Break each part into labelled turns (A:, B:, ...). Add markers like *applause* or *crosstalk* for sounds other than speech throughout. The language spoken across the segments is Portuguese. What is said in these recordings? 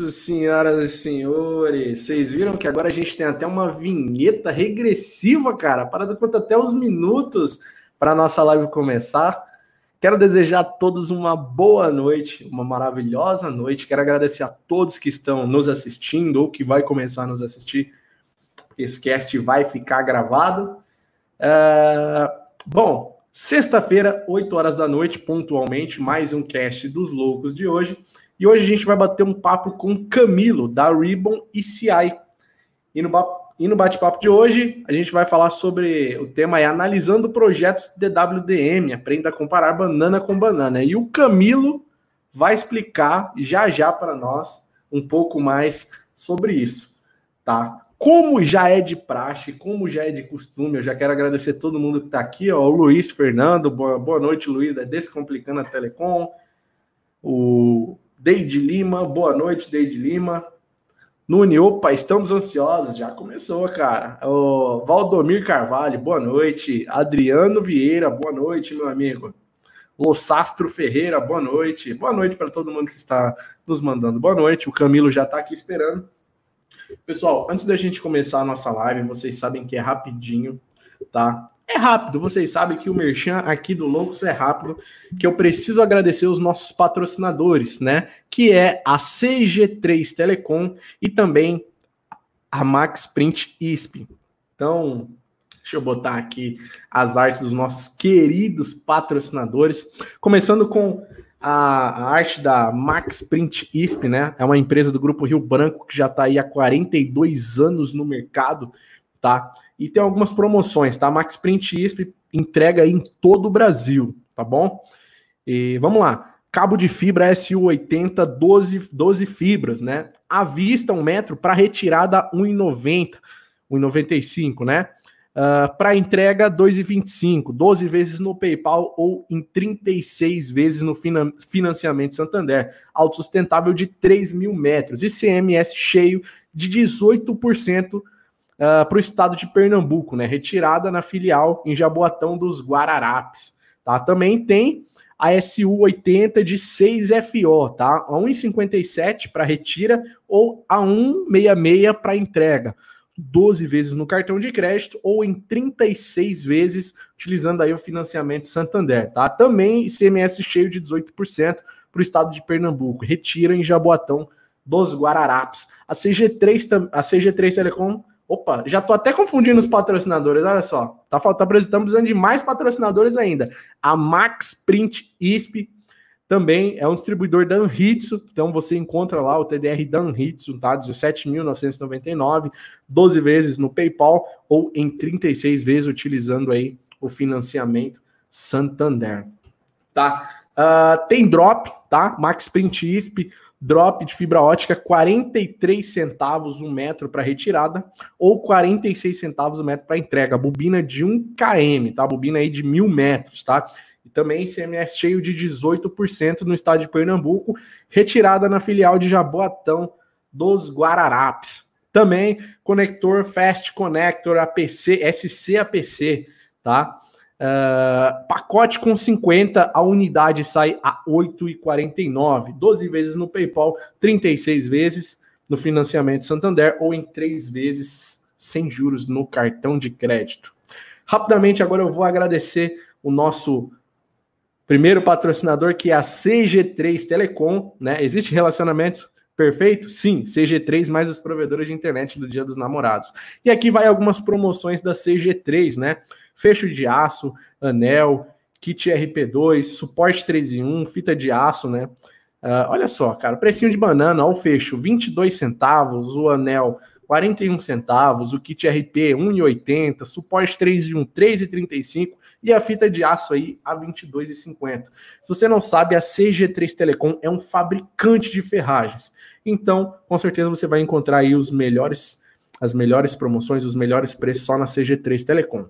A: Isso, senhoras e senhores! Vocês viram que agora a gente tem até uma vinheta regressiva, cara. Parada conta até os minutos para nossa live começar. Quero desejar a todos uma boa noite, uma maravilhosa noite. Quero agradecer a todos que estão nos assistindo ou que vai começar a nos assistir, porque esse cast vai ficar gravado. Uh, bom, Sexta-feira, 8 horas da noite, pontualmente, mais um cast dos loucos de hoje. E hoje a gente vai bater um papo com Camilo, da Ribbon ECI. E no, e no bate-papo de hoje, a gente vai falar sobre o tema é analisando projetos DWDM, aprenda a comparar banana com banana. E o Camilo vai explicar já já para nós um pouco mais sobre isso, tá? Como já é de praxe, como já é de costume, eu já quero agradecer todo mundo que está aqui, ó, o Luiz Fernando, boa, boa noite, Luiz, da Descomplicando a Telecom, o Deide Lima, boa noite, Deide Lima, Nune, opa, estamos ansiosos, já começou, cara. O Valdomir Carvalho, boa noite. Adriano Vieira, boa noite, meu amigo. Lossastro Ferreira, boa noite. Boa noite para todo mundo que está nos mandando boa noite. O Camilo já está aqui esperando. Pessoal, antes da gente começar a nossa live, vocês sabem que é rapidinho, tá? É rápido, vocês sabem que o merchan aqui do Loucos é rápido, que eu preciso agradecer os nossos patrocinadores, né? Que é a CG3 Telecom e também a Max Print ISP. Então, deixa eu botar aqui as artes dos nossos queridos patrocinadores, começando com a, arte da Max Print ISP, né? É uma empresa do grupo Rio Branco que já está aí há 42 anos no mercado, tá? E tem algumas promoções, tá? Max Print ISP entrega em todo o Brasil, tá bom? E vamos lá. Cabo de fibra SU80, 12, 12 fibras, né? À vista, um metro, para retirada, 1,90, 1,95, né? Uh, ah, para entrega, 2,25, 12 vezes no PayPal ou em 36 vezes no finan financiamento Santander. Autossustentável de 3 mil metros. E CMS cheio de 18% uh, para o estado de Pernambuco, né? Retirada na filial em Jaboatão dos Guararapes. Tá? Também tem a SU80 de 6FO, tá? A 1,57 para retira ou a 166 para entrega. 12 vezes no cartão de crédito ou em 36 vezes utilizando aí o financiamento Santander, tá? Também ICMS cheio de 18% para o estado de Pernambuco. Retira em Jaboatão dos Guararapes. A CG3 a CG3 Telecom Opa, já tô até confundindo os patrocinadores, olha só. Tá faltando, estamos precisando de mais patrocinadores ainda. A Max Print ISP também é um distribuidor da Anritsu, então você encontra lá o TDR da Anritsu, tá? 17.999, 12 vezes no PayPal ou em 36 vezes utilizando aí o financiamento Santander, tá? Uh, tem drop, tá? Max Print ISP, drop de fibra ótica 43 centavos um metro para retirada ou 46 centavos um metro para entrega. Bobina de 1 km, tá? Bobina aí de mil metros, tá? E também ICMS cheio de 18% no estado de Pernambuco, retirada na filial de Jaboatão dos Guararapes. Também conector Fast Connector APC, SC APC, tá? Uh, pacote com 50, a unidade sai a 8,49. 12 vezes no PayPal, 36 vezes no financiamento Santander ou em 3 vezes sem juros no cartão de crédito. Rapidamente, agora eu vou agradecer o nosso Primeiro patrocinador que é a CG3 Telecom, né? Existe relacionamento perfeito? Sim, CG3 mais os provedores de internet do Dia dos Namorados. E aqui vai algumas promoções da CG3, né? Fecho de aço, anel, kit RP2, suporte 3 em 1, fita de aço, né? Uh, olha só, cara, precinho de banana, ó, o fecho, 22 centavos, o anel 41 centavos, o kit RP 1,80, suporte 3 em 1, 3,35 e a fita de aço aí a 22,50. Se você não sabe, a CG3 Telecom é um fabricante de ferragens. Então, com certeza você vai encontrar aí os melhores as melhores promoções, os melhores preços só na CG3 Telecom.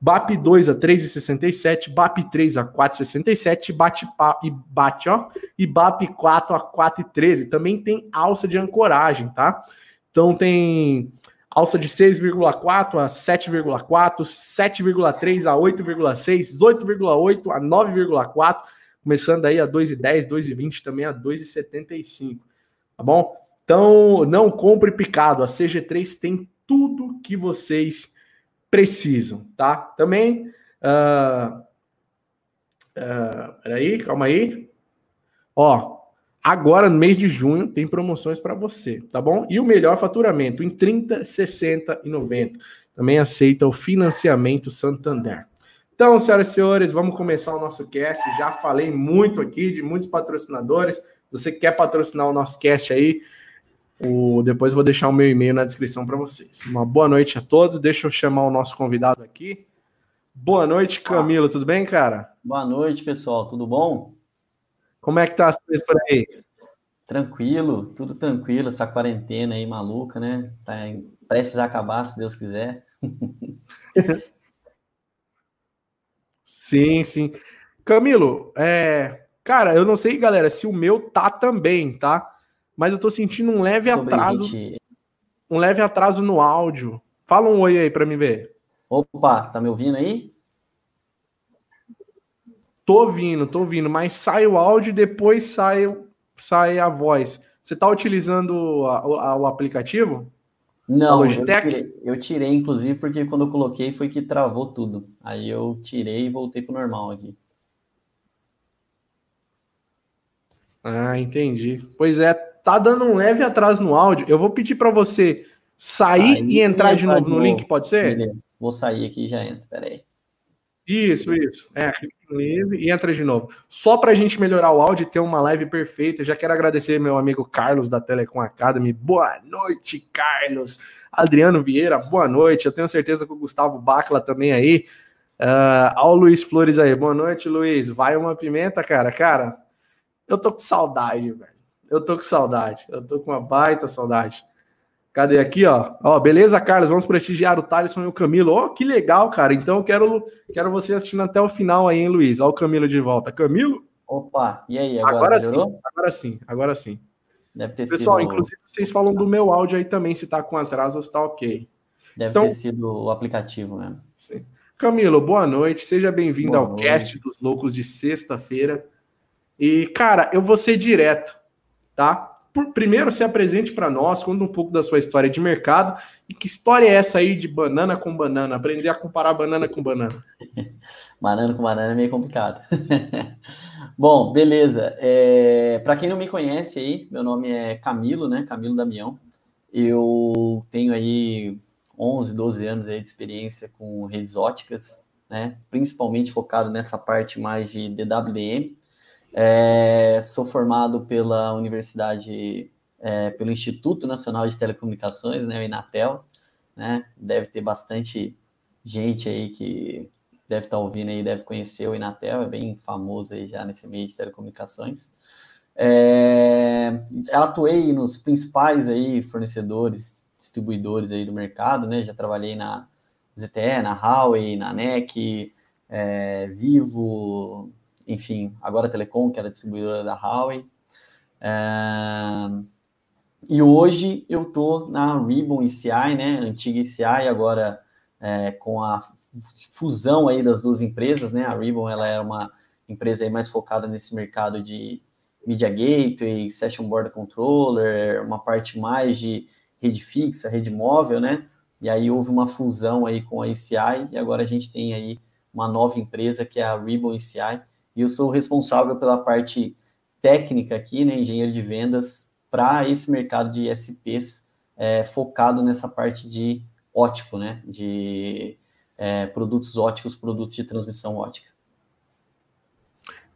A: BAP 2 a 3,67, BAP 3 a 4,67, bate e bate, ó, e BAP 4 a 4,13. Também tem alça de ancoragem, tá? Então tem alça de 6,4 a 7,4, 7,3 a 8,6, 8,8 a 9,4, começando aí a 2,10, 2,20, também a 2,75, tá bom? Então, não compre picado, a CG3 tem tudo que vocês precisam, tá? Também, uh, uh, peraí, calma aí. Ó, agora no mês de junho tem promoções para você, tá bom? E o melhor faturamento em 30, 60 e 90. Também aceita o financiamento Santander. Então, senhoras e senhores, vamos começar o nosso cast. Já falei muito aqui de muitos patrocinadores. Se você quer patrocinar o nosso cast aí, o... depois eu vou deixar o meu e-mail na descrição para vocês. Uma boa noite a todos. Deixa eu chamar o nosso convidado aqui. Boa noite, Camilo. Tudo bem, cara?
B: Boa noite, pessoal. Tudo bom?
A: Como é que tá as coisas por aí?
B: Tranquilo, tudo tranquilo. Essa quarentena aí maluca, né? Tá prestes a acabar, se Deus quiser. *laughs*
A: Sim, sim. Camilo, é, cara, eu não sei, galera, se o meu tá também, tá? Mas eu tô sentindo um leve atraso. Um leve atraso no áudio. Fala um oi aí para mim ver.
B: Opa, tá me ouvindo aí?
A: Tô ouvindo, tô ouvindo, mas sai o áudio e depois sai, sai a voz. Você tá utilizando a, a, o aplicativo?
B: Não, eu tirei, eu tirei, inclusive, porque quando eu coloquei foi que travou tudo. Aí eu tirei e voltei pro normal aqui.
A: Ah, entendi. Pois é, tá dando um leve atraso no áudio. Eu vou pedir para você sair, sair, e entrar de novo no novo. link, pode ser? Beleza.
B: Vou sair aqui e já entro, peraí.
A: Isso, isso. É, livre e entra de novo. Só para a gente melhorar o áudio e ter uma live perfeita, já quero agradecer meu amigo Carlos da Telecom Academy. Boa noite, Carlos. Adriano Vieira, boa noite. Eu tenho certeza que o Gustavo Bacla também aí. Uh, ao Luiz Flores aí, boa noite, Luiz. Vai uma pimenta, cara. Cara, eu tô com saudade, velho. Eu tô com saudade. Eu tô com uma baita saudade. Cadê aqui, ó? Ó, beleza, Carlos? Vamos prestigiar o Thaleson e o Camilo. Ó, oh, que legal, cara. Então eu quero, quero você assistindo até o final aí, hein, Luiz? Ó, o Camilo de volta. Camilo?
B: Opa, e aí? Agora,
A: agora sim, agora sim, agora sim. Deve ter Pessoal, sido... inclusive vocês falam do meu áudio aí também, se tá com atraso ou se tá ok.
B: Deve então, ter sido o aplicativo mesmo.
A: Sim. Camilo, boa noite. Seja bem-vindo ao noite. cast dos loucos de sexta-feira. E, cara, eu vou ser direto, tá? por, primeiro se apresente para nós, conta um pouco da sua história de mercado e que história é essa aí de banana com banana, aprender a comparar banana com banana. *laughs*
B: banana com banana é meio complicado. *laughs* Bom, beleza. É, para quem não me conhece aí, meu nome é Camilo, né? Camilo Damião. Eu tenho aí 11, 12 anos aí de experiência com redes óticas, né? Principalmente focado nessa parte mais de DWDM. É, sou formado pela Universidade, é, pelo Instituto Nacional de Telecomunicações, né, o Inatel, né? Deve ter bastante gente aí que deve estar tá ouvindo aí, deve conhecer o Inatel, é bem famoso aí já nesse meio de telecomunicações. É, atuei nos principais aí fornecedores, distribuidores aí do mercado, né? Já trabalhei na ZTE, na Huawei, na NEC, é, Vivo, enfim, agora a Telecom, que era distribuidora da Huawei. É... E hoje eu estou na Ribbon ECI, né, antiga ECI, agora é, com a fusão aí das duas empresas, né, a Ribbon ela é uma empresa aí mais focada nesse mercado de Media Gateway, Session Board Controller, uma parte mais de rede fixa, rede móvel, né, e aí houve uma fusão aí com a ECI e agora a gente tem aí uma nova empresa que é a Ribbon ECI, e eu sou responsável pela parte técnica aqui, né, engenheiro de vendas, para esse mercado de SPs é, focado nessa parte de ótico, né, de é, produtos óticos, produtos de transmissão ótica.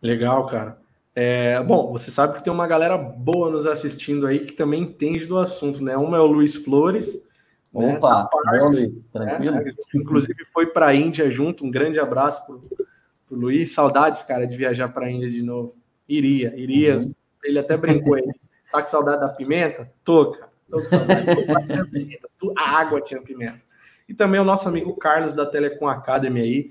A: Legal, cara. É, bom, você sabe que tem uma galera boa nos assistindo aí que também entende do assunto, né? Uma é o Luiz Flores.
B: Né, Opa, né, Parks, Luiz, tranquilo?
A: Né? Inclusive foi para a Índia junto. Um grande abraço para pro Luiz. Saudades, cara, de viajar para a Índia de novo. Iria, iria. Uhum. Ele até brincou aí. *laughs* Tá com saudade da pimenta? Tô, cara. Tô com saudade. *laughs* A água tinha pimenta. E também o nosso amigo Carlos da Telecom Academy aí.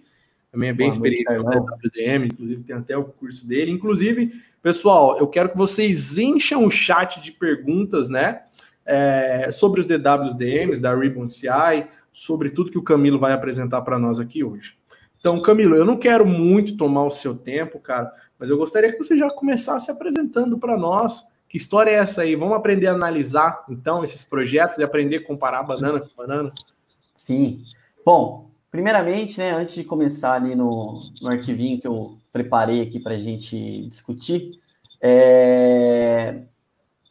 A: Também é bem Boa experiente com WDM, inclusive tem até o curso dele. Inclusive, pessoal, eu quero que vocês encham o chat de perguntas, né? É, sobre os DWDMs da Ribbon CI, sobre tudo que o Camilo vai apresentar para nós aqui hoje. Então, Camilo, eu não quero muito tomar o seu tempo, cara, mas eu gostaria que você já começasse apresentando para nós que história é essa aí? Vamos aprender a analisar, então, esses projetos e aprender a comparar banana com banana?
B: Sim. Bom, primeiramente, né, antes de começar ali no, no arquivinho que eu preparei aqui para a gente discutir, é...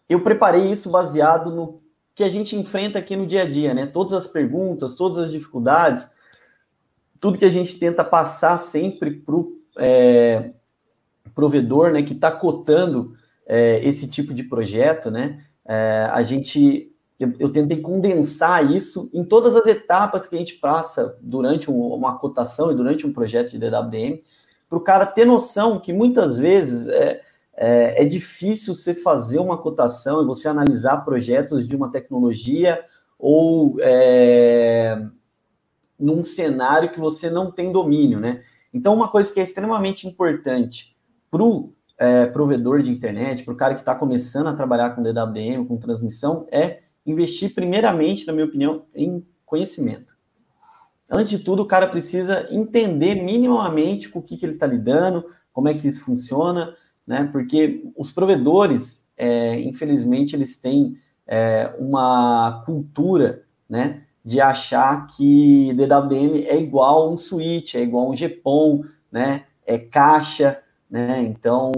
B: eu preparei isso baseado no que a gente enfrenta aqui no dia a dia, né? Todas as perguntas, todas as dificuldades, tudo que a gente tenta passar sempre para o é, provedor, né, que está cotando é, esse tipo de projeto, né? É, a gente, eu, eu, tentei condensar isso em todas as etapas que a gente passa durante um, uma cotação e durante um projeto de DWM, para o cara ter noção que muitas vezes é, é, é, difícil você fazer uma cotação e você analisar projetos de uma tecnologia ou é, num cenário que você não tem domínio, né? Então, uma coisa que é extremamente importante para o é, provedor de internet, para o cara que está começando a trabalhar com DWM, com transmissão, é investir primeiramente, na minha opinião, em conhecimento. Antes de tudo, o cara precisa entender minimamente com o que, que ele está lidando, como é que isso funciona, né? Porque os provedores, é, infelizmente, eles têm é, uma cultura, né? De achar que DWM é igual um switch, é igual um GPON, né? É caixa, né? Então,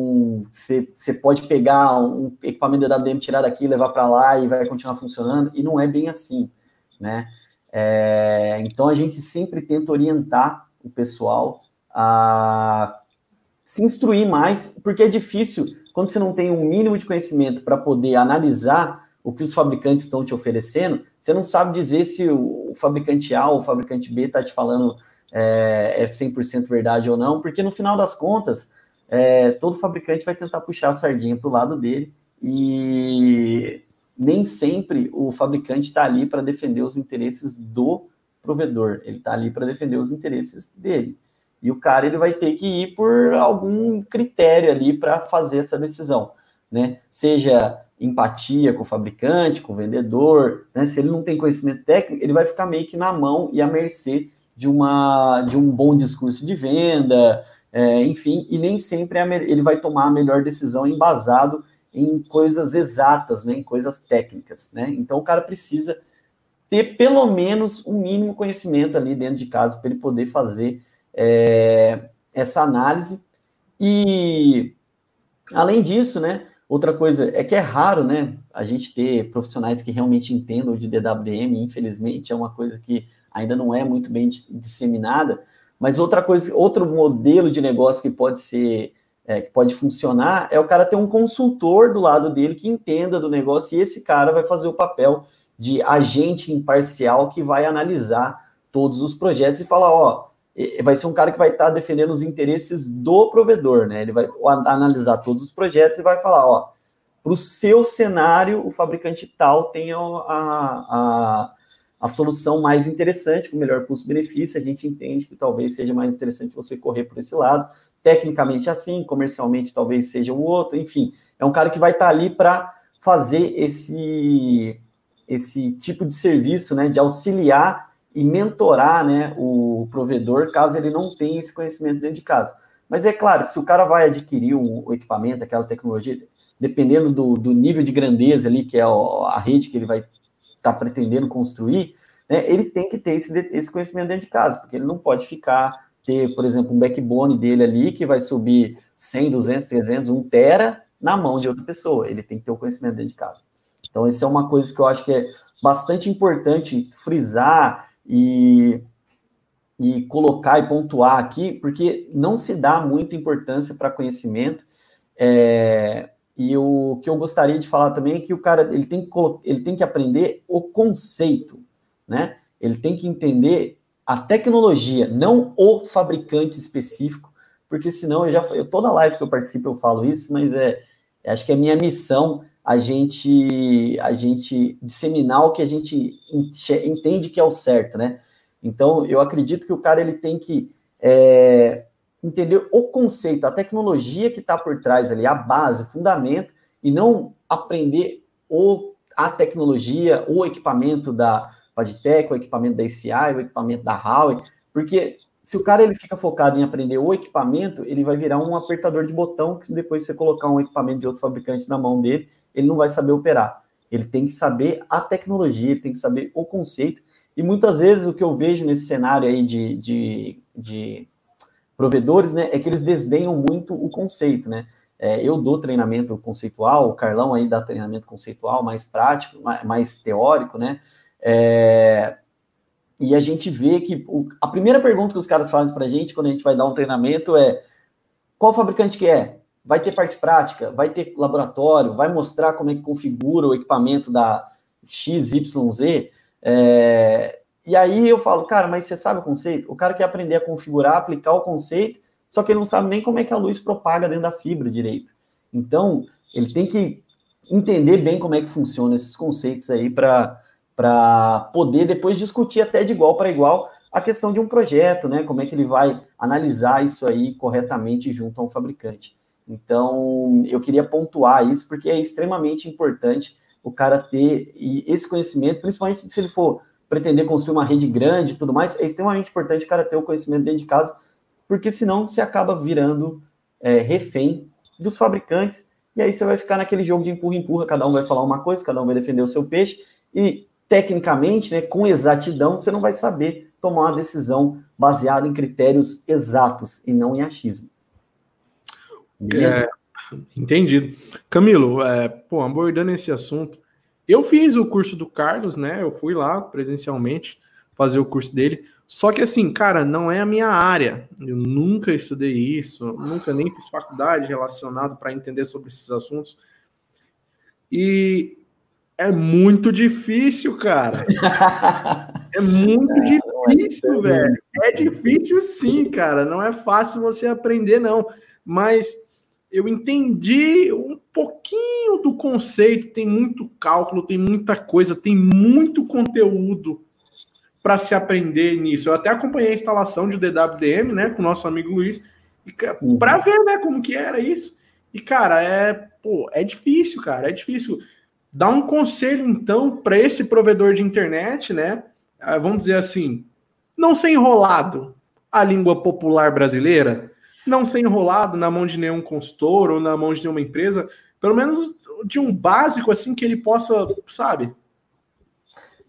B: você pode pegar um equipamento da WM, tirar daqui, levar para lá e vai continuar funcionando, e não é bem assim, né? É, então, a gente sempre tenta orientar o pessoal a se instruir mais, porque é difícil, quando você não tem um mínimo de conhecimento para poder analisar o que os fabricantes estão te oferecendo, você não sabe dizer se o fabricante A ou o fabricante B está te falando é, é 100% verdade ou não, porque no final das contas, é, todo fabricante vai tentar puxar a sardinha para o lado dele e nem sempre o fabricante está ali para defender os interesses do provedor, ele está ali para defender os interesses dele. E o cara ele vai ter que ir por algum critério ali para fazer essa decisão, né? Seja empatia com o fabricante, com o vendedor, né? Se ele não tem conhecimento técnico, ele vai ficar meio que na mão e à mercê de uma de um bom discurso de venda, é, enfim, e nem sempre é ele vai tomar a melhor decisão embasado em coisas exatas, né, em coisas técnicas, né? Então o cara precisa ter pelo menos um mínimo conhecimento ali dentro de casa para ele poder fazer é, essa análise. E além disso, né, outra coisa é que é raro, né, a gente ter profissionais que realmente entendam de DWM, infelizmente é uma coisa que ainda não é muito bem disseminada. Mas outra coisa, outro modelo de negócio que pode ser, é, que pode funcionar, é o cara ter um consultor do lado dele que entenda do negócio e esse cara vai fazer o papel de agente imparcial que vai analisar todos os projetos e falar, ó, vai ser um cara que vai estar defendendo os interesses do provedor, né? Ele vai analisar todos os projetos e vai falar, ó, para o seu cenário, o fabricante tal tem a, a, a solução mais interessante, com melhor custo-benefício, a gente entende que talvez seja mais interessante você correr por esse lado. Tecnicamente assim, comercialmente talvez seja um outro, enfim. É um cara que vai estar ali para fazer esse, esse tipo de serviço, né, de auxiliar e mentorar, né, o provedor, caso ele não tenha esse conhecimento dentro de casa. Mas é claro que se o cara vai adquirir o, equipamento, aquela tecnologia, dependendo do, do, nível de grandeza ali, que é a rede que ele vai está pretendendo construir, né, ele tem que ter esse, esse conhecimento dentro de casa, porque ele não pode ficar, ter, por exemplo, um backbone dele ali que vai subir 100, 200, 300, 1 tera na mão de outra pessoa. Ele tem que ter o conhecimento dentro de casa. Então, isso é uma coisa que eu acho que é bastante importante frisar e, e colocar e pontuar aqui, porque não se dá muita importância para conhecimento. É, e o que eu gostaria de falar também é que o cara ele tem que, ele tem que aprender o conceito, né? Ele tem que entender a tecnologia, não o fabricante específico, porque senão eu já eu, toda live que eu participo eu falo isso, mas é acho que é minha missão a gente a gente disseminar o que a gente entende que é o certo, né? Então eu acredito que o cara ele tem que é, entender o conceito, a tecnologia que está por trás ali, a base, o fundamento, e não aprender o, a tecnologia, o equipamento da Padtech, o equipamento da ICI, o equipamento da Huawei, porque se o cara ele fica focado em aprender o equipamento, ele vai virar um apertador de botão que depois você colocar um equipamento de outro fabricante na mão dele, ele não vai saber operar. Ele tem que saber a tecnologia, ele tem que saber o conceito. E muitas vezes o que eu vejo nesse cenário aí de, de, de provedores, né, é que eles desdenham muito o conceito, né? É, eu dou treinamento conceitual, o Carlão aí dá treinamento conceitual mais prático, mais, mais teórico, né? É, e a gente vê que o, a primeira pergunta que os caras fazem para a gente quando a gente vai dar um treinamento é qual fabricante que é? Vai ter parte prática? Vai ter laboratório? Vai mostrar como é que configura o equipamento da XYZ? É, e aí eu falo, cara, mas você sabe o conceito? O cara quer aprender a configurar, aplicar o conceito, só que ele não sabe nem como é que a luz propaga dentro da fibra direito. Então, ele tem que entender bem como é que funciona esses conceitos aí para poder depois discutir até de igual para igual a questão de um projeto, né? Como é que ele vai analisar isso aí corretamente junto a um fabricante. Então, eu queria pontuar isso porque é extremamente importante o cara ter esse conhecimento, principalmente se ele for pretender construir uma rede grande e tudo mais, é extremamente importante o cara ter o conhecimento dentro de casa, porque senão você acaba virando é, refém dos fabricantes, e aí você vai ficar naquele jogo de empurra-empurra, cada um vai falar uma coisa, cada um vai defender o seu peixe, e tecnicamente, né, com exatidão, você não vai saber tomar uma decisão baseada em critérios exatos e não em achismo.
A: É, entendido. Camilo, é, pô, abordando esse assunto, eu fiz o curso do Carlos, né? Eu fui lá presencialmente fazer o curso dele. Só que assim, cara, não é a minha área. Eu nunca estudei isso, nunca nem fiz faculdade relacionado para entender sobre esses assuntos. E é muito difícil, cara. *laughs* É muito difícil, velho. É difícil sim, cara. Não é fácil você aprender, não. Mas eu entendi um pouquinho do conceito, tem muito cálculo, tem muita coisa, tem muito conteúdo para se aprender nisso. Eu até acompanhei a instalação de DWDM, né, com o nosso amigo Luiz, para uhum. ver, né, como que era isso. E cara, é, pô, é difícil, cara, é difícil. Dá um conselho então para esse provedor de internet, né? Ah, vamos dizer assim, não ser enrolado a língua popular brasileira, não ser enrolado na mão de nenhum consultor ou na mão de nenhuma empresa, pelo menos de um básico assim que ele possa, sabe?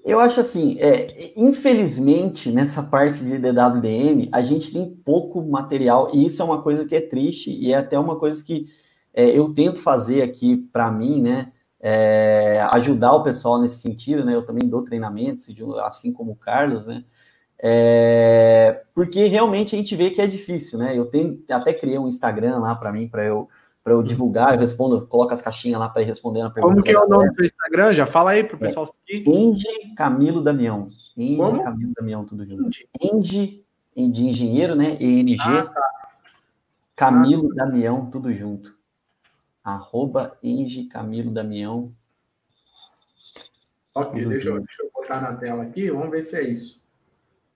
B: Eu acho assim, é, infelizmente, nessa parte de DWDM, a gente tem pouco material, e isso é uma coisa que é triste, e é até uma coisa que é, eu tento fazer aqui para mim, né? É, ajudar o pessoal nesse sentido, né? Eu também dou treinamentos, assim como o Carlos, né? É, porque realmente a gente vê que é difícil, né? Eu tenho até criei um Instagram lá para mim, para eu para eu divulgar, eu respondo, coloco as caixinhas lá para ir respondendo a
A: pergunta. Como que é o nome do Instagram? Já fala aí para o é, pessoal
B: seguir. Engie Camilo Damião. Engie Camilo Damião, tudo junto. Engie, de engenheiro, né? ENG. Ah, tá. Camilo ah. Damião, tudo junto. Arroba Engie Camilo Damião.
A: Ok, deixa eu, deixa eu botar na tela aqui, vamos ver se é isso.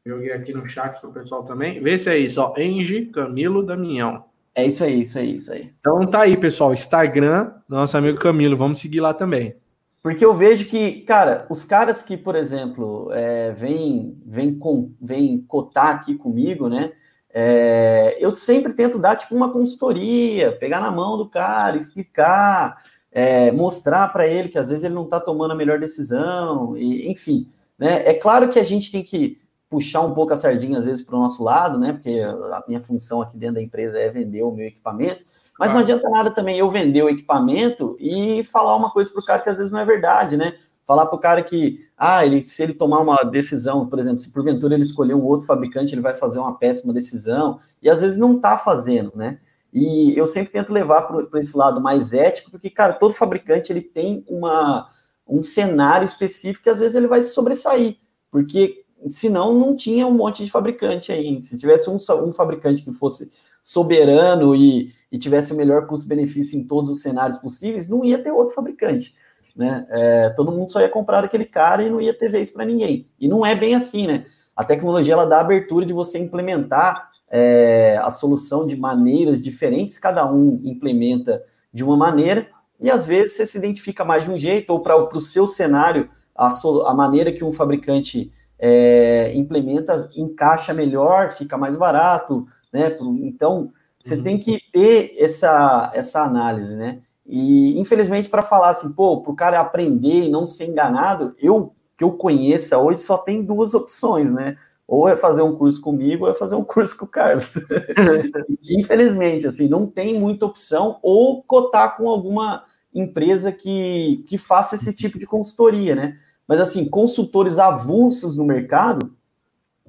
A: Joguei aqui no chat para o pessoal também. Vê se é isso, ó. Engie Camilo Damião.
B: É isso aí, isso aí, isso aí.
A: Então tá aí, pessoal. Instagram do nosso amigo Camilo. Vamos seguir lá também.
B: Porque eu vejo que, cara, os caras que, por exemplo, é, vêm vem, com, vem cotar aqui comigo, né? É, eu sempre tento dar tipo uma consultoria, pegar na mão do cara, explicar, é, mostrar para ele que às vezes ele não está tomando a melhor decisão, e, enfim. Né? É claro que a gente tem que puxar um pouco a sardinha, às vezes, para o nosso lado, né? Porque a minha função aqui dentro da empresa é vender o meu equipamento. Mas claro. não adianta nada também eu vender o equipamento e falar uma coisa para o cara que às vezes não é verdade, né? Falar para o cara que, ah, ele, se ele tomar uma decisão, por exemplo, se porventura ele escolher um outro fabricante, ele vai fazer uma péssima decisão, e às vezes não está fazendo, né? E eu sempre tento levar para esse lado mais ético, porque, cara, todo fabricante ele tem uma, um cenário específico que às vezes ele vai se sobressair, porque senão não tinha um monte de fabricante aí. Se tivesse um, um fabricante que fosse soberano e, e tivesse o melhor custo-benefício em todos os cenários possíveis, não ia ter outro fabricante. Né? É, todo mundo só ia comprar aquele cara e não ia ter vez para ninguém. E não é bem assim, né? A tecnologia ela dá abertura de você implementar é, a solução de maneiras diferentes, cada um implementa de uma maneira, e às vezes você se identifica mais de um jeito, ou para o seu cenário, a, a maneira que um fabricante é, implementa, encaixa melhor, fica mais barato, né? Então, você uhum. tem que ter essa, essa análise, né? E, infelizmente, para falar assim, pô, para o cara aprender e não ser enganado, eu que eu conheça hoje só tem duas opções, né? Ou é fazer um curso comigo, ou é fazer um curso com o Carlos. *laughs* infelizmente, assim, não tem muita opção, ou cotar com alguma empresa que, que faça esse tipo de consultoria, né? Mas, assim, consultores avulsos no mercado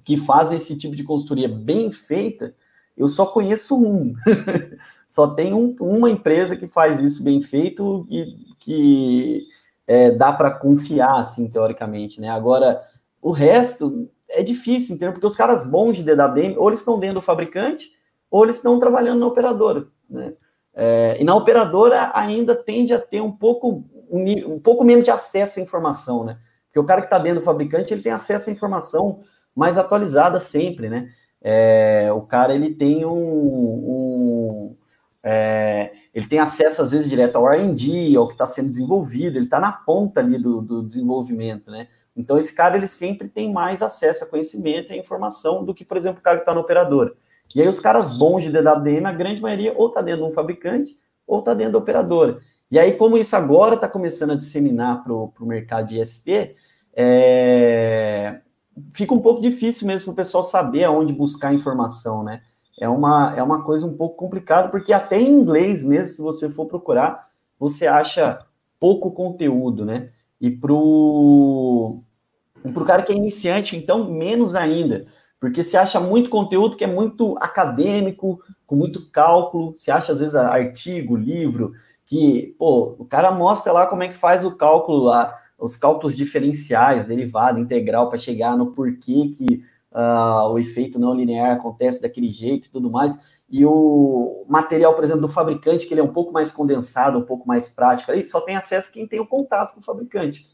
B: que fazem esse tipo de consultoria bem feita, eu só conheço um. *laughs* só tem um, uma empresa que faz isso bem feito e que é, dá para confiar, assim, teoricamente, né? Agora, o resto é difícil, entendeu? Porque os caras bons de DWM, ou eles estão dentro do fabricante, ou eles estão trabalhando na operadora, né? É, e na operadora ainda tende a ter um pouco, um, um pouco menos de acesso à informação, né? Porque o cara que está dentro do fabricante, ele tem acesso à informação mais atualizada sempre, né? É, o cara, ele tem um... é, ele tem acesso, às vezes, direto ao R&D, ao que está sendo desenvolvido, ele está na ponta ali do, do desenvolvimento, né? Então, esse cara, ele sempre tem mais acesso a conhecimento e informação do que, por exemplo, o cara que está na operadora. E aí, os caras bons de DWDM, a grande maioria, ou está dentro de um fabricante, ou está dentro da operadora. E aí, como isso agora está começando a disseminar para o mercado de ISP, é... fica um pouco difícil mesmo para o pessoal saber aonde buscar informação, né? É uma, é uma coisa um pouco complicada, porque até em inglês mesmo, se você for procurar, você acha pouco conteúdo, né? E para o cara que é iniciante, então, menos ainda porque se acha muito conteúdo que é muito acadêmico, com muito cálculo, se acha às vezes artigo, livro, que, pô, o cara mostra lá como é que faz o cálculo lá, os cálculos diferenciais, derivada, integral, para chegar no porquê que uh, o efeito não linear acontece daquele jeito e tudo mais. E o material, por exemplo, do fabricante, que ele é um pouco mais condensado, um pouco mais prático, aí só tem acesso quem tem o contato com o fabricante.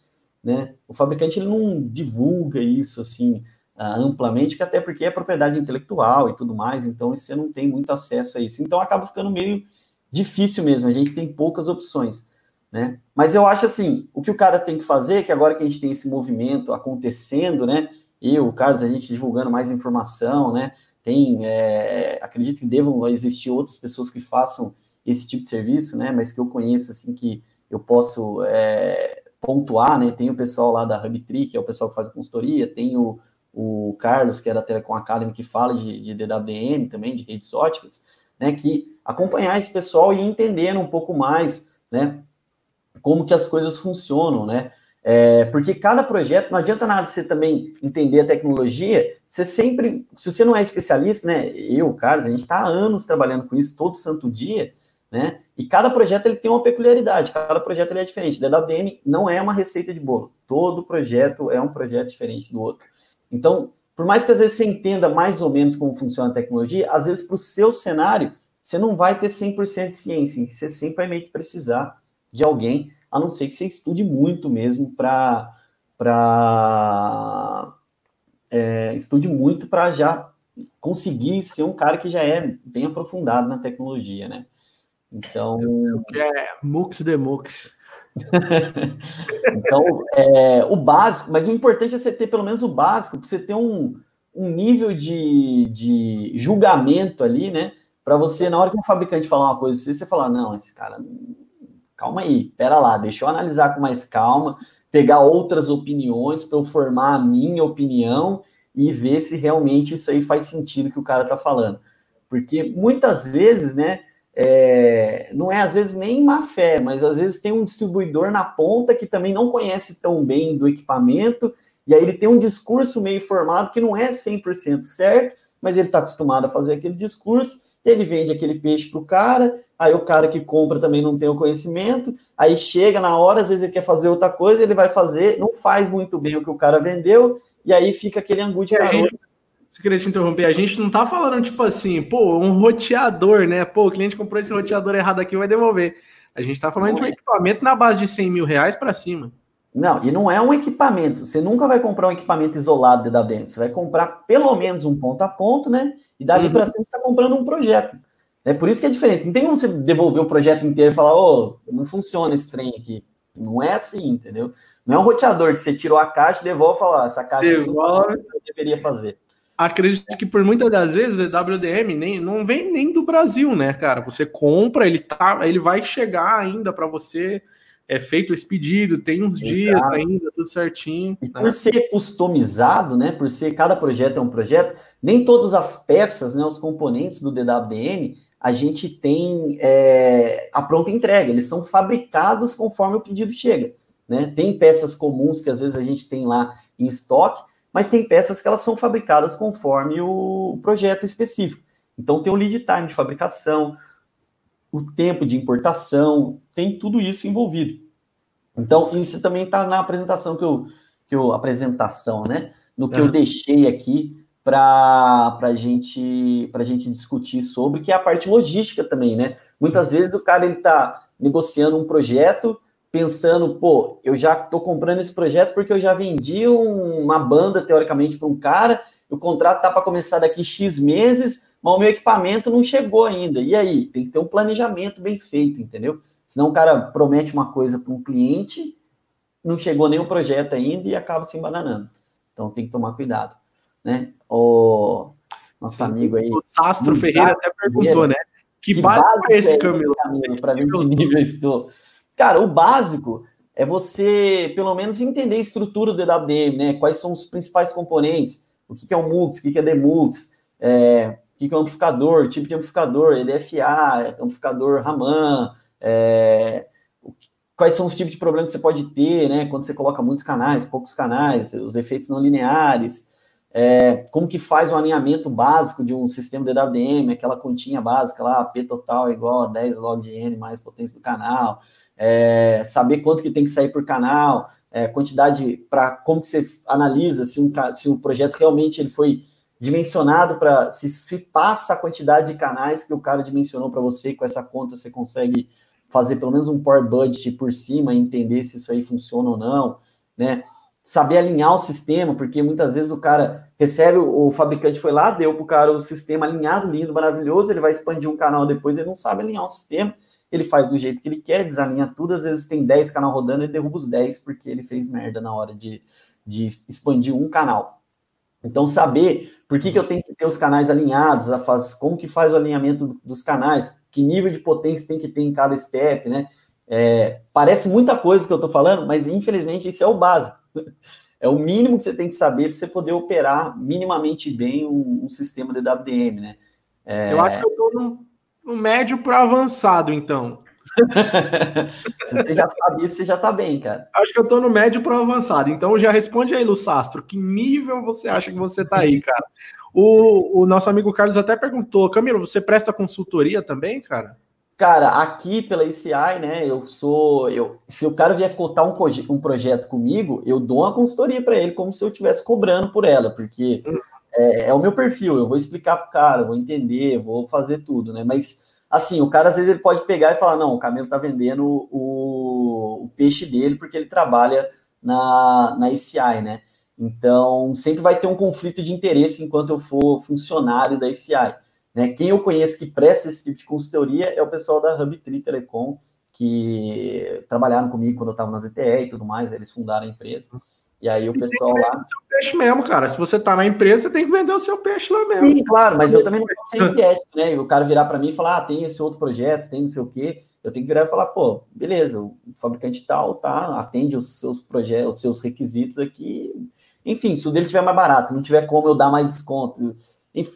B: Né? O fabricante ele não divulga isso assim uh, amplamente, que até porque é propriedade intelectual e tudo mais, então você não tem muito acesso a isso. Então acaba ficando meio difícil mesmo, a gente tem poucas opções. Né? Mas eu acho assim, o que o cara tem que fazer, que agora que a gente tem esse movimento acontecendo, né? Eu, o Carlos, a gente divulgando mais informação, né? Tem, é, acredito que devam existir outras pessoas que façam esse tipo de serviço, né? Mas que eu conheço, assim, que eu posso é, pontuar, né? Tem o pessoal lá da HubTree, que é o pessoal que faz consultoria, tem o, o Carlos, que é da Telecom Academy, que fala de, de também, de redes óticas, né, que acompanhar esse pessoal e entender um pouco mais, né, como que as coisas funcionam, né, é, porque cada projeto, não adianta nada você também entender a tecnologia, você sempre, se você não é especialista, né, eu, Carlos, a gente está há anos trabalhando com isso, todo santo dia, né, e cada projeto ele tem uma peculiaridade, cada projeto ele é diferente, DWDM não é uma receita de bolo, todo projeto é um projeto diferente do outro. Então, por mais que às vezes você entenda mais ou menos como funciona a tecnologia, às vezes para o seu cenário, você não vai ter 100% de ciência, você sempre vai meio que precisar de alguém, a não ser que você estude muito mesmo para para é, estude muito para já conseguir ser um cara que já é bem aprofundado na tecnologia, né? Então.
A: É MUX de MUX.
B: Então, é, o básico, mas o importante é você ter pelo menos o básico, para você ter um, um nível de, de julgamento ali, né? Para você, na hora que um fabricante falar uma coisa, você falar, não, esse cara, calma aí, pera lá, deixa eu analisar com mais calma, pegar outras opiniões para eu formar a minha opinião e ver se realmente isso aí faz sentido que o cara tá falando. Porque muitas vezes, né, é, não é às vezes nem má fé, mas às vezes tem um distribuidor na ponta que também não conhece tão bem do equipamento, e aí ele tem um discurso meio formado que não é 100% certo, mas ele está acostumado a fazer aquele discurso, ele vende aquele peixe para o cara, aí o cara que compra também não tem o conhecimento, aí chega na hora, às vezes ele quer fazer outra coisa, ele vai fazer, não faz muito bem o que o cara vendeu, e aí fica aquele angu de garoto
A: se queria te interromper, a gente não tá falando tipo assim, pô, um roteador, né? Pô, o cliente comprou esse roteador errado aqui, vai devolver. A gente tá falando não de um é. equipamento na base de 100 mil reais para cima.
B: Não, e não é um equipamento. Você nunca vai comprar um equipamento isolado da dentro. Você vai comprar pelo menos um ponto a ponto, né? E dali uhum. para cima você está comprando um projeto. É por isso que é diferente. Não tem como você devolver o projeto inteiro e falar, ô, oh, não funciona esse trem aqui. Não é assim, entendeu? Não é um roteador que você tirou a caixa devolve e fala, ah, essa caixa devolve. eu deveria fazer.
A: Acredito que por muitas das vezes o WDM nem, não vem nem do Brasil, né, cara? Você compra, ele tá, ele vai chegar ainda para você é feito esse pedido, tem uns Exato. dias ainda, tudo certinho.
B: E né? por ser customizado, né? Por ser cada projeto é um projeto, nem todas as peças, né? Os componentes do DWDM, a gente tem é, a pronta entrega, eles são fabricados conforme o pedido chega. Né? Tem peças comuns que às vezes a gente tem lá em estoque, mas tem peças que elas são fabricadas conforme o projeto específico. Então tem o lead time de fabricação, o tempo de importação, tem tudo isso envolvido. Então, isso também está na apresentação que eu, que eu. Apresentação, né? No que é. eu deixei aqui para a gente, a gente discutir sobre, que é a parte logística também, né? Muitas vezes o cara ele está negociando um projeto, pensando, pô, eu já estou comprando esse projeto porque eu já vendi um, uma banda, teoricamente, para um cara, o contrato tá para começar daqui X meses, mas o meu equipamento não chegou ainda. E aí? Tem que ter um planejamento bem feito, entendeu? Senão o cara promete uma coisa para um cliente, não chegou o projeto ainda e acaba se embananando. Então tem que tomar cuidado, né? O nosso Sim, amigo aí. O
A: Sastro Ferreira até perguntou, né?
B: Que, que básico, é esse, Camilo? Para ver que nível estou. Cara, o básico é você, pelo menos, entender a estrutura do EWM, né? Quais são os principais componentes, o que é o MUX, o que é DMUX, é, o que é o amplificador, tipo de amplificador, LFA, amplificador Raman, é, quais são os tipos de problemas que você pode ter, né? Quando você coloca muitos canais, poucos canais, os efeitos não lineares, é, como que faz o alinhamento básico de um sistema DWDM, aquela continha básica lá, P total é igual a 10 log de N mais potência do canal, é, saber quanto que tem que sair por canal, é, quantidade para como que você analisa se um, se projeto realmente ele foi dimensionado para se, se passa a quantidade de canais que o cara dimensionou para você, com essa conta você consegue fazer pelo menos um power budget por cima, entender se isso aí funciona ou não, né? Saber alinhar o sistema, porque muitas vezes o cara recebe, o, fabricante foi lá, deu para o cara o sistema alinhado, lindo, maravilhoso, ele vai expandir um canal depois, ele não sabe alinhar o sistema, ele faz do jeito que ele quer, desalinha tudo, às vezes tem 10 canal rodando, ele derruba os 10 porque ele fez merda na hora de, de expandir um canal. Então, saber por que, que eu tenho que ter os canais alinhados, faz, como que faz o alinhamento dos canais, que nível de potência tem que ter em cada step, né? É, parece muita coisa que eu estou falando, mas infelizmente isso é o básico. *laughs* É o mínimo que você tem que saber para você poder operar minimamente bem um, um sistema de WDM, né?
A: É... Eu acho que eu estou no, no médio para avançado, então. *laughs*
B: Se você já sabe isso, você já tá bem, cara.
A: Acho que eu tô no médio para avançado. Então já responde aí, Lucastro, que nível você acha que você tá aí, cara? O, o nosso amigo Carlos até perguntou, Camilo, você presta consultoria também, cara?
B: Cara, aqui pela ICI, né, eu sou, eu, se o cara vier contar um, um projeto comigo, eu dou uma consultoria para ele como se eu estivesse cobrando por ela, porque hum. É, é, o meu perfil, eu vou explicar pro cara, vou entender, vou fazer tudo, né, mas assim, o cara às vezes ele pode pegar e falar, não, o Camilo tá vendendo o, o peixe dele porque ele trabalha na, na ICI, né? Então, sempre vai ter um conflito de interesse enquanto eu for funcionário da ICI. Né? Quem eu conheço que presta esse tipo de consultoria é o pessoal da HubTree Telecom, que trabalharam comigo quando eu estava na ZTE e tudo mais, eles fundaram a empresa. E aí o pessoal lá. O
A: seu peixe mesmo, cara. Se você tá na empresa, você tem que vender o seu peixe lá mesmo. Sim,
B: claro, mas eu também não posso ser inquieto, né? E o cara virar para mim e falar: ah, tem esse outro projeto, tem não sei o quê. Eu tenho que virar e falar, pô, beleza, o fabricante tal, tá, atende os seus projetos, os seus requisitos aqui. Enfim, se o dele tiver mais barato, não tiver como eu dar mais desconto,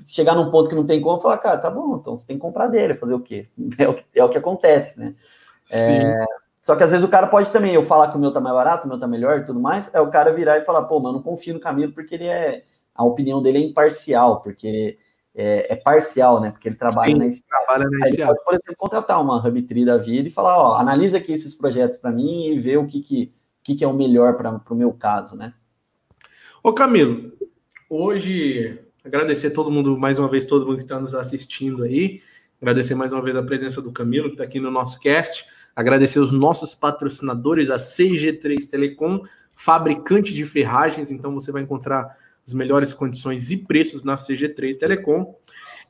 B: chegar num ponto que não tem como, falar, cara, tá bom, então você tem que comprar dele, fazer o quê? *laughs* É o que, é o que acontece, né? Sim. É, só que às vezes o cara pode também, eu falar que o meu tá mais barato, o meu tá melhor e tudo mais, é o cara virar e falar, pô, mas eu não confio no Camilo porque ele é. A opinião dele é imparcial, porque é, é parcial, né? Porque ele trabalha Sim, na. Trabalha na pode, por exemplo, contratar uma Hubtree da vida e falar, ó, analisa aqui esses projetos para mim e vê o que, que, que, que é o melhor para o meu caso, né?
A: Ô Camilo, hoje agradecer a todo mundo, mais uma vez, todo mundo que está nos assistindo aí. Agradecer mais uma vez a presença do Camilo, que está aqui no nosso cast. Agradecer os nossos patrocinadores, a CG3 Telecom, fabricante de ferragens. Então você vai encontrar as melhores condições e preços na CG3 Telecom.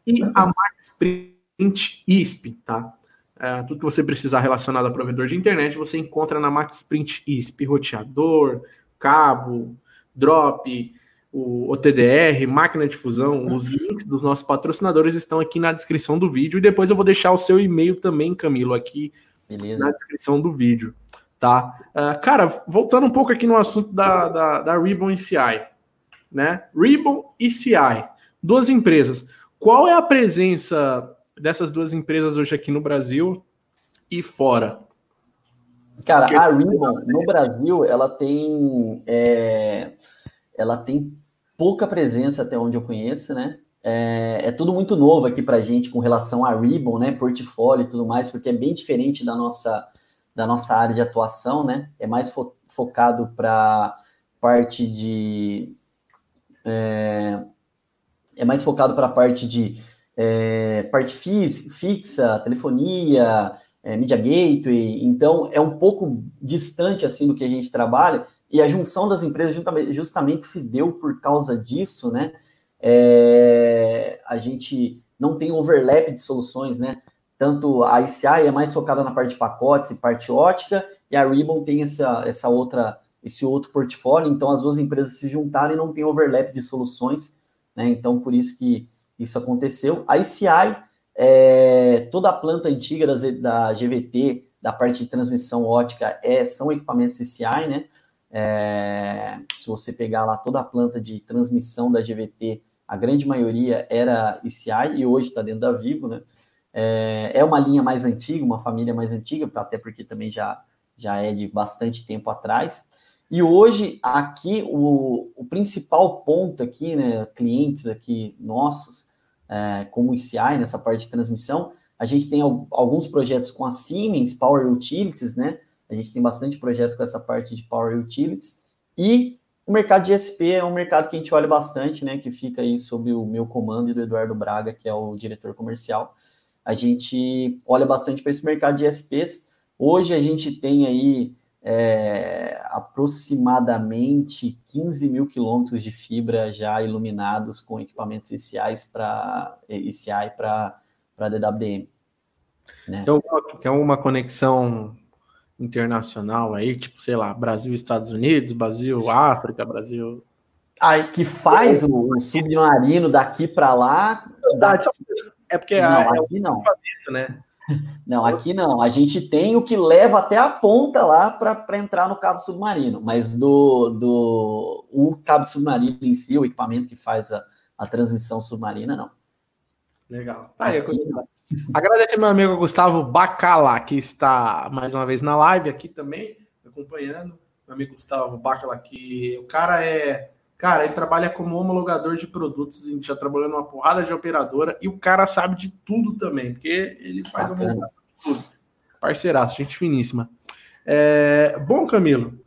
A: E a Max Print ISP, tá? É, tudo que você precisar relacionado a provedor de internet, você encontra na Max Print ISP, roteador, cabo, drop, o OTDR, máquina de fusão. Os links dos nossos patrocinadores estão aqui na descrição do vídeo. E depois eu vou deixar o seu e-mail também, Camilo, aqui Beleza. na descrição do vídeo. Tá? Uh, cara, voltando um pouco aqui no assunto da, da, da Ribbon e CI. Né? Ribbon e CI, duas empresas. Qual é a presença dessas duas empresas hoje aqui no Brasil e fora?
B: Cara, Porque... a Ribbon no Brasil, ela tem é, ela tem pouca presença até onde eu conheço, né? É, é tudo muito novo aqui para gente com relação a Ribbon, né? Portfólio e tudo mais, porque é bem diferente da nossa da nossa área de atuação, né? É mais fo focado para parte de é, é mais focado para a parte de é, parte fixa, telefonia, é, media gateway, então é um pouco distante assim do que a gente trabalha, e a junção das empresas justamente se deu por causa disso, né? É, a gente não tem overlap de soluções, né? Tanto a ICI é mais focada na parte de pacotes e parte ótica, e a Ribbon tem essa, essa outra, esse outro portfólio, então as duas empresas se juntaram e não tem overlap de soluções, né? Então, por isso que isso aconteceu. A ICI, é, toda a planta antiga da, da GVT, da parte de transmissão ótica, é, são equipamentos ICI, né? É, se você pegar lá toda a planta de transmissão da GVT, a grande maioria era ICI e hoje está dentro da Vivo, né? É, é, uma linha mais antiga, uma família mais antiga, até porque também já, já é de bastante tempo atrás. E hoje, aqui, o, o principal ponto aqui, né, clientes aqui nossos, é, como ICI, nessa parte de transmissão, a gente tem alguns projetos com a Siemens, Power Utilities, né? A gente tem bastante projeto com essa parte de Power Utilities. E o mercado de SP é um mercado que a gente olha bastante, né? Que fica aí sob o meu comando e do Eduardo Braga, que é o diretor comercial. A gente olha bastante para esse mercado de SPs. Hoje a gente tem aí é, aproximadamente 15 mil quilômetros de fibra já iluminados com equipamentos ICI para ICI para DWDM.
A: Né? Alguma, tem alguma conexão internacional aí, tipo, sei lá, Brasil, Estados Unidos, Brasil, África, Brasil.
B: Aí que faz o, o submarino daqui para lá.
A: Daqui... É porque não,
B: é, aqui não. né? *laughs* Não, aqui não. A gente tem o que leva até a ponta lá para entrar no cabo submarino, mas do, do o cabo submarino em si, o equipamento que faz a, a transmissão submarina, não.
A: Legal. Tá aí, aqui, Agradecer meu amigo Gustavo Bacala, que está mais uma vez na live aqui também, acompanhando. Meu amigo Gustavo Bacala, que o cara é. Cara, ele trabalha como homologador de produtos, a gente já trabalhou numa porrada de operadora, e o cara sabe de tudo também, porque ele faz homologação de tudo. Parceiraço, gente finíssima. É... Bom, Camilo,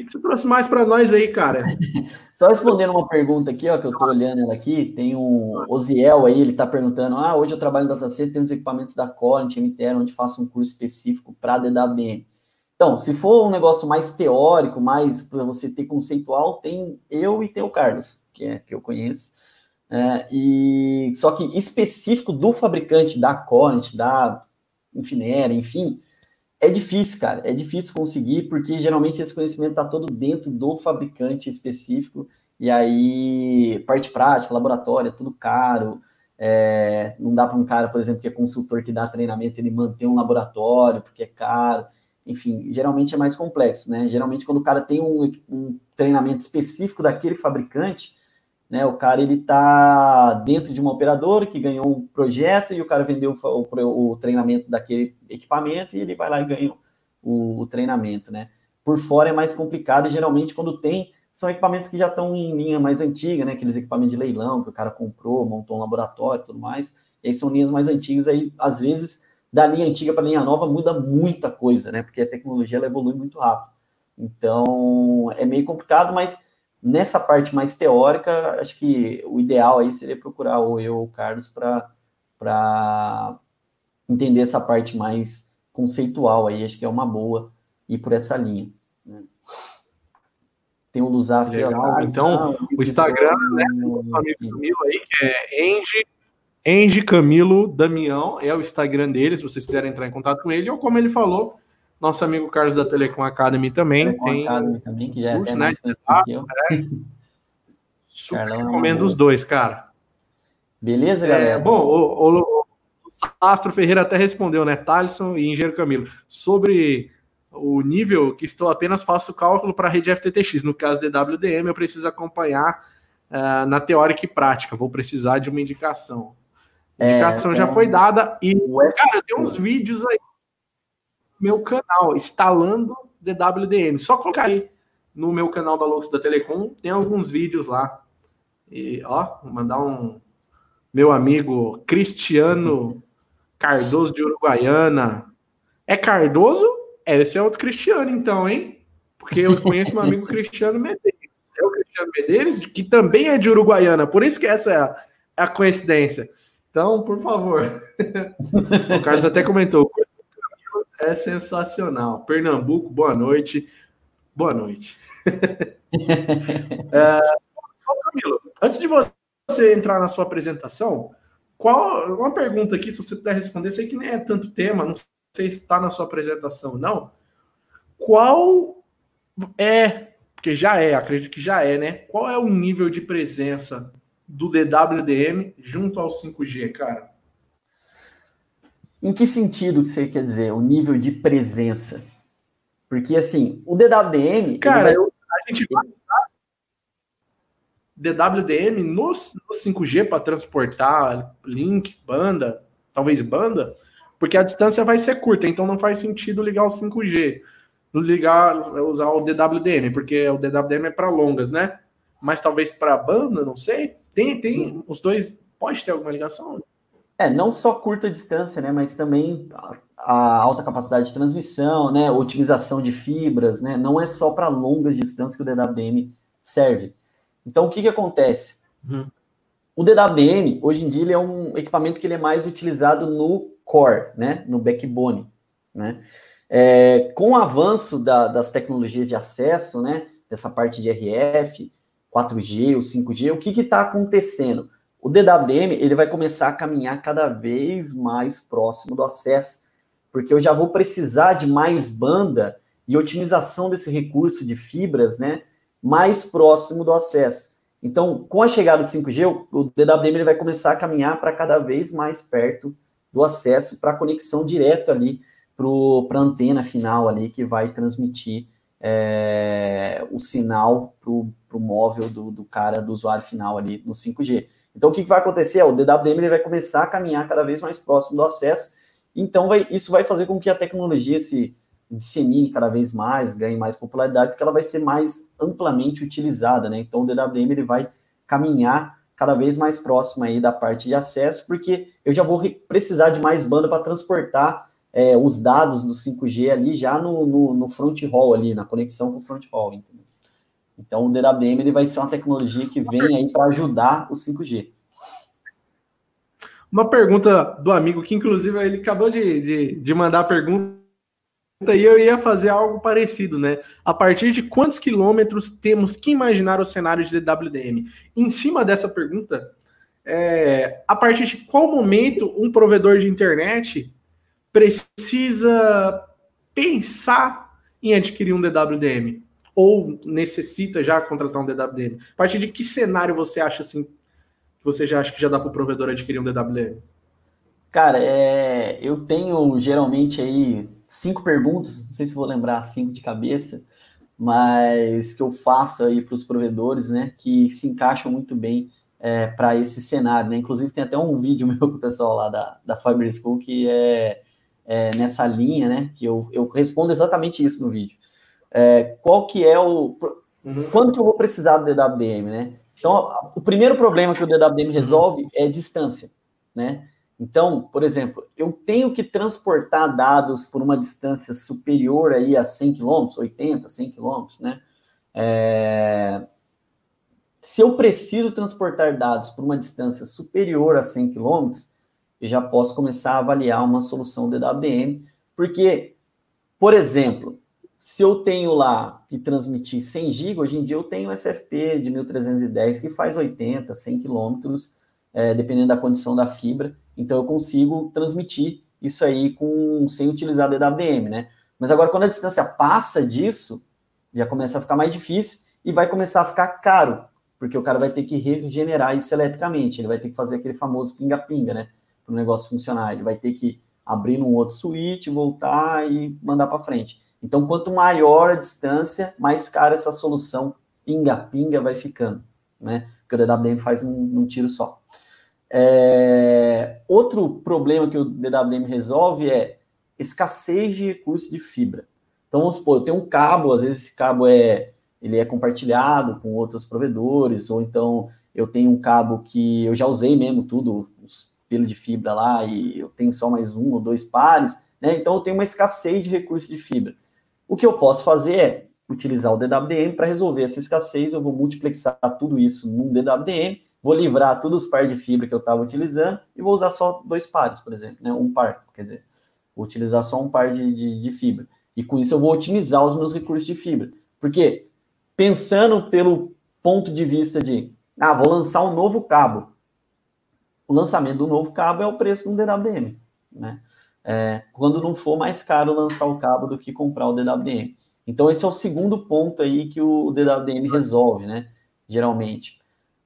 A: que, que você trouxe mais para nós aí, cara? *laughs*
B: Só respondendo uma pergunta aqui, ó, que eu estou olhando ela aqui, tem um Oziel aí, ele está perguntando: ah, hoje eu trabalho no datacenter, tem uns equipamentos da Corent, MTR, onde faço um curso específico para DWM. Então, se for um negócio mais teórico, mais para você ter conceitual, tem eu e tem o Carlos, que é que eu conheço. É, e só que específico do fabricante da Corent, da Infinera, enfim, é difícil, cara. É difícil conseguir, porque geralmente esse conhecimento está todo dentro do fabricante específico. E aí, parte prática, laboratório, é tudo caro. É, não dá para um cara, por exemplo, que é consultor que dá treinamento, ele manter um laboratório, porque é caro. Enfim, geralmente é mais complexo, né? Geralmente, quando o cara tem um, um treinamento específico daquele fabricante, né? O cara ele está dentro de uma operadora que ganhou um projeto e o cara vendeu o, o, o treinamento daquele equipamento e ele vai lá e ganha o, o, treinamento, né? Por fora é mais complicado e geralmente quando tem são equipamentos que já estão em linha mais antiga, né? Aqueles equipamentos de leilão que o cara comprou, montou um laboratório, tudo mais. E aí são linhas mais antigas aí às vezes da linha antiga para a linha nova muda muita coisa, né? Porque a tecnologia ela evolui muito rápido. Então é meio complicado, mas nessa parte mais teórica, acho que o ideal aí seria procurar ou eu ou o Carlos para entender essa parte mais conceitual aí, acho que é uma boa ir por essa linha. Né? Tem o Luzastro.
A: Legal. então, o Instagram, né, do amigo Camilo aí, que é Eng Enge Camilo Damião é o Instagram dele, se vocês quiserem entrar em contato com ele, ou como ele falou, nosso amigo Carlos da Telecom Academy também Telecom tem. Academy também, que já é curso, né? É. *laughs* Super Carlão recomendo é os dois, cara.
B: Beleza, galera?
A: É, bom, o, o, o Astro Ferreira até respondeu, né? Thaleson e Engenheiro Camilo. Sobre o nível que estou apenas faço cálculo para a rede FTTX. No caso de WDM, eu preciso acompanhar uh, na teórica e prática. Vou precisar de uma indicação. A é, indicação é, já foi dada e, cara, tem uns vídeos aí meu canal, instalando DWDM. Só colocar aí no meu canal da Lux da Telecom, tem alguns vídeos lá. E, ó, vou mandar um meu amigo Cristiano Cardoso de Uruguaiana. É Cardoso? É, esse é outro Cristiano, então, hein? Porque eu conheço meu amigo Cristiano Medeiros. É o Cristiano Medeiros, que também é de Uruguaiana. Por isso que essa é a, é a coincidência. Então, por favor. *laughs* o Carlos até comentou. É sensacional. Pernambuco, boa noite. Boa noite. *laughs* é, Camilo, antes de você entrar na sua apresentação, qual uma pergunta aqui, se você puder responder, sei que nem é tanto tema, não sei se está na sua apresentação não. Qual é, porque já é, acredito que já é, né? Qual é o nível de presença do DWDM junto ao 5G, cara?
B: Em que sentido que você quer dizer, o nível de presença? Porque, assim, o DWDM...
A: Cara, vai... eu, a gente vai usar DWDM no, no 5G para transportar link, banda, talvez banda, porque a distância vai ser curta, então não faz sentido ligar o 5G, ligar, usar o DWDM, porque o DWDM é para longas, né? Mas talvez para banda, não sei. Tem, tem, os dois, pode ter alguma ligação?
B: É, não só curta distância, né, mas também a, a alta capacidade de transmissão, né, otimização de fibras, né, não é só para longas distâncias que o DWDM serve. Então, o que que acontece? Uhum. O DWDM, hoje em dia, ele é um equipamento que ele é mais utilizado no core, né, no backbone, né. É, com o avanço da, das tecnologias de acesso, né, dessa parte de RF, 4G, o 5G, o que está acontecendo? O DWDM ele vai começar a caminhar cada vez mais próximo do acesso, porque eu já vou precisar de mais banda e otimização desse recurso de fibras, né, mais próximo do acesso. Então, com a chegada do 5G, o DWDM ele vai começar a caminhar para cada vez mais perto do acesso para conexão direto ali para a antena final ali que vai transmitir é, o sinal para o móvel do, do, cara, do usuário final ali no 5G. Então, o que, que vai acontecer? O DWDM ele vai começar a caminhar cada vez mais próximo do acesso, então vai, isso vai fazer com que a tecnologia se dissemine cada vez mais, ganhe mais popularidade, porque ela vai ser mais amplamente utilizada, né? Então, o DWDM ele vai caminhar cada vez mais próximo aí da parte de acesso, porque eu já vou precisar de mais banda para transportar é, os dados do 5G ali já no, no, no, front hall ali, na conexão com o front hall. Então o DWDM ele vai ser uma tecnologia que vem aí para ajudar o 5G.
A: Uma pergunta do amigo que inclusive ele acabou de, de, de mandar a pergunta e eu ia fazer algo parecido, né? A partir de quantos quilômetros temos que imaginar o cenário de DWDM? Em cima dessa pergunta, é, a partir de qual momento um provedor de internet precisa pensar em adquirir um DWDM? Ou necessita já contratar um DWDM? A partir de que cenário você acha assim que você já acha que já dá para o provedor adquirir um DWDM?
B: Cara, é, eu tenho geralmente aí cinco perguntas, não sei se vou lembrar cinco de cabeça, mas que eu faço aí para os provedores, né, que se encaixam muito bem é, para esse cenário, né? Inclusive tem até um vídeo *laughs* meu com o pessoal lá da, da Fiber School que é é, nessa linha, né? Que eu, eu respondo exatamente isso no vídeo. É, qual que é o. Uhum. Quando que eu vou precisar do DWDM, né? Então, o primeiro problema que o DWDM resolve é distância, né? Então, por exemplo, eu tenho que transportar dados por uma distância superior aí a 100 km, 80, 100 km, né? É... Se eu preciso transportar dados por uma distância superior a 100 km, eu já posso começar a avaliar uma solução DWDM, porque, por exemplo, se eu tenho lá que transmitir 100 GB, hoje em dia eu tenho SFP de 1310 que faz 80, 100 quilômetros é, dependendo da condição da fibra. Então eu consigo transmitir isso aí com sem utilizar DWDM, né? Mas agora quando a distância passa disso, já começa a ficar mais difícil e vai começar a ficar caro, porque o cara vai ter que regenerar isso eletricamente, ele vai ter que fazer aquele famoso pinga-pinga, né? Para o negócio funcionar, ele vai ter que abrir num outro switch, voltar e mandar para frente. Então, quanto maior a distância, mais cara essa solução pinga-pinga vai ficando, né? Porque o DWDM faz num, num tiro só. É... Outro problema que o DWDM resolve é escassez de recursos de fibra. Então, vamos supor, eu tenho um cabo, às vezes esse cabo é, ele é compartilhado com outros provedores, ou então eu tenho um cabo que eu já usei mesmo tudo, os pelos de fibra lá, e eu tenho só mais um ou dois pares, né? Então eu tenho uma escassez de recursos de fibra. O que eu posso fazer é utilizar o DWDM para resolver essa escassez, eu vou multiplexar tudo isso num DWDM, vou livrar todos os pares de fibra que eu estava utilizando e vou usar só dois pares, por exemplo, né? Um par, quer dizer, vou utilizar só um par de, de, de fibra. E com isso eu vou otimizar os meus recursos de fibra. Porque, pensando pelo ponto de vista de, ah, vou lançar um novo cabo. O lançamento do novo cabo é o preço do DWM, né? É, quando não for mais caro lançar o cabo do que comprar o DWM. Então, esse é o segundo ponto aí que o DWM resolve, né? Geralmente.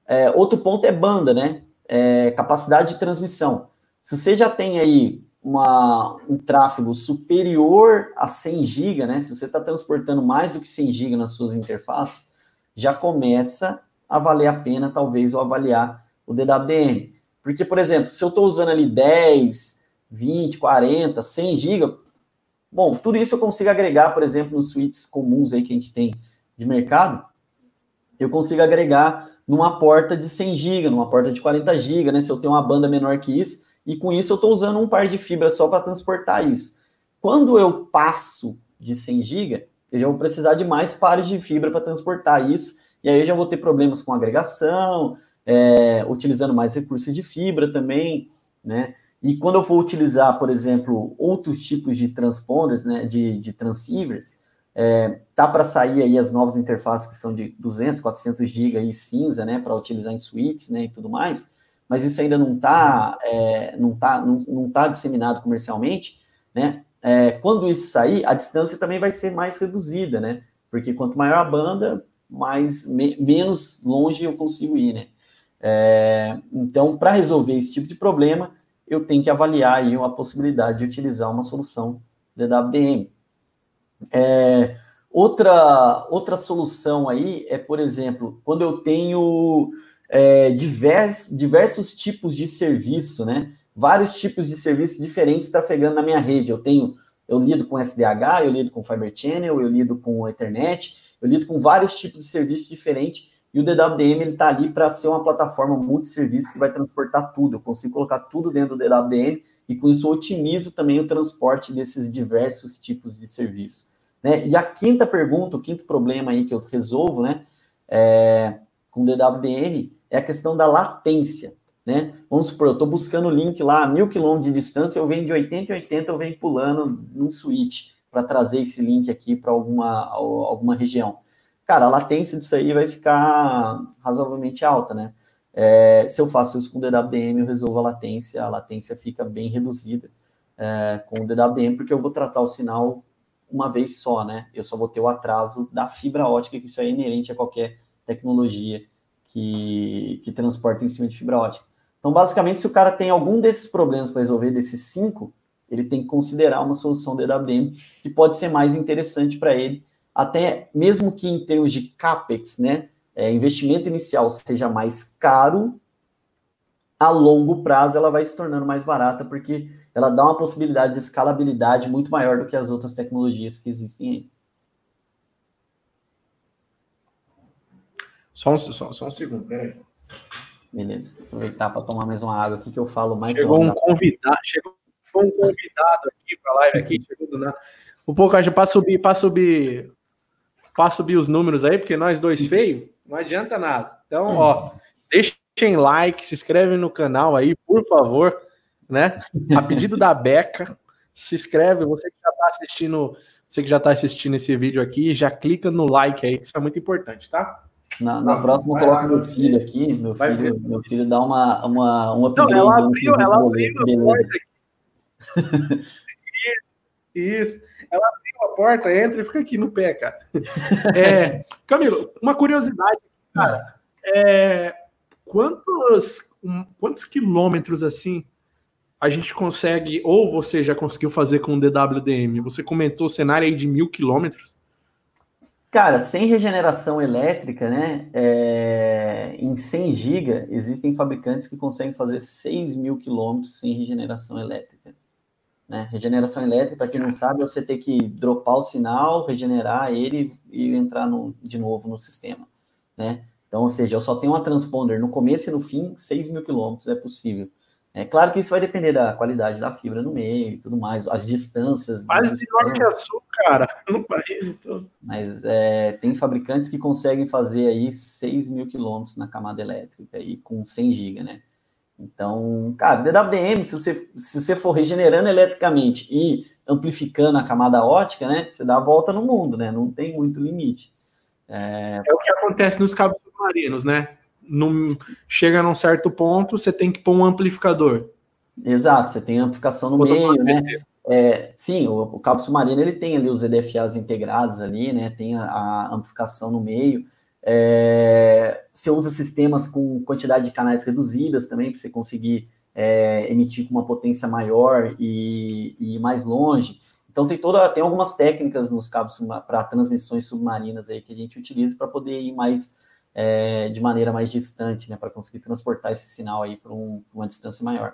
B: É, outro ponto é banda, né? É, capacidade de transmissão. Se você já tem aí uma, um tráfego superior a 100 GB, né? Se você está transportando mais do que 100 GB nas suas interfaces, já começa a valer a pena, talvez, ou avaliar o DWDM. Porque, por exemplo, se eu estou usando ali 10, 20, 40, 100 GB, bom, tudo isso eu consigo agregar, por exemplo, nos suítes comuns aí que a gente tem de mercado, eu consigo agregar numa porta de 100 GB, numa porta de 40 GB, né? Se eu tenho uma banda menor que isso, e com isso eu estou usando um par de fibra só para transportar isso. Quando eu passo de 100 GB, eu já vou precisar de mais pares de fibra para transportar isso, e aí eu já vou ter problemas com agregação, é, utilizando mais recursos de fibra também, né? E quando eu for utilizar, por exemplo, outros tipos de transponders, né, de, de transceivers, é, tá para sair aí as novas interfaces que são de 200, 400 GB aí cinza, né, para utilizar em suítes, né, e tudo mais mas isso ainda não está é, não tá, não, não tá disseminado comercialmente, né? É, quando isso sair, a distância também vai ser mais reduzida, né? Porque quanto maior a banda, mais me, menos longe eu consigo ir, né? É, então, para resolver esse tipo de problema, eu tenho que avaliar aí a possibilidade de utilizar uma solução DWDM. É, outra, outra solução aí é, por exemplo, quando eu tenho é, divers, diversos tipos de serviço, né? Vários tipos de serviços diferentes trafegando na minha rede. Eu tenho, eu lido com SDH, eu lido com Fiber Channel, eu lido com Ethernet, eu lido com vários tipos de serviços diferentes. E o DWDM ele está ali para ser uma plataforma multisserviço que vai transportar tudo. Eu consigo colocar tudo dentro do DWDM e com isso eu otimizo também o transporte desses diversos tipos de serviço. Né? E a quinta pergunta, o quinto problema aí que eu resolvo, né, é, com o DWDM é a questão da latência, né? Vamos supor, eu estou buscando o link lá a mil quilômetros de distância, eu venho de 80 em 80, eu venho pulando num switch para trazer esse link aqui para alguma, alguma região. Cara, a latência disso aí vai ficar razoavelmente alta, né? É, se eu faço isso com o DWDM, eu resolvo a latência, a latência fica bem reduzida é, com o DWDM, porque eu vou tratar o sinal uma vez só, né? Eu só vou ter o atraso da fibra ótica, que isso é inerente a qualquer tecnologia que, que transporta em cima de fibra ótica. Então, basicamente, se o cara tem algum desses problemas para resolver, desses cinco, ele tem que considerar uma solução DWM que pode ser mais interessante para ele, até mesmo que em termos de CAPEX, né, é, investimento inicial seja mais caro, a longo prazo ela vai se tornando mais barata, porque ela dá uma possibilidade de escalabilidade muito maior do que as outras tecnologias que existem aí.
A: Só um, só, só um segundo, peraí.
B: Beleza. Aproveitar para tomar mais uma água aqui que eu falo mais.
A: Chegou um convidado, chegou um convidado aqui para a live aqui, chegou do nada. Um pouco para subir, para subir, para subir os números aí, porque nós dois feios, não adianta nada. Então, ó, deixem like, se inscreve no canal aí, por favor, né? A pedido da Beca, se inscreve, você que já está assistindo, você que já está assistindo esse vídeo aqui, já clica no like aí, que isso é muito importante, tá?
B: Na, na próxima eu coloco meu filho aqui. Meu filho, meu filho dá uma, uma, um upgrade. Não, ela
A: abriu, ela abriu a porta aqui. isso, isso. Ela abriu a porta, entra e fica aqui no pé, cara. É, Camilo, uma curiosidade, cara. É, quantos, quantos quilômetros assim a gente consegue, ou você já conseguiu fazer com o DWDM? Você comentou o cenário aí de mil quilômetros?
B: Cara, sem regeneração elétrica, né, é, em 100 GB, existem fabricantes que conseguem fazer 6 mil quilômetros sem regeneração elétrica. Né? Regeneração elétrica, para quem não sabe, é você ter que dropar o sinal, regenerar ele e entrar no, de novo no sistema. Né? Então, ou seja, eu só tenho uma transponder no começo e no fim, 6 mil quilômetros é possível. É claro que isso vai depender da qualidade da fibra no meio e tudo mais, as distâncias.
A: Quase de norte a sul, cara, *laughs* no país todo.
B: Mas é, tem fabricantes que conseguem fazer aí 6 mil quilômetros na camada elétrica aí com 100 GB, né? Então, cara, DWDM, se você, se você for regenerando eletricamente e amplificando a camada ótica, né? Você dá a volta no mundo, né? Não tem muito limite.
A: É, é o que acontece nos cabos submarinos, né? num, chega num certo ponto, você tem que pôr um amplificador.
B: Exato, você tem amplificação no meio, né? É, sim, o, o, cabo submarino ele tem ali os EDFAs integrados ali, né? Tem a, a amplificação no meio. É, você usa sistemas com quantidade de canais reduzidas também para você conseguir é, emitir com uma potência maior e, e mais longe. Então tem toda, tem algumas técnicas nos cabos para transmissões submarinas aí que a gente utiliza para poder ir mais é, de maneira mais distante, né, para conseguir transportar esse sinal aí para um, uma distância maior.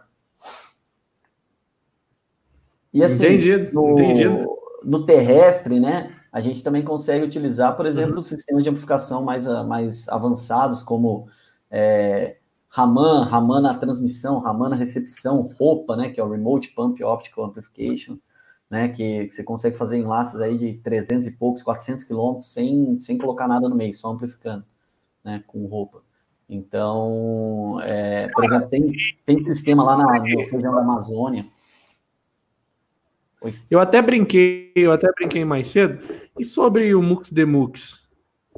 B: E assim, entendido, no, entendido. no terrestre, né, a gente também consegue utilizar, por exemplo, uhum. sistemas de amplificação mais, mais avançados, como é, Raman, Raman na transmissão, Raman na recepção, roupa, né, que é o Remote Pump Optical Amplification, né, que, que, você consegue fazer enlaces aí de 300 e poucos, 400 quilômetros sem, sem colocar nada no meio, só amplificando né, com roupa. Então, é, por exemplo, tem, tem sistema lá na, na região da Amazônia.
A: Oi. Eu até brinquei, eu até brinquei mais cedo. E sobre o Mux Demux?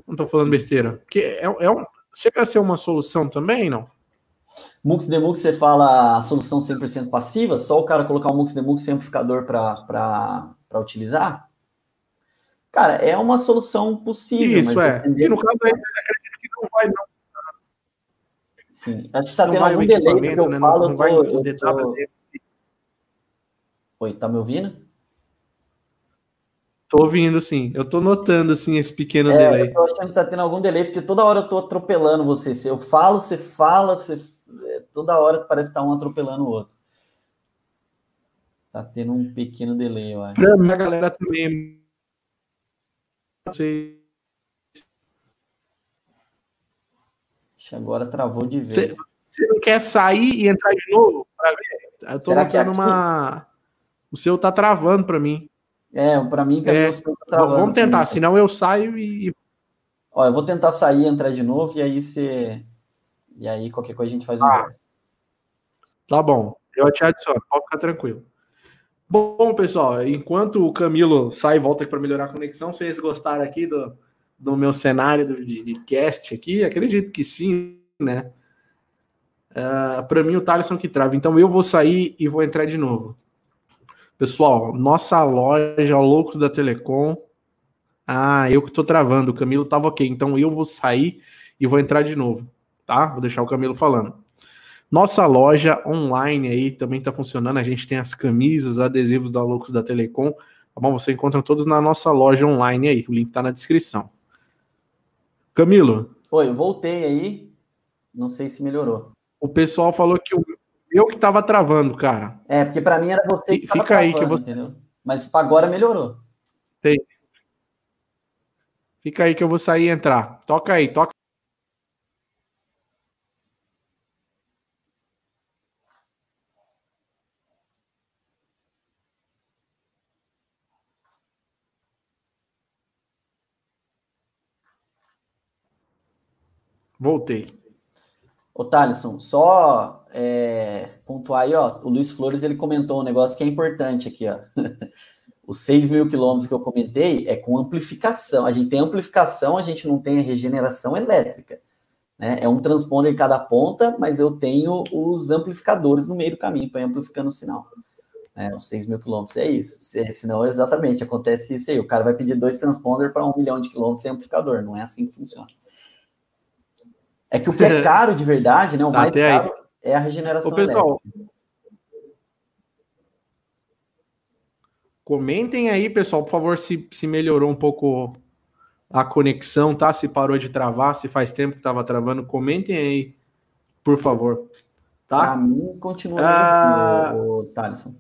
A: Não estou falando besteira. Porque é, é um, chega a ser uma solução também, não?
B: Mux Demux, você fala a solução 100% passiva? Só o cara colocar o Mux Demux sem amplificador para utilizar? Cara, é uma solução possível.
A: Isso, é. E no caso, não vai, não.
B: Sim, acho que tá tendo algum delay que eu né? falo. Não, não tô, eu tô... Oi, tá me ouvindo?
A: Tô ouvindo, sim. Eu tô notando, assim, esse pequeno
B: é,
A: delay.
B: Eu tô achando que tá tendo algum delay, porque toda hora eu tô atropelando você. Se eu falo, você fala, você... É, toda hora parece que tá um atropelando o outro. Tá tendo um pequeno delay, eu acho.
A: Pra minha galera também. Não sei
B: agora travou de vez.
A: Você não quer sair e entrar de novo? Eu tô Será notando uma. O seu tá travando para mim.
B: É, para mim é, tá travando.
A: Vamos tentar, senão eu saio e.
B: Ó, eu vou tentar sair entrar de novo, e aí você. E aí qualquer coisa a gente faz um ah,
A: Tá bom. Eu te adiciono, pode ficar tranquilo. Bom, pessoal, enquanto o Camilo sai e volta aqui para melhorar a conexão, vocês gostaram aqui do, do meu cenário de, de cast aqui? Acredito que sim, né? Uh, ah, para mim, o Thaleson que trava. Então, eu vou sair e vou entrar de novo. Pessoal, nossa loja, Loucos da Telecom. Ah, eu que tô travando. O Camilo tava ok. Então, eu vou sair e vou entrar de novo, tá? Vou deixar o Camilo falando. Nossa loja online aí também tá funcionando. A gente tem as camisas, adesivos da Loucos da Telecom. Tá bom? Você encontra todos na nossa loja online aí. O link tá na descrição. Camilo.
B: Oi, eu voltei aí. Não sei se melhorou.
A: O pessoal falou que o eu que tava travando, cara.
B: É, porque para mim era você
A: que Fica aí travando, que eu vou...
B: entendeu? Mas agora melhorou.
A: Tem. Fica aí que eu vou sair e entrar. Toca aí, toca. Voltei.
B: Ô, Thalisson, só é, pontuar aí, ó, o Luiz Flores, ele comentou um negócio que é importante aqui, ó. *laughs* Os 6 mil quilômetros que eu comentei é com amplificação. A gente tem amplificação, a gente não tem a regeneração elétrica. Né? É um transponder em cada ponta, mas eu tenho os amplificadores no meio do caminho para amplificando o sinal. É, os 6 mil quilômetros é isso. Se, senão, exatamente, acontece isso aí. O cara vai pedir dois transponder para um milhão de quilômetros sem amplificador. Não é assim que funciona. É que o que é *laughs* caro de verdade, né? O mais Até caro aí. é a regeneração Ô, pessoal, elétrica.
A: Comentem aí, pessoal, por favor, se, se melhorou um pouco a conexão, tá? Se parou de travar, se faz tempo que estava travando, comentem aí, por favor. Tá?
B: Para mim, continua ah... o Thaleson.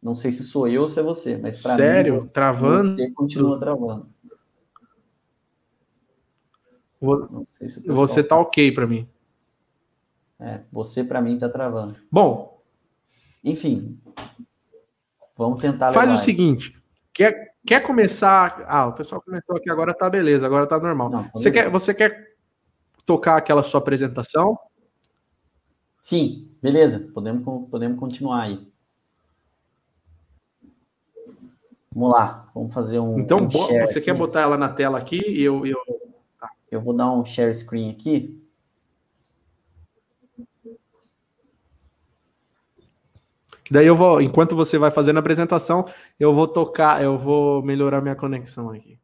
B: Não sei se sou eu ou se é você, mas
A: para mim. Sério? Travando?
B: Você continua travando.
A: Se você tá ok para mim.
B: É, você para mim tá travando.
A: Bom.
B: Enfim. Vamos tentar.
A: Faz o seguinte. Quer, quer começar? Ah, o pessoal comentou aqui agora tá beleza, agora tá normal. Não, você, quer, você quer tocar aquela sua apresentação?
B: Sim, beleza. Podemos, podemos continuar aí. Vamos lá, vamos fazer um.
A: Então,
B: um
A: você aqui. quer botar ela na tela aqui e eu, eu.
B: Eu vou dar um share screen aqui.
A: Daí eu vou, enquanto você vai fazendo a apresentação, eu vou tocar, eu vou melhorar minha conexão aqui.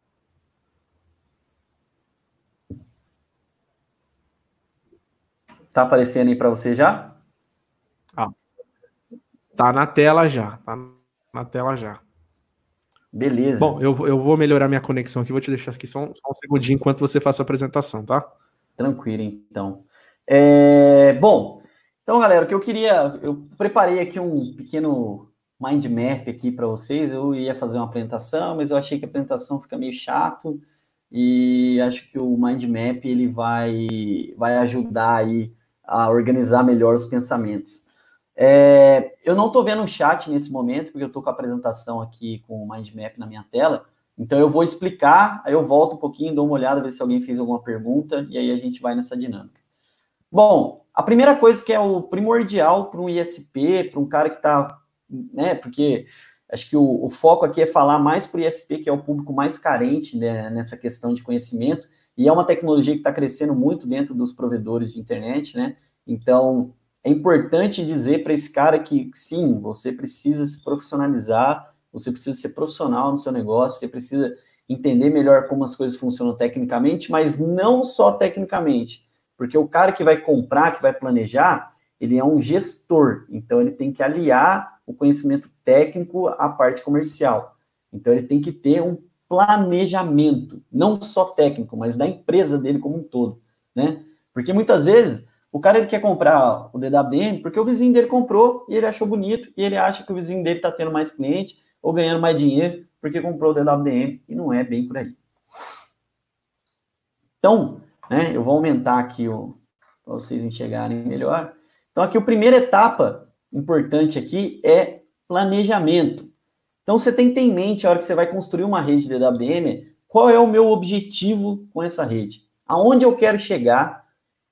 B: Tá aparecendo aí para você já?
A: Ah, tá na tela já, tá na tela já.
B: Beleza.
A: Bom, eu, eu vou melhorar minha conexão aqui, vou te deixar aqui só um, só um segundinho enquanto você faz a apresentação, tá?
B: Tranquilo, então. É, bom, então, galera, o que eu queria, eu preparei aqui um pequeno mind map aqui para vocês. Eu ia fazer uma apresentação, mas eu achei que a apresentação fica meio chato e acho que o mind map ele vai vai ajudar aí a organizar melhor os pensamentos. É, eu não estou vendo o chat nesse momento, porque eu estou com a apresentação aqui com o mind map na minha tela. Então eu vou explicar, aí eu volto um pouquinho, dou uma olhada, ver se alguém fez alguma pergunta, e aí a gente vai nessa dinâmica. Bom, a primeira coisa que é o primordial para um ISP, para um cara que está, né, porque acho que o, o, foco aqui é falar mais para o ISP, que é o público mais carente né, nessa questão de conhecimento, e é uma tecnologia que está crescendo muito dentro dos provedores de internet, né? Então, é importante dizer para esse cara que, sim, você precisa se profissionalizar, você precisa ser profissional no seu negócio, você precisa entender melhor como as coisas funcionam tecnicamente, mas não só tecnicamente porque o cara que vai comprar, que vai planejar, ele é um gestor, então ele tem que aliar o conhecimento técnico à parte comercial. Então ele tem que ter um planejamento, não só técnico, mas da empresa dele como um todo, né? Porque muitas vezes o cara ele quer comprar o DWM porque o vizinho dele comprou e ele achou bonito e ele acha que o vizinho dele está tendo mais cliente ou ganhando mais dinheiro porque comprou o DWM e não é bem por aí. Então, né? Eu vou aumentar aqui para vocês enxergarem melhor. Então, aqui a primeira etapa importante aqui é planejamento. Então, você tem que ter em mente, a hora que você vai construir uma rede de DWM, qual é o meu objetivo com essa rede? Aonde eu quero chegar?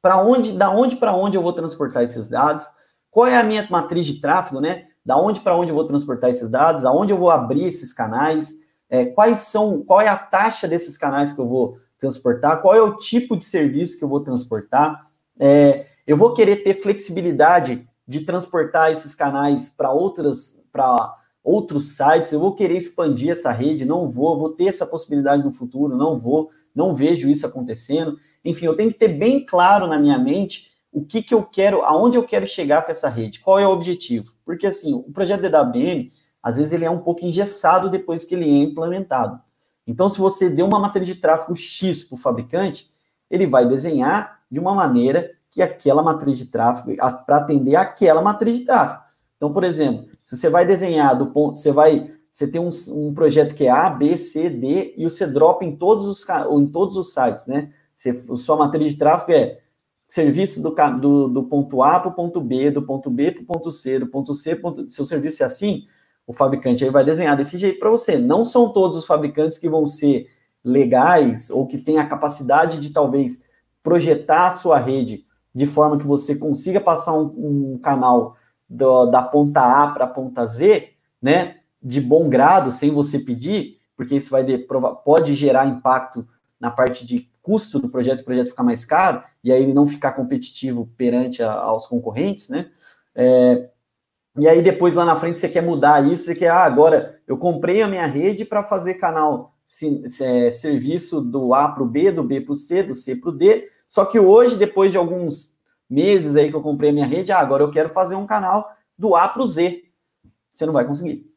B: Para onde, da onde para onde eu vou transportar esses dados? Qual é a minha matriz de tráfego, né? Da onde para onde eu vou transportar esses dados? Aonde eu vou abrir esses canais? É, quais são, qual é a taxa desses canais que eu vou transportar, qual é o tipo de serviço que eu vou transportar. É, eu vou querer ter flexibilidade de transportar esses canais para outras para outros sites, eu vou querer expandir essa rede, não vou, vou ter essa possibilidade no futuro, não vou, não vejo isso acontecendo. Enfim, eu tenho que ter bem claro na minha mente o que, que eu quero, aonde eu quero chegar com essa rede, qual é o objetivo. Porque assim, o projeto DWM, às vezes ele é um pouco engessado depois que ele é implementado. Então, se você deu uma matriz de tráfego X para o fabricante, ele vai desenhar de uma maneira que aquela matriz de tráfego, para atender aquela matriz de tráfego. Então, por exemplo, se você vai desenhar do ponto, você vai, você tem um, um projeto que é A, B, C, D, e você dropa em todos os, em todos os sites, né? Você, sua matriz de tráfego é serviço do, do, do ponto A para o ponto B, do ponto B para o ponto C, do ponto C, ponto, seu serviço é assim, o fabricante aí vai desenhar desse jeito para você. Não são todos os fabricantes que vão ser legais ou que têm a capacidade de talvez projetar a sua rede de forma que você consiga passar um, um canal do, da ponta A para a ponta Z, né? de bom grado, sem você pedir, porque isso vai de, pode gerar impacto na parte de custo do projeto, o projeto ficar mais caro, e aí não ficar competitivo perante a, aos concorrentes, né? É, e aí depois lá na frente você quer mudar isso, você quer, ah, agora eu comprei a minha rede para fazer canal se, se, é, serviço do A para o B, do B para o C, do C para o D, só que hoje, depois de alguns meses aí que eu comprei a minha rede, ah, agora eu quero fazer um canal do A para o Z. Você não vai conseguir.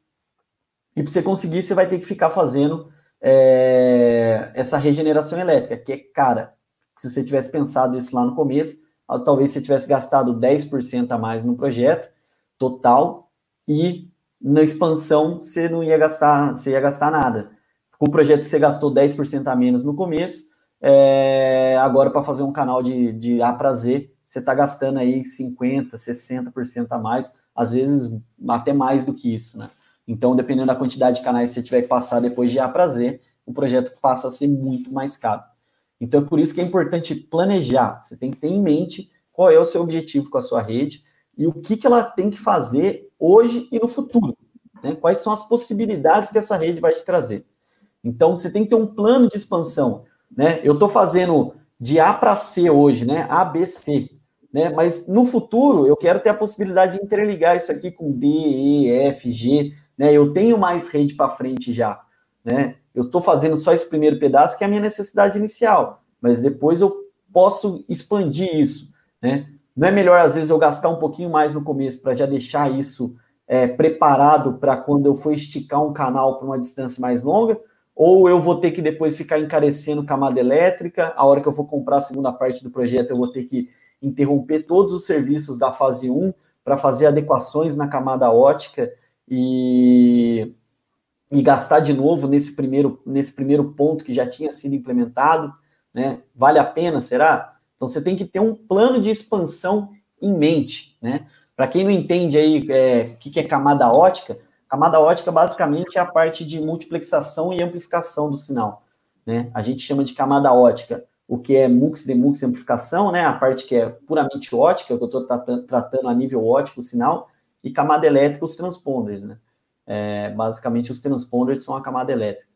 B: E para você conseguir, você vai ter que ficar fazendo é, essa regeneração elétrica, que é cara. Se você tivesse pensado isso lá no começo, talvez você tivesse gastado 10% a mais no projeto total e na expansão você não ia gastar, você ia gastar nada. Com o projeto você gastou 10% a menos no começo, é, agora para fazer um canal de, de A para Z, você está gastando aí 50%, 60% a mais, às vezes até mais do que isso, né? Então, dependendo da quantidade de canais que você tiver que passar depois de A para Z, o projeto passa a ser muito mais caro. Então, é por isso que é importante planejar. Você tem que ter em mente qual é o seu objetivo com a sua rede e o que, que ela tem que fazer hoje e no futuro. Né? Quais são as possibilidades que essa rede vai te trazer. Então, você tem que ter um plano de expansão. Né? Eu estou fazendo de A para C hoje, né? A, B, C. Né? Mas no futuro, eu quero ter a possibilidade de interligar isso aqui com D, E, F, G. Né? Eu tenho mais rede para frente já. Né? Eu estou fazendo só esse primeiro pedaço, que é a minha necessidade inicial. Mas depois eu posso expandir isso. Né? Não é melhor, às vezes, eu gastar um pouquinho mais no começo para já deixar isso é, preparado para quando eu for esticar um canal para uma distância mais longa? Ou eu vou ter que depois ficar encarecendo camada elétrica, a hora que eu for comprar a segunda parte do projeto, eu vou ter que interromper todos os serviços da fase 1 para fazer adequações na camada ótica e, e gastar de novo nesse primeiro, nesse primeiro ponto que já tinha sido implementado, né? Vale a pena, será? Então você tem que ter um plano de expansão em mente, né? Para quem não entende aí é, o que é camada ótica, camada ótica basicamente é a parte de multiplexação e amplificação do sinal, né? A gente chama de camada ótica o que é MUX, demux, amplificação, né? A parte que é puramente ótica, que eu estou tratando a nível ótico o sinal, e camada elétrica, os transponders, né? É, basicamente, os transponders são a camada elétrica.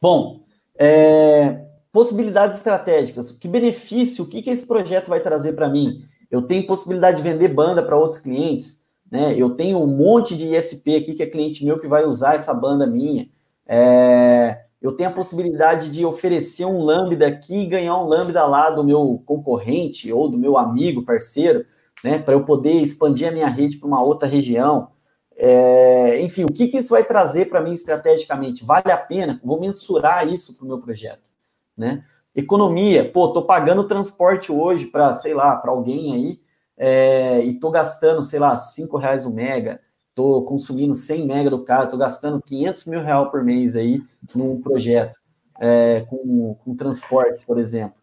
B: Bom, é, possibilidades estratégicas. Que benefício, o que, que esse projeto vai trazer para mim? Eu tenho possibilidade de vender banda para outros clientes, né? Eu tenho um monte de ISP aqui que é cliente meu que vai usar essa banda minha. É, eu tenho a possibilidade de oferecer um lambda aqui e ganhar um lambda lá do meu concorrente ou do meu amigo, parceiro, né, para eu poder expandir a minha rede para uma outra região. É, enfim, o que, que isso vai trazer para mim estrategicamente? Vale a pena? Vou mensurar isso para o meu projeto, né? Economia, pô, tô pagando transporte hoje para, sei lá, para alguém aí, é, e tô gastando, sei lá, cinco reais o mega estou consumindo 100 mega do cara, estou gastando 500 mil reais por mês aí num projeto, é, com, com transporte, por exemplo.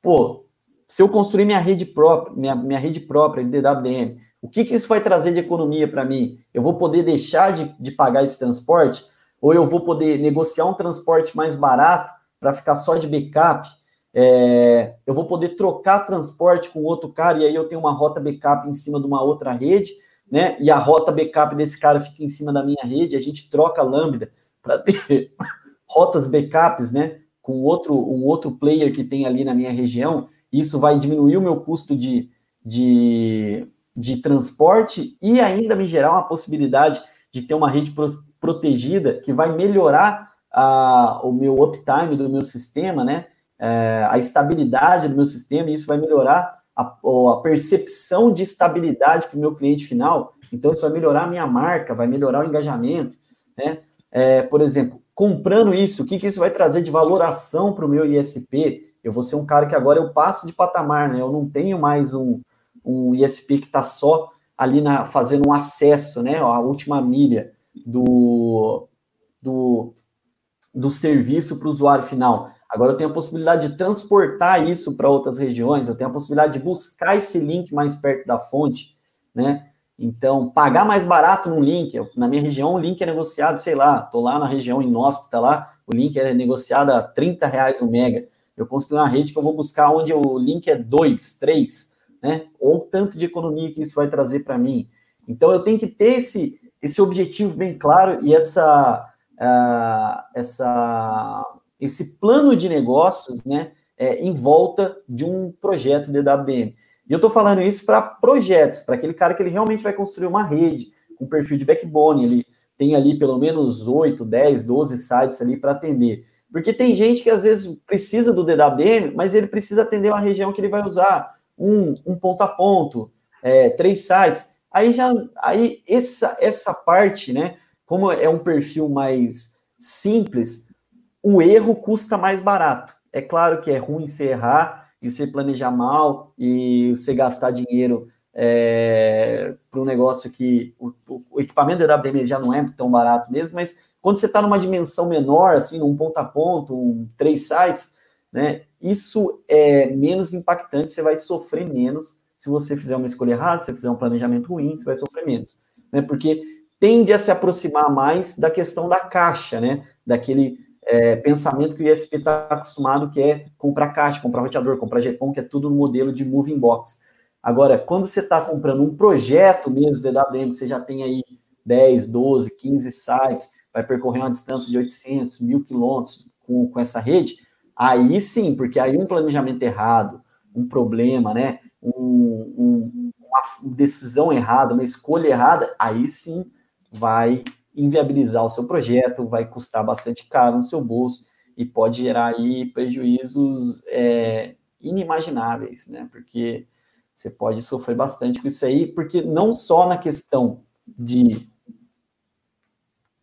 B: Pô, se eu construir minha rede própria, minha, minha rede própria de DWM, o que, que isso vai trazer de economia para mim? Eu vou poder deixar de, de pagar esse transporte? Ou eu vou poder negociar um transporte mais barato para ficar só de backup? É, eu vou poder trocar transporte com outro cara e aí eu tenho uma rota backup em cima de uma outra rede né? E a rota backup desse cara fica em cima da minha rede, a gente troca lambda para ter *laughs* rotas backups, né? Com outro, um outro player que tem ali na minha região, isso vai diminuir o meu custo de, de, de transporte e ainda me gerar uma possibilidade de ter uma rede pro, protegida que vai melhorar a, o meu uptime do meu sistema, né? É, a estabilidade do meu sistema, e isso vai melhorar a, a percepção de estabilidade para o meu cliente final. Então, isso vai melhorar a minha marca, vai melhorar o engajamento, né? É, por exemplo, comprando isso, o que, que isso vai trazer de valoração para o meu ISP? Eu vou ser um cara que agora eu passo de patamar, né? Eu não tenho mais um, um ISP que está só ali na, fazendo um acesso, né? A última milha do, do, do serviço para o usuário final. Agora eu tenho a possibilidade de transportar isso para outras regiões, eu tenho a possibilidade de buscar esse link mais perto da fonte, né? Então, pagar mais barato num link, na minha região o link é negociado, sei lá, tô lá na região inóspita lá, o link é negociado a 30 reais o mega. Eu construí uma rede que eu vou buscar onde o link é 2, 3, né? Ou tanto de economia que isso vai trazer para mim. Então, eu tenho que ter esse, esse objetivo bem claro e essa, uh, essa, esse plano de negócios, né, é, em volta de um projeto de DWDM. E eu estou falando isso para projetos, para aquele cara que ele realmente vai construir uma rede, um perfil de backbone, ele tem ali pelo menos 8, 10, 12 sites ali para atender. Porque tem gente que às vezes precisa do DWDM, mas ele precisa atender uma região que ele vai usar um, um ponto a ponto, é, três sites. Aí já, aí essa, essa parte, né? Como é um perfil mais simples, o erro custa mais barato. É claro que é ruim você errar e você planejar mal e você gastar dinheiro é, para um negócio que o, o, equipamento da WM já não é tão barato mesmo, mas quando você está numa dimensão menor, assim, num ponto a ponto, um, três sites, né, isso é menos impactante, você vai sofrer menos se você fizer uma escolha errada, se você fizer um planejamento ruim, você vai sofrer menos, né, porque tende a se aproximar mais da questão da caixa, né, daquele é, pensamento que o ISP está acostumado, que é comprar caixa, comprar roteador, comprar GPON, que é tudo no modelo de moving box. Agora, quando você está comprando um projeto mesmo de DWM, você já tem aí 10, 12, 15 sites, vai percorrer uma distância de 800, mil quilômetros com, com essa rede, aí sim, porque aí um planejamento errado, um problema, né, um, um, uma decisão errada, uma escolha errada, aí sim vai inviabilizar o seu projeto, vai custar bastante caro no seu bolso e pode gerar aí prejuízos é, inimagináveis, né? Porque você pode sofrer bastante com isso aí, porque não só na questão de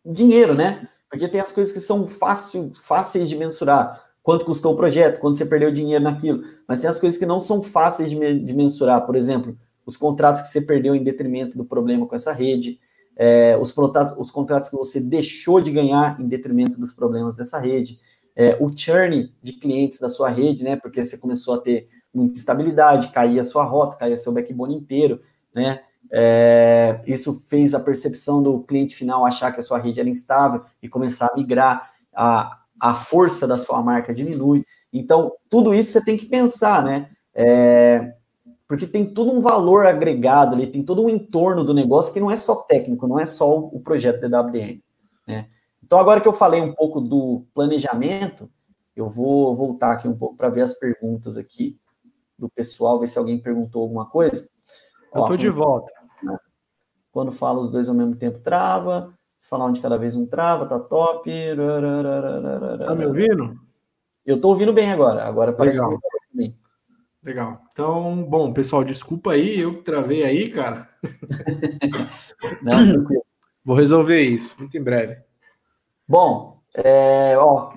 B: dinheiro, né? Porque tem as coisas que são fácil, fáceis de mensurar. Quanto custou o projeto, quanto você perdeu dinheiro naquilo. Mas tem as coisas que não são fáceis de, de mensurar. Por exemplo, os contratos que você perdeu em detrimento do problema com essa rede, é, os, contratos, os contratos que você deixou de ganhar em detrimento dos problemas dessa rede, é, o churn de clientes da sua rede, né? Porque você começou a ter muita instabilidade, caía a sua rota, caía seu backbone inteiro, né? É, isso fez a percepção do cliente final achar que a sua rede era instável e começar a migrar, a, a força da sua marca diminui. Então, tudo isso você tem que pensar, né? É, porque tem todo um valor agregado ali, tem todo um entorno do negócio que não é só técnico, não é só o, projeto DWDM, né? Então, agora que eu falei um pouco do planejamento, eu vou voltar aqui um pouco para ver as perguntas aqui do pessoal, ver se alguém perguntou alguma coisa.
A: Eu estou de volta.
B: Né? Quando fala os dois ao mesmo tempo, trava. Se falar um de cada vez, um trava, tá top.
A: Tá me ouvindo?
B: Eu estou ouvindo bem agora. Agora parece
A: Legal. que tá bem. Legal. Então, bom, pessoal, desculpa aí, eu que travei aí, cara. *laughs* Não, Vou resolver isso muito em breve.
B: Bom, é, ó,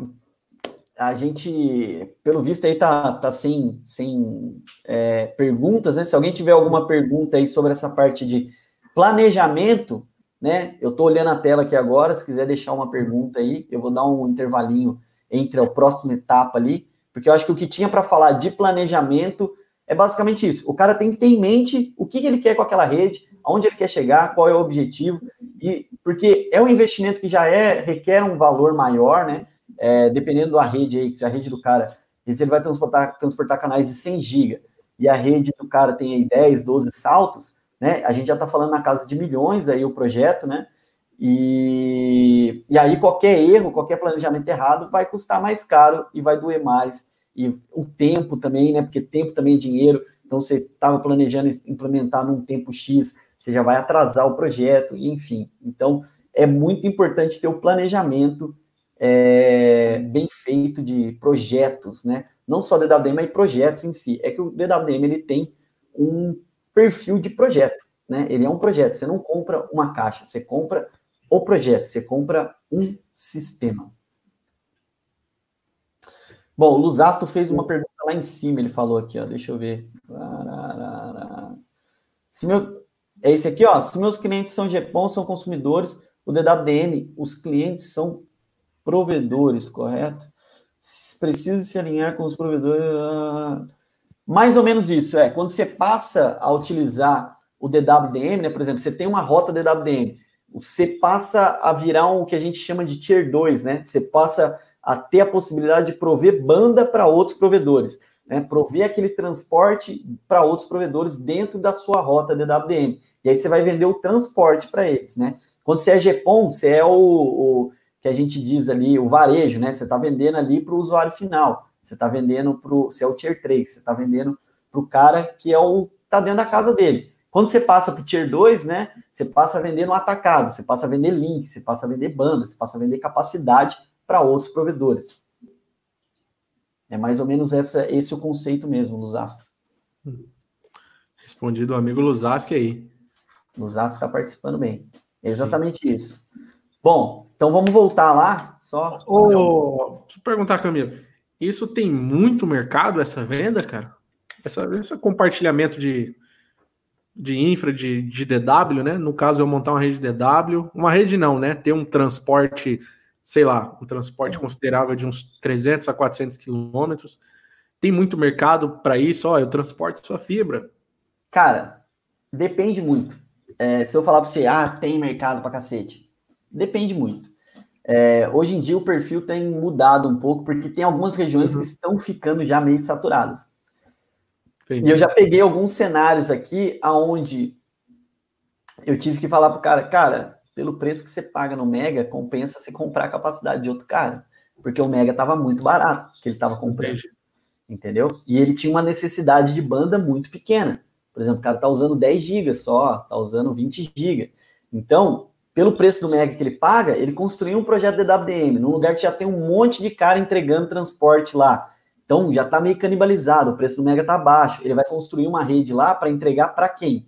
B: a gente, pelo visto aí tá, tá sem, sem é, perguntas, né? Se alguém tiver alguma pergunta aí sobre essa parte de planejamento, né? Eu tô olhando a tela aqui agora, se quiser deixar uma pergunta aí, eu vou dar um intervalinho entre a próxima etapa ali porque eu acho que o que tinha para falar de planejamento é basicamente isso. O cara tem que ter em mente o que, ele quer com aquela rede, aonde ele quer chegar, qual é o objetivo, e porque é um investimento que já é requer um valor maior, né? É, dependendo da rede aí, se a rede do cara, se ele vai transportar, transportar canais de 100 GB e a rede do cara tem aí 10, 12 saltos, né? A gente já está falando na casa de milhões aí o projeto, né? E, e aí qualquer erro, qualquer planejamento errado vai custar mais caro e vai doer mais. E o tempo também, né? Porque tempo também é dinheiro. Então você estava planejando implementar num tempo X, você já vai atrasar o projeto, enfim. Então é muito importante ter o planejamento é, bem feito de projetos, né? Não só DWM, mas projetos em si. É que o DWM ele tem um perfil de projeto, né? Ele é um projeto. Você não compra uma caixa, você compra o projeto, você compra um sistema. Bom, o Luzasto fez uma pergunta lá em cima, ele falou aqui, ó, deixa eu ver. Se meu, é esse aqui, ó, se meus clientes são GPON, são consumidores, o DWDM, os clientes são provedores, correto? Precisa se alinhar com os provedores. Mais ou menos isso, é. Quando você passa a utilizar o DWDM, né, por exemplo, você tem uma rota DWDM, você passa a virar um, que a gente chama de Tier 2, né? Você passa a ter a possibilidade de prover banda para outros provedores, né? Prover aquele transporte para outros provedores dentro da sua rota DWDM. E aí você vai vender o transporte para eles, né? Quando você é GPON, você é o, o que a gente diz ali, o varejo, né? Você está vendendo ali para o usuário final. Você está vendendo para o. Você é o Tier 3, você está vendendo para o cara que é o. tá dentro da casa dele. Quando você passa para o Tier 2, né? Você passa a vender no atacado, você passa a vender link, você passa a vender banda, você passa a vender capacidade para outros provedores. É mais ou menos essa, esse o conceito mesmo, Luzastro.
A: Respondido o amigo Luzaski aí.
B: Luzastro está participando bem. É exatamente Sim. isso. Bom, então vamos voltar lá. Só.
A: Ô, deixa eu perguntar, Camilo. Isso tem muito mercado, essa venda, cara? Essa, esse compartilhamento de, de infra, de, de DW, né? No caso, eu montar uma rede DW. Uma rede não, né? Ter um transporte sei lá, um transporte considerável de uns 300 a 400 quilômetros. Tem muito mercado para isso? Ó, eu transporto sua fibra.
B: Cara, depende muito. É, se eu falar para você, ah, tem mercado para cacete. Depende muito. É, hoje em dia o perfil tem mudado um pouco, porque tem algumas regiões uhum. que estão ficando já meio saturadas. Entendi. E eu já peguei alguns cenários aqui aonde eu tive que falar pro cara, cara, pelo preço que você paga no Mega, compensa você comprar a capacidade de outro cara. Porque o Mega estava muito barato que ele estava comprando. Entendeu? E ele tinha uma necessidade de banda muito pequena. Por exemplo, o cara está usando 10 GB só, está usando 20 GB. Então, pelo preço do Mega que ele paga, ele construiu um projeto de DWDM, num lugar que já tem um monte de cara entregando transporte lá. Então, já está meio canibalizado, o preço do Mega está baixo. Ele vai construir uma rede lá para entregar para quem?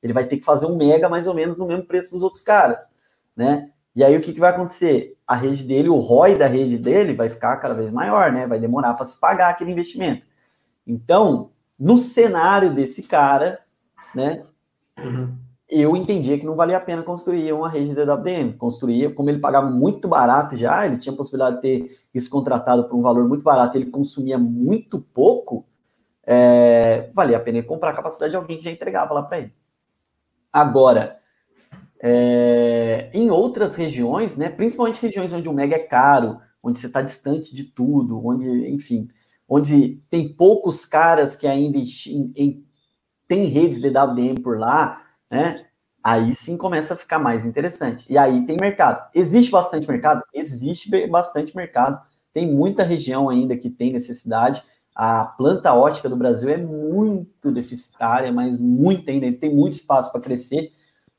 B: Ele vai ter que fazer um mega mais ou menos no mesmo preço dos outros caras, né? E aí o que, que vai acontecer? A rede dele, o ROI da rede dele vai ficar cada vez maior, né? Vai demorar para se pagar aquele investimento. Então, no cenário desse cara, né? Uhum. Eu entendia que não valia a pena construir uma rede de DWDM. Construía, como ele pagava muito barato já, ele tinha a possibilidade de ter isso contratado por um valor muito barato, ele consumia muito pouco, é, valia a pena ele comprar a capacidade de alguém que já entregava lá para ele. Agora, é, em outras regiões, né, principalmente regiões onde o mega é caro, onde você está distante de tudo, onde, enfim, onde tem poucos caras que ainda em, em, tem redes de WDM por lá, né? Aí sim começa a ficar mais interessante. E aí tem mercado. Existe bastante mercado? Existe bastante mercado. Tem muita região ainda que tem necessidade. A planta ótica do Brasil é muito deficitária, mas muito ainda, tem muito espaço para crescer,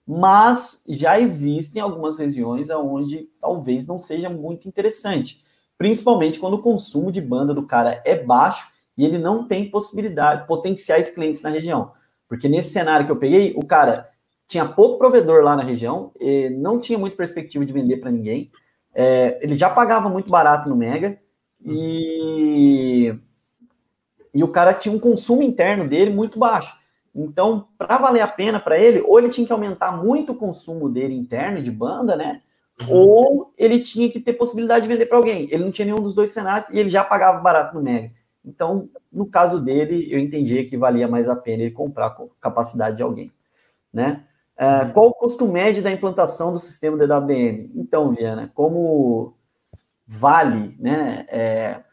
B: mas já existem algumas regiões onde talvez não seja muito interessante, principalmente quando o consumo de banda do cara é baixo e ele não tem possibilidade, potenciais clientes na região. Porque nesse cenário que eu peguei, o cara tinha pouco provedor lá na região, não tinha muita perspectiva de vender para ninguém, é, ele já pagava muito barato no Mega, e e o cara tinha um consumo interno dele muito baixo. Então, para valer a pena para ele, ou ele tinha que aumentar muito o consumo dele interno de banda, né? Uhum. Ou ele tinha que ter possibilidade de vender para alguém. Ele não tinha nenhum dos dois cenários e ele já pagava barato no Mega. Então, no caso dele, eu entendia que valia mais a pena ele comprar com capacidade de alguém, né? Uhum. qual o custo médio da implantação do sistema DWM? Então, Viana, como vale, né? É,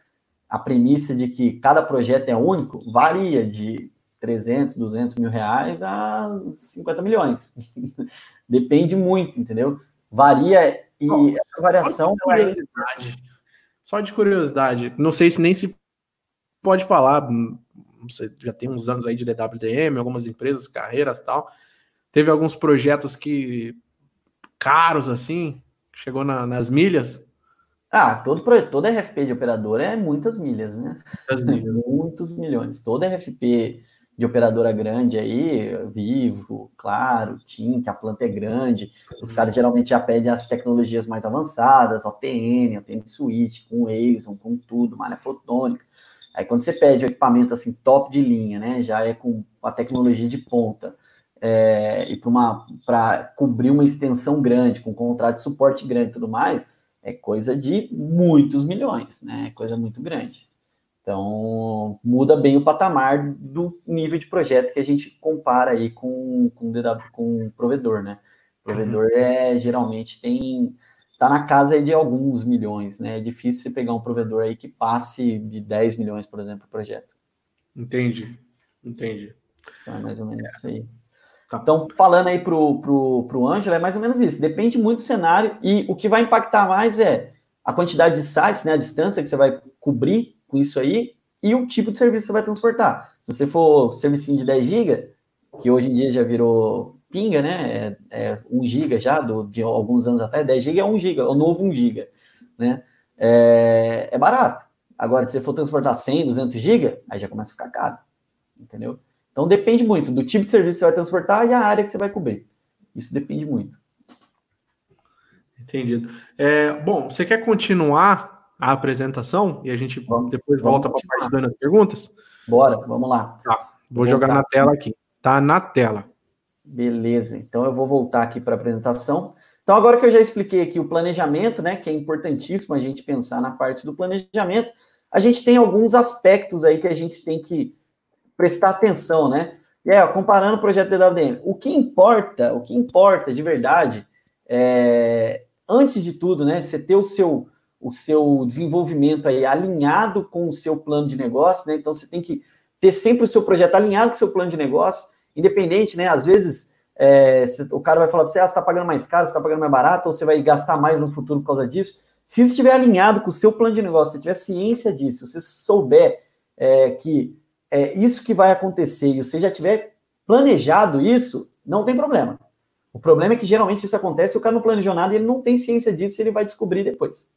B: a premissa de que cada projeto é único varia de 300, 200 mil reais a 50 milhões. *laughs* Depende muito, entendeu? Varia e Não, essa variação.
A: Só de, é curiosidade, só de curiosidade, não sei se nem se pode falar, sei, já tem uns anos aí de DWDM, algumas empresas, carreiras tal. Teve alguns projetos que caros assim, chegou na, nas milhas.
B: Ah, todo, todo RFP de operadora é muitas milhas, né? Milhas. *laughs* Muitos milhões. Todo RFP de operadora grande aí, Vivo, Claro, TIM, que a planta é grande, os caras geralmente já pedem as tecnologias mais avançadas, OTN, OTN Switch, com ASUN, com tudo, malha fotônica. Aí quando você pede o equipamento assim top de linha, né, já é com a tecnologia de ponta, é, e para cobrir uma extensão grande, com contrato de suporte grande e tudo mais, é coisa de muitos milhões, né? É coisa muito grande. Então, muda bem o patamar do nível de projeto que a gente compara aí com, com, DW, com o provedor, né? O provedor uhum. é, geralmente tem tá na casa de alguns milhões, né? É difícil você pegar um provedor aí que passe de 10 milhões, por exemplo, o projeto.
A: Entendi, entendi.
B: Então, é mais ou menos é. isso aí. Tá. Então, falando aí pro, pro, pro Ângelo, é mais ou menos isso. Depende muito do cenário e o que vai impactar mais é a quantidade de sites, né, a distância que você vai cobrir com isso aí e o tipo de serviço que você vai transportar. Se você for serviço de 10 GB, que hoje em dia já virou pinga, né, é, é 1 GB já, do, de alguns anos atrás, 10 GB é 1 GB, é o novo 1 GB, né, é, é barato. Agora, se você for transportar 100, 200 GB, aí já começa a ficar caro, entendeu? Então depende muito do tipo de serviço que você vai transportar e a área que você vai cobrir. Isso depende muito.
A: Entendido. É, bom, você quer continuar a apresentação e a gente vamos, depois volta para a parte das perguntas?
B: Bora, vamos lá.
A: Tá, vou, vou jogar na tela aqui. Tá na tela.
B: Beleza, então eu vou voltar aqui para a apresentação. Então, agora que eu já expliquei aqui o planejamento, né, que é importantíssimo a gente pensar na parte do planejamento, a gente tem alguns aspectos aí que a gente tem que prestar atenção, né? E aí, ó, comparando o projeto DWDM, o que importa, o que importa de verdade, é, antes de tudo, né, você ter o seu, o seu desenvolvimento aí alinhado com o seu plano de negócio, né? Então você tem que ter sempre o seu projeto alinhado com o seu plano de negócio, independente, né? Às vezes é, o cara vai falar para você, ah, você está pagando mais caro, você está pagando mais barato, ou você vai gastar mais no futuro por causa disso. Se isso estiver alinhado com o seu plano de negócio, se tiver ciência disso, se você souber é, que é isso que vai acontecer e você já tiver planejado isso, não tem problema. O problema é que geralmente isso acontece, o cara não planejou nada e ele não tem ciência disso, ele vai descobrir depois.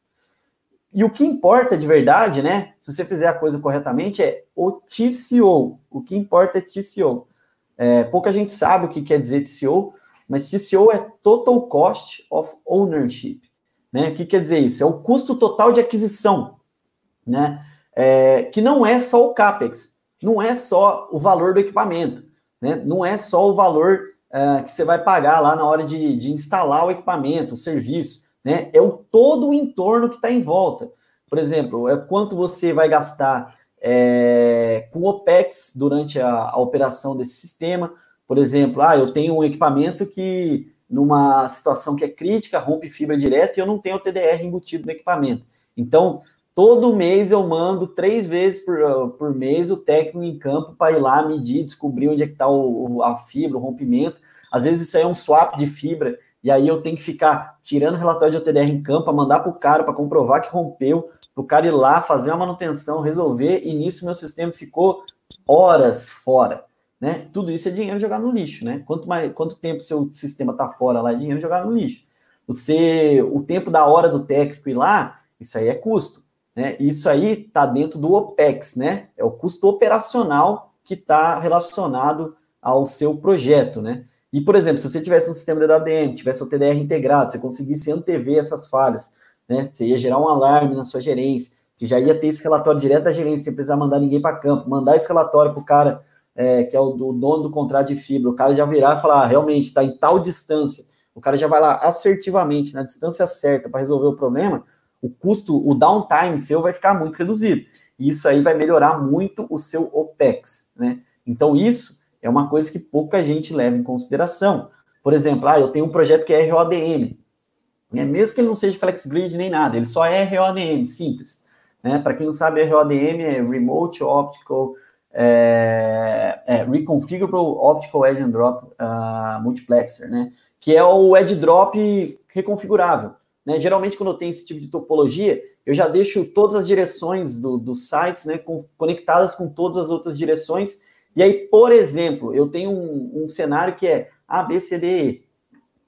B: E o que importa de verdade, né? Se você fizer a coisa corretamente, é o TCO. O que importa é TCO. É, pouca gente sabe o que quer dizer TCO, mas TCO é Total Cost of Ownership. Né? O que quer dizer isso? É o custo total de aquisição, né? É, que não é só o CAPEX não é só o valor do equipamento, né? Não é só o valor uh, que você vai pagar lá na hora de, de instalar o equipamento, o serviço, né? É o todo o entorno que está em volta. Por exemplo, é quanto você vai gastar é, com OPEX durante a, a operação desse sistema. Por exemplo, ah, eu tenho um equipamento que numa situação que é crítica, rompe fibra direta e eu não tenho o TDR embutido no equipamento. Então, Todo mês eu mando três vezes por, uh, por mês o técnico em campo para ir lá medir, descobrir onde é que está a fibra, o rompimento. Às vezes isso aí é um swap de fibra, e aí eu tenho que ficar tirando relatório de OTDR em campo, mandar para o cara para comprovar que rompeu, para o cara ir lá, fazer a manutenção, resolver, e nisso meu sistema ficou horas fora. Né? Tudo isso é dinheiro jogado no lixo, né? Quanto, mais, quanto tempo seu sistema está fora lá, é dinheiro jogado no lixo. Você, o tempo da hora do técnico ir lá, isso aí é custo. Né? Isso aí está dentro do OPEX, né? É o custo operacional que está relacionado ao seu projeto, né? E, por exemplo, se você tivesse um sistema de DWDM, tivesse o TDR integrado, você conseguisse antever essas falhas, né? Você ia gerar um alarme na sua gerência, que já ia ter esse relatório direto da gerência, sem precisar mandar ninguém para campo, mandar esse relatório para o cara é, que é o do dono do contrato de fibra, o cara já virar e falar, ah, realmente, está em tal distância, o cara já vai lá assertivamente, na distância certa, para resolver o problema, o custo, o downtime seu vai ficar muito reduzido. E isso aí vai melhorar muito o seu OPEX, né? Então, isso é uma coisa que pouca gente leva em consideração. Por exemplo, ah, eu tenho um projeto que é RODM. Né? Mesmo que ele não seja FlexGrid nem nada, ele só é RODM, simples. Né? Para quem não sabe, RODM é Remote Optical é, é, Reconfigurable Optical Edge and Drop uh, Multiplexer, né? Que é o edge drop reconfigurável. Né? Geralmente, quando eu tenho esse tipo de topologia, eu já deixo todas as direções dos do sites né, com, conectadas com todas as outras direções. E aí, por exemplo, eu tenho um, um cenário que é A, B, C, D, E.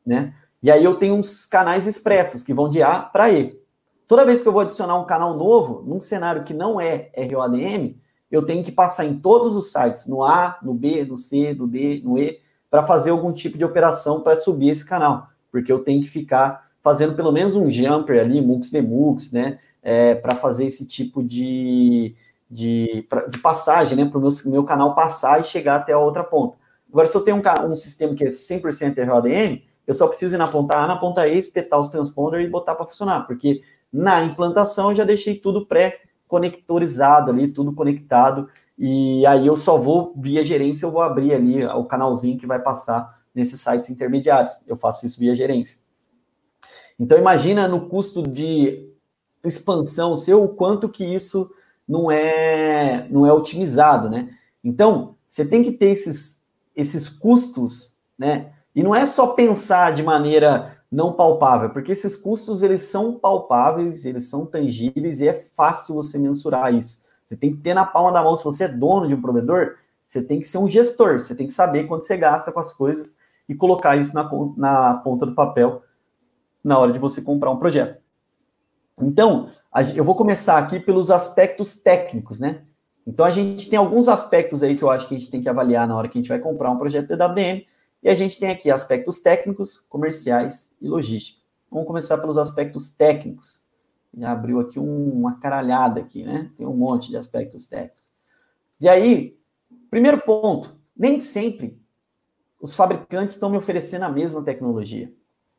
B: Né? E aí eu tenho uns canais expressos que vão de A para E. Toda vez que eu vou adicionar um canal novo, num cenário que não é ROADM, eu tenho que passar em todos os sites, no A, no B, no C, no D, no E, para fazer algum tipo de operação para subir esse canal, porque eu tenho que ficar fazendo pelo menos um jumper ali, mux demux, né, é, para fazer esse tipo de, de, de passagem, né, para o meu, meu canal passar e chegar até a outra ponta. Agora, se eu tenho um, um sistema que é 100% RODM, eu só preciso ir na ponta A, na ponta E, espetar os transponders e botar para funcionar, porque na implantação eu já deixei tudo pré-conectorizado ali, tudo conectado, e aí eu só vou, via gerência, eu vou abrir ali o canalzinho que vai passar nesses sites intermediários. Eu faço isso via gerência. Então imagina no custo de expansão seu o quanto que isso não é não é otimizado, né? Então você tem que ter esses esses custos né? E não é só pensar de maneira não palpável, porque esses custos eles são palpáveis, eles são tangíveis e é fácil você mensurar isso. Você tem que ter na palma da mão, se você é dono de um provedor, você tem que ser um gestor, você tem que saber quanto você gasta com as coisas e colocar isso na, na ponta do papel na hora de você comprar um projeto. Então, eu vou começar aqui pelos aspectos técnicos, né? Então, a gente tem alguns aspectos aí que eu acho que a gente tem que avaliar na hora que a gente vai comprar um projeto DWM, e a gente tem aqui aspectos técnicos, comerciais e logística. Vamos começar pelos aspectos técnicos. Já abriu aqui um, uma caralhada aqui, né? Tem um monte de aspectos técnicos. E aí, primeiro ponto, nem sempre os fabricantes estão me oferecendo a mesma tecnologia.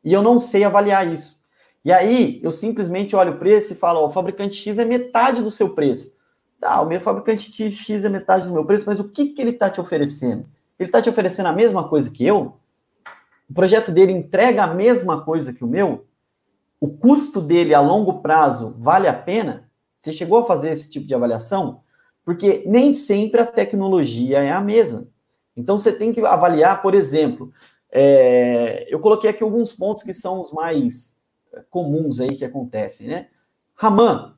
B: E eu não sei avaliar isso. E aí, eu simplesmente olho o preço e falo, ó, o fabricante X é metade do seu preço. Tá, o meu fabricante X é metade do meu preço, mas o que, que ele está te oferecendo? Ele está te oferecendo a mesma coisa que eu? O projeto dele entrega a mesma coisa que o meu? O custo dele a longo prazo vale a pena? Você chegou a fazer esse tipo de avaliação? Porque nem sempre a tecnologia é a mesma. Então você tem que avaliar, por exemplo, é, eu coloquei aqui alguns pontos que são os mais comuns aí que acontecem, né? Raman.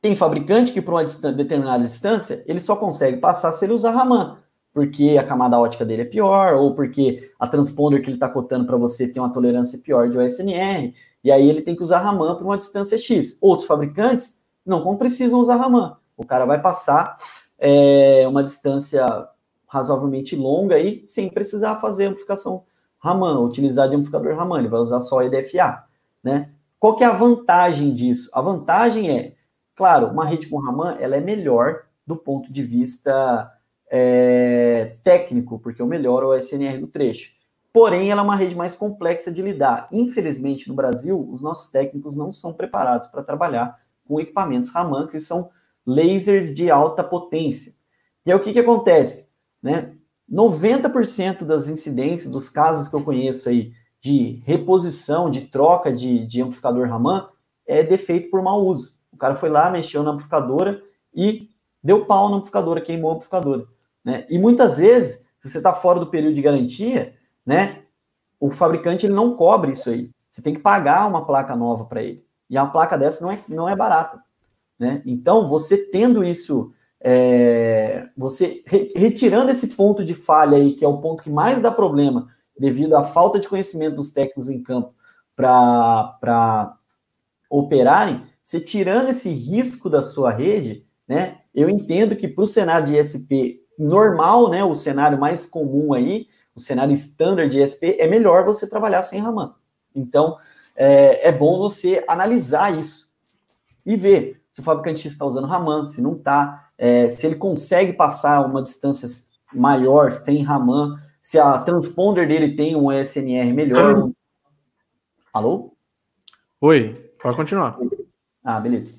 B: Tem fabricante que, para uma determinada distância, ele só consegue passar se ele usar Raman, porque a camada ótica dele é pior, ou porque a transponder que ele está cotando para você tem uma tolerância pior de OSNR, e aí ele tem que usar Raman para uma distância X. Outros fabricantes não precisam usar Raman. O cara vai passar é, uma distância razoavelmente longa aí, sem precisar fazer amplificação Raman, utilizar de amplificador Raman, ele vai usar só EDFA, né? Qual que é a vantagem disso? A vantagem é, claro, uma rede com Raman, ela é melhor do ponto de vista é, técnico, porque o melhor é o SNR do trecho. Porém, ela é uma rede mais complexa de lidar. Infelizmente, no Brasil, os nossos técnicos não são preparados para trabalhar com equipamentos Raman, que são lasers de alta potência. E aí, o que, que acontece? Né? 90% das incidências, dos casos que eu conheço aí de reposição, de troca de, de amplificador Raman, é defeito por mau uso. O cara foi lá, mexeu na amplificadora e deu pau na amplificadora, queimou a amplificadora. Né? E muitas vezes, se você está fora do período de garantia, né, o fabricante ele não cobre isso aí. Você tem que pagar uma placa nova para ele. E a placa dessa não é, não é barata. Né? Então, você tendo isso é, você re, retirando esse ponto de falha aí, que é o ponto que mais dá problema, devido à falta de conhecimento dos técnicos em campo para operarem, você tirando esse risco da sua rede, né? Eu entendo que para o cenário de ISP normal, né? O cenário mais comum aí, o cenário standard de ISP, é melhor você trabalhar sem Raman. Então, é, é bom você analisar isso e ver se o fabricante está usando Raman, se não está, é, se ele consegue passar uma distância maior sem Raman, se a transponder dele tem um SNR melhor. Alô?
A: Oi, pode continuar.
B: Ah, beleza.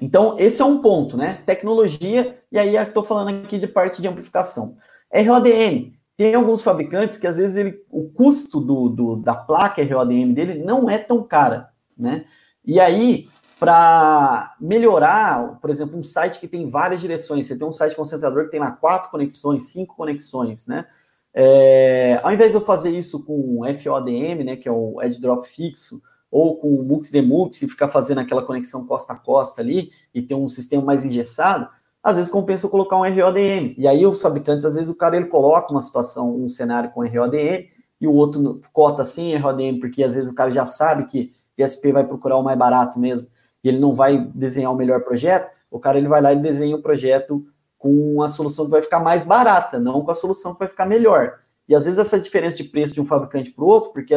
B: Então, esse é um ponto, né? Tecnologia, e aí estou falando aqui de parte de amplificação. RODM. Tem alguns fabricantes que às vezes ele, o custo do, do, da placa RODM dele não é tão cara, né? E aí, para melhorar, por exemplo, um site que tem várias direções, você tem um site concentrador que tem lá quatro conexões, cinco conexões, né? É, ao invés de eu fazer isso com FODM, né, que é o Drop fixo, ou com o Mux Demux e ficar fazendo aquela conexão costa a costa ali e ter um sistema mais engessado, às vezes compensa eu colocar um RODM. E aí os fabricantes, às vezes o cara ele coloca uma situação, um cenário com RODM e o outro cota sem RODM, porque às vezes o cara já sabe que ISP vai procurar o mais barato mesmo e ele não vai desenhar o melhor projeto, o cara ele vai lá e desenha o projeto com a solução que vai ficar mais barata, não com a solução que vai ficar melhor. E às vezes essa diferença de preço de um fabricante para o outro, porque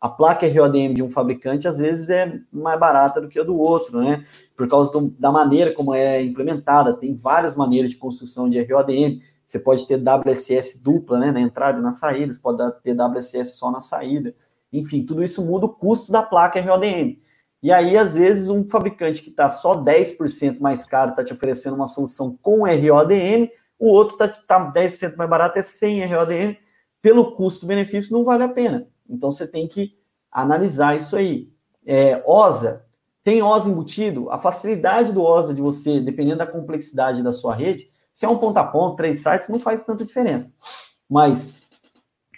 B: a placa RODM de um fabricante às vezes é mais barata do que a do outro, né? Por causa do, da maneira como é implementada, tem várias maneiras de construção de RODM. Você pode ter WSS dupla, né, na entrada e na saída, você pode ter WSS só na saída. Enfim, tudo isso muda o custo da placa RODM. E aí, às vezes, um fabricante que está só 10% mais caro está te oferecendo uma solução com RODM, o outro está tá 10% tá mais barato, é sem RODM, pelo custo-benefício não vale a pena. Então, você tem que analisar isso aí. É, OSA, tem OSA embutido? A facilidade do OSA de você, dependendo da complexidade da sua rede, se é um ponto a ponto, três sites, não faz tanta diferença. Mas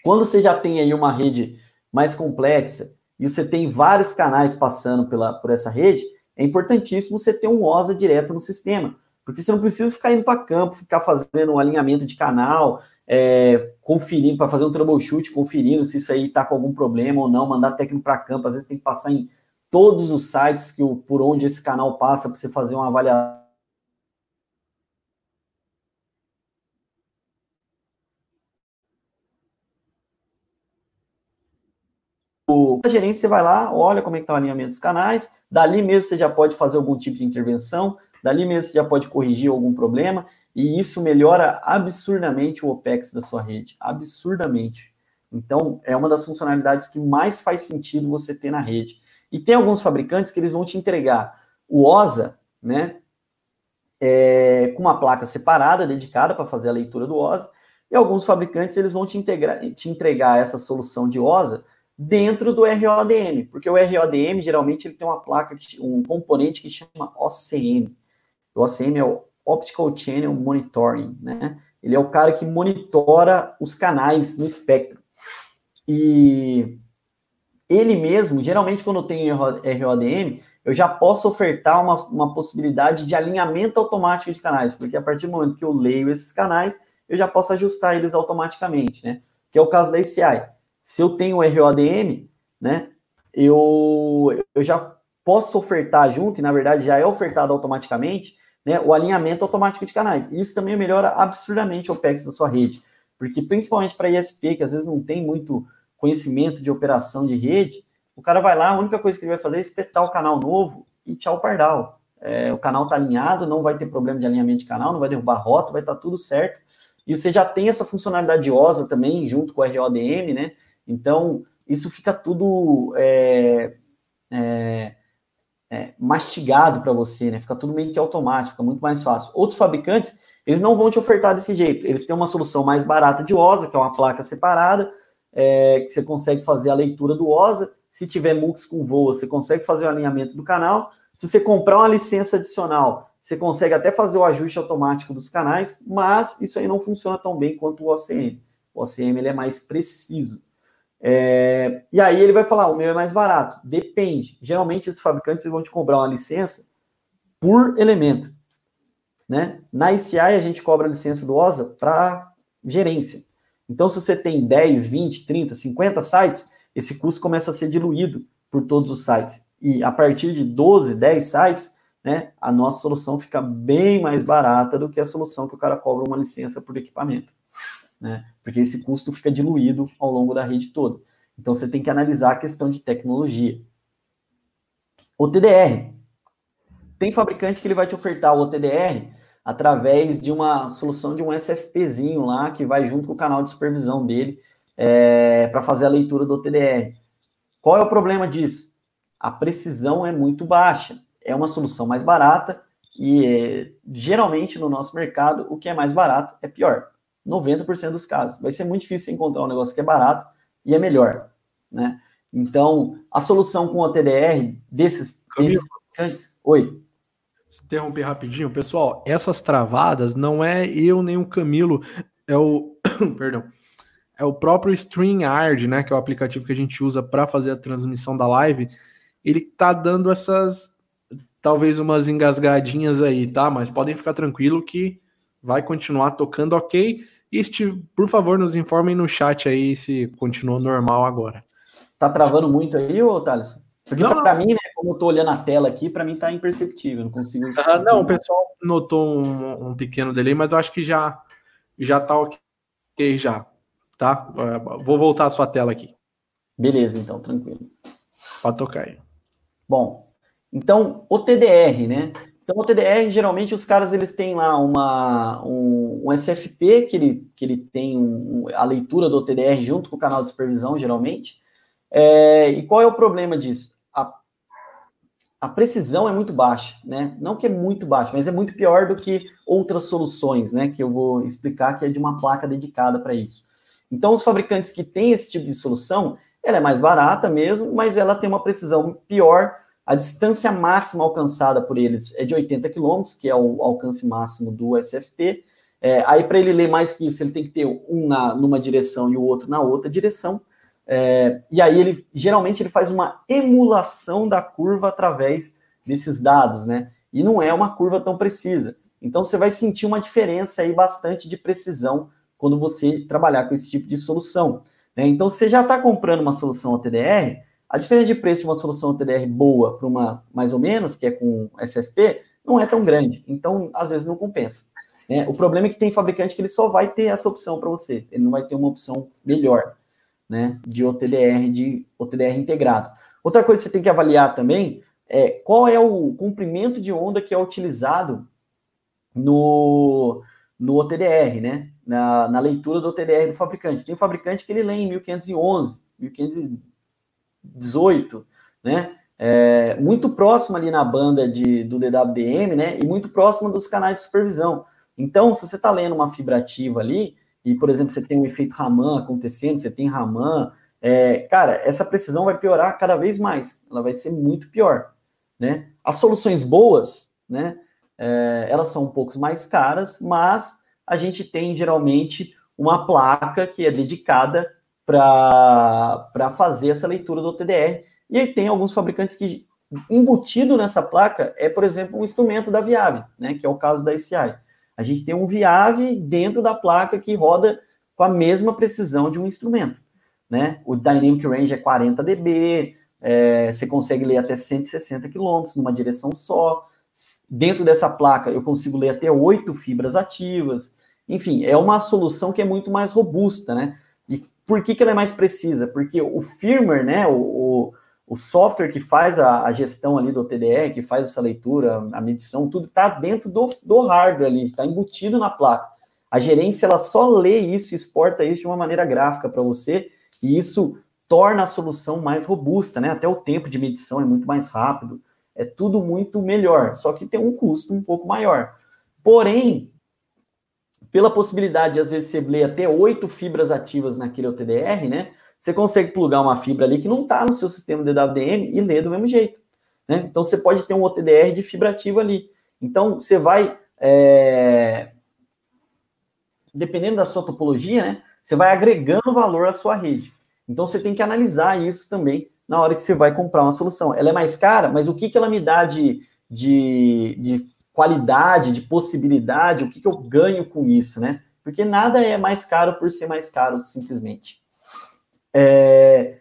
B: Quando você já tem aí uma rede mais complexa e você tem vários canais passando pela, por essa rede, é importantíssimo você ter um OSA direto no sistema, porque você não precisa ficar indo para campo, ficar fazendo um alinhamento de canal, é, conferindo, para fazer um troubleshoot, conferindo se isso aí está com algum problema ou não, mandar técnico para campo, às vezes tem que passar em todos os sites que por onde esse canal passa para você fazer uma avaliação. A gerência você vai lá, olha como é que está o alinhamento dos canais, dali mesmo você já pode fazer algum tipo de intervenção, dali mesmo você já pode corrigir algum problema, e isso melhora absurdamente o OPEX da sua rede, absurdamente. Então, é uma das funcionalidades que mais faz sentido você ter na rede. E tem alguns fabricantes que eles vão te entregar o OSA, né, é, com uma placa separada, dedicada para fazer a leitura do OSA, e alguns fabricantes eles vão te, integrar, te entregar essa solução de OSA dentro do RODM, porque o RODM geralmente ele tem uma placa, um componente que chama OCM. O OCM é o Optical Channel Monitoring, né? Ele é o cara que monitora os canais no espectro. E ele mesmo, geralmente quando eu tenho RODM, eu já posso ofertar uma, uma possibilidade de alinhamento automático de canais, porque a partir do momento que eu leio esses canais, eu já posso ajustar eles automaticamente, né? Que é o caso da ACI. Se eu tenho ROADM, né, eu, eu já posso ofertar junto, e na verdade já é ofertado automaticamente, né, o alinhamento automático de canais. E isso também melhora absurdamente o OPEX da sua rede, porque principalmente para ISP, que às vezes não tem muito conhecimento de operação de rede, o cara vai lá, a única coisa que ele vai fazer é espetar o canal novo e tchau pardal. É, o canal está alinhado, não vai ter problema de alinhamento de canal, não vai derrubar rota, vai estar tá tudo certo. E você já tem essa funcionalidade de OSA também, junto com o RODM, né? Então, isso fica tudo é, é, é, mastigado para você, né? Fica tudo meio que automático, fica muito mais fácil. Outros fabricantes, eles não vão te ofertar desse jeito. Eles têm uma solução mais barata de OSA, que é uma placa separada, é, que você consegue fazer a leitura do OSA. Se tiver MUX com voo, você consegue fazer o alinhamento do canal. Se você comprar uma licença adicional, você consegue até fazer o ajuste automático dos canais, mas isso aí não funciona tão bem quanto o OCM. O OCM ele é mais preciso. É, e aí ele vai falar, o meu é mais barato. Depende. Geralmente os fabricantes vão te cobrar uma licença por elemento. Né? Na ICI a gente cobra a licença do OSA para gerência. Então, se você tem 10, 20, 30, 50 sites, esse custo começa a ser diluído por todos os sites. E a partir de 12, 10 sites, né, a nossa solução fica bem mais barata do que a solução que o cara cobra uma licença por equipamento né? Porque esse custo fica diluído ao longo da rede toda. Então você tem que analisar a questão de tecnologia. O TDR. Tem fabricante que ele vai te ofertar o TDR através de uma solução de um SFPzinho lá que vai junto com o canal de supervisão dele é, para fazer a leitura do TDR. Qual é o problema disso? A precisão é muito baixa. É uma solução mais barata e geralmente no nosso mercado o que é mais barato é pior. 90% dos casos. Vai ser muito difícil encontrar um negócio que é barato e é melhor, né? Então, a solução com o TDR desses, desses fabricantes... Oi?
A: Interromper rapidinho. Pessoal, essas travadas não é eu nem o Camilo, é o... *coughs* Perdão. É o próprio StreamYard, né? Que é o aplicativo que a gente usa para fazer a transmissão da live. Ele tá dando essas... Talvez umas engasgadinhas aí, tá? Mas podem ficar tranquilo que vai continuar tocando ok. E, Steve, por favor, nos informem no chat aí se continuou normal agora.
B: Tá travando muito aí, ô Thales? Porque para mim, né, como eu tô olhando a tela aqui, para mim tá imperceptível, não consigo.
A: Ah, não, o pessoal notou um, um, pequeno delay, mas eu acho que já já tá ok já, tá? Vou voltar a sua tela aqui.
B: Beleza, então, tranquilo.
A: Pode tocar aí.
B: Bom, então o TDR, né? Então, o TDR, geralmente, os caras eles têm lá uma, um, um SFP, que ele, que ele tem um, a leitura do TDR junto com o canal de supervisão, geralmente. É, e qual é o problema disso? A, a precisão é muito baixa, né? Não que é muito baixa, mas é muito pior do que outras soluções, né? Que eu vou explicar que é de uma placa dedicada para isso. Então, os fabricantes que têm esse tipo de solução, ela é mais barata mesmo, mas ela tem uma precisão pior a distância máxima alcançada por eles é de 80 km, que é o alcance máximo do SFP, É, aí, para ele ler mais que isso, ele tem que ter um na, numa direção e o outro na outra direção. É, e aí, ele geralmente ele faz uma emulação da curva através desses dados, né? E não é uma curva tão precisa. Então, você vai sentir uma diferença aí bastante de precisão quando você trabalhar com esse tipo de solução. Né? Então, você já está comprando uma solução OTDR, a diferença de preço de uma solução OTDR boa para uma mais ou menos, que é com SFP, não é tão grande. Então, às vezes, não compensa. Né? O problema é que tem fabricante que ele só vai ter essa opção para você, ele não vai ter uma opção melhor né, de OTDR, de OTDR integrado. Outra coisa que você tem que avaliar também é qual é o comprimento de onda que é utilizado no, no OTDR, né? Na, na leitura do OTDR do fabricante. Tem um fabricante que ele lê em 1511, 1518, né? É, muito próximo ali na banda de, do DWDM, né? E muito próximo dos canais de supervisão. Então, se você está lendo uma fibra ativa ali, e, por exemplo, você tem um efeito Raman acontecendo, você tem Raman, é, cara, essa precisão vai piorar cada vez mais, ela vai ser muito pior, né? As soluções boas, né, é, elas são um pouco mais caras, mas a gente tem, geralmente, uma placa que é dedicada para fazer essa leitura do TDR, e aí tem alguns fabricantes que, embutido nessa placa, é, por exemplo, um instrumento da Viave, né, que é o caso da ICI. A gente tem um Viave dentro da placa que roda com a mesma precisão de um instrumento. Né? O Dynamic Range é 40 dB, é, você consegue ler até 160 km numa direção só. Dentro dessa placa, eu consigo ler até oito fibras ativas. Enfim, é uma solução que é muito mais robusta, né? Por que, que ela é mais precisa? Porque o firmware, né, o, o software que faz a, a, gestão ali do TDR, que faz essa leitura, a medição, tudo está dentro do, do hardware ali, está embutido na placa. A gerência ela só lê isso, exporta isso de uma maneira gráfica para você, e isso torna a solução mais robusta, né? Até o tempo de medição é muito mais rápido, é tudo muito melhor, só que tem um custo um pouco maior. Porém, pela possibilidade de às vezes você ler até oito fibras ativas naquele OTDR, né? você consegue plugar uma fibra ali que não está no seu sistema DWDM e ler do mesmo jeito. Né? Então, você pode ter um OTDR de fibra ativa ali. Então, você vai, é... dependendo da sua topologia, né, você vai agregando valor à sua rede. Então, você tem que analisar isso também na hora que você vai comprar uma solução. Ela é mais cara, mas o que, que ela me dá de, de, de qualidade, de possibilidade, o que, que eu ganho com isso, né? Porque nada é mais caro por ser mais caro, simplesmente. É,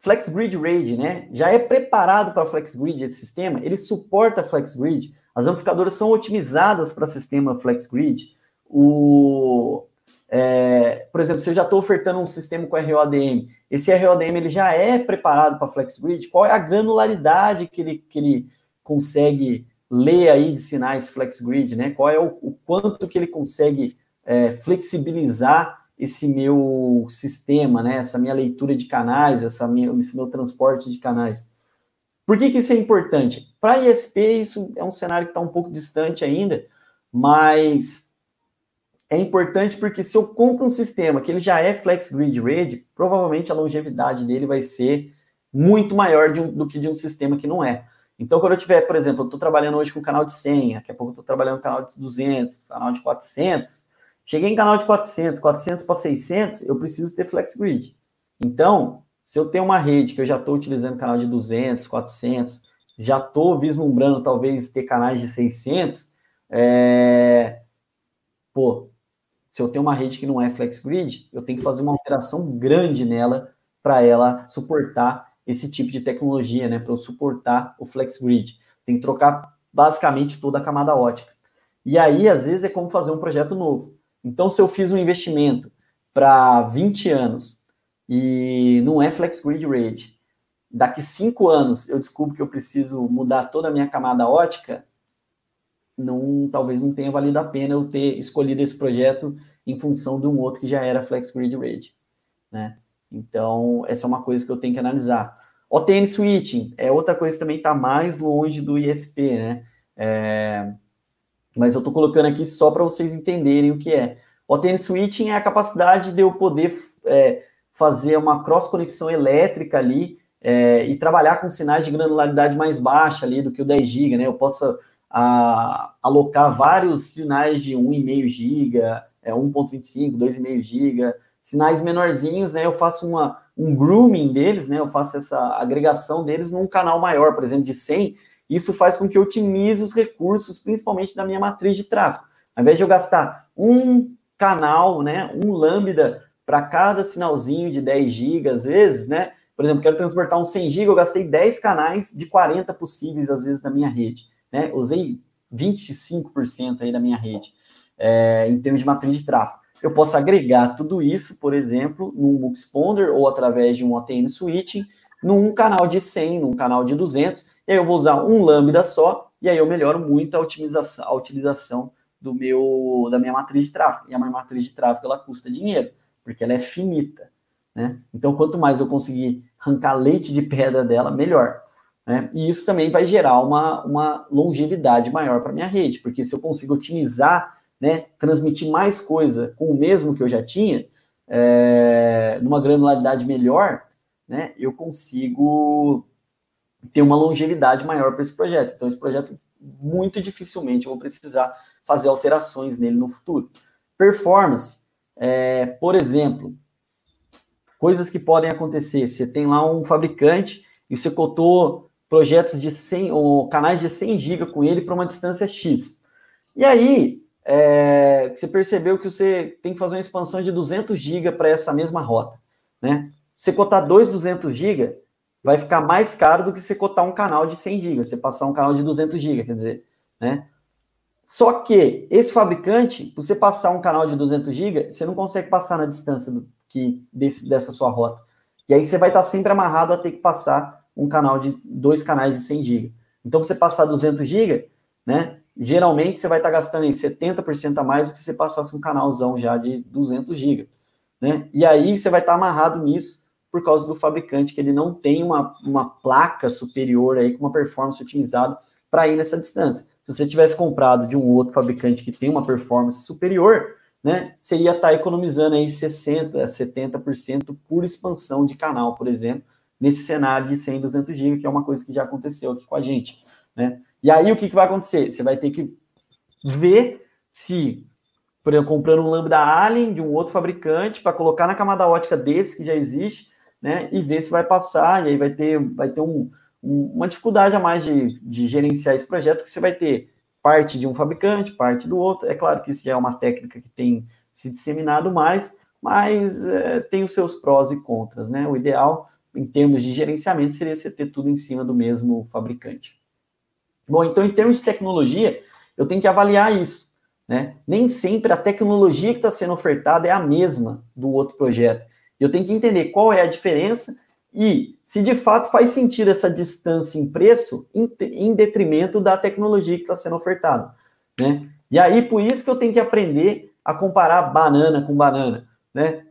B: FlexGrid RAID, né? Já é preparado para FlexGrid esse sistema, ele suporta FlexGrid. As amplificadoras são otimizadas para sistema FlexGrid. O, é, por exemplo, se eu já estou ofertando um sistema com ROADM, esse ROADM ele já é preparado para FlexGrid. Qual é a granularidade que ele, que ele consegue ler aí de sinais FlexGrid, né? Qual é o, o quanto que ele consegue é, flexibilizar esse meu sistema, né, essa minha leitura de canais, essa minha, esse meu transporte de canais. Por que, que isso é importante? Para ISP, isso é um cenário que está um pouco distante ainda, mas é importante porque se eu compro um sistema que ele já é Flex Grid Ready, provavelmente a longevidade dele vai ser muito maior um, do que de um sistema que não é. Então, quando eu tiver, por exemplo, eu estou trabalhando hoje com canal de 100, daqui a pouco eu estou trabalhando com canal de 200, canal de 400, Cheguei em canal de 400, 400 para 600, eu preciso ter flex grid. Então, se eu tenho uma rede que eu já estou utilizando canal de 200, 400, já estou vislumbrando talvez ter canais de 600, é... pô, se eu tenho uma rede que não é flex grid, eu tenho que fazer uma alteração grande nela para ela suportar esse tipo de tecnologia, né? Para suportar o flex grid. Tem que trocar basicamente toda a camada ótica. E aí, às vezes, é como fazer um projeto novo. Então, se eu fiz um investimento para 20 anos e não é Flex Grid Rate, daqui cinco anos eu descubro que eu preciso mudar toda a minha camada ótica, não, talvez não tenha valido a pena eu ter escolhido esse projeto em função de um outro que já era Flex Grid Rate, né? Então, essa é uma coisa que eu tenho que analisar. OTN Switching é outra coisa que também está mais longe do ISP, né? É, mas eu estou colocando aqui só para vocês entenderem o que é. OTN Switching é a capacidade de eu poder é, fazer uma cross-conexão elétrica ali é, e trabalhar com sinais de granularidade mais baixa ali do que o 10 GB, né? Eu posso a alocar vários sinais de 1,5 GB, é, 1.25, 2,5 GB, sinais menorzinhos, né? Eu faço uma, um grooming deles, né? Eu faço essa agregação deles num canal maior, por exemplo, de 100. Isso faz com que eu otimize os recursos, principalmente da minha matriz de tráfego. Ao invés de eu gastar um canal, né, um lambda para cada sinalzinho de 10 GB, às vezes, né? Por exemplo, quero transportar um 100 GB, eu gastei 10 canais de 40 possíveis, às vezes, na minha rede. Né? Usei 25% aí da minha rede, é, em termos de matriz de tráfego. Eu posso agregar tudo isso, por exemplo, num Booksponder ou através de um OTN switching, num canal de 100, num canal de 200, e aí eu vou usar um lambda só, e aí eu melhoro muito a, otimização, a utilização do meu, da minha matriz de tráfego. E a minha matriz de tráfego, ela custa dinheiro, porque ela é finita. Né? Então, quanto mais eu conseguir arrancar leite de pedra dela, melhor. Né? E isso também vai gerar uma, uma longevidade maior para minha rede, porque se eu consigo otimizar, né, transmitir mais coisa com o mesmo que eu já tinha, é, numa granularidade melhor, né, eu consigo ter uma longevidade maior para esse projeto. Então, esse projeto, muito dificilmente eu vou precisar fazer alterações nele no futuro. Performance, é, por exemplo, coisas que podem acontecer. Você tem lá um fabricante e você cotou projetos de 100, ou canais de 100 GB com ele para uma distância X. E aí, é, você percebeu que você tem que fazer uma expansão de 200 GB para essa mesma rota, né? Você cotar dois 200 GB vai ficar mais caro do que você cotar um canal de 100 GB, você passar um canal de 200 GB, quer dizer, né? Só que esse fabricante, você passar um canal de 200 GB, você não consegue passar na distância do, que desse, dessa sua rota. E aí você vai estar sempre amarrado a ter que passar um canal de dois canais de 100 GB. Então, você passar 200 GB, né? Geralmente você vai estar gastando em 70% a mais do que se passasse um canalzão já de 200 GB, né? E aí você vai estar amarrado nisso por causa do fabricante que ele não tem uma, uma placa superior aí com uma performance otimizada para ir nessa distância. Se você tivesse comprado de um outro fabricante que tem uma performance superior, né, você ia estar economizando aí 60%, 70% por expansão de canal, por exemplo, nesse cenário de 100, 200 GB, que é uma coisa que já aconteceu aqui com a gente, né? E aí o que, que vai acontecer? Você vai ter que ver se, por exemplo, comprando um Lambda Alien de um outro fabricante para colocar na camada ótica desse que já existe, né? E ver se vai passar, e aí vai ter, vai ter um, um, uma dificuldade a mais de, de gerenciar esse projeto, que você vai ter parte de um fabricante, parte do outro. É claro que isso já é uma técnica que tem se disseminado mais, mas é, tem os seus prós e contras, né? O ideal em termos de gerenciamento, seria você ter tudo em cima do mesmo fabricante. Bom, então, em termos de tecnologia, eu tenho que avaliar isso. Né? Nem sempre a tecnologia que está sendo ofertada é a mesma do outro projeto. Eu tenho que entender qual é a diferença e se de fato faz sentido essa distância em preço em, em detrimento da tecnologia que está sendo ofertada. Né? E aí, por isso que eu tenho que aprender a comparar banana com banana. Né?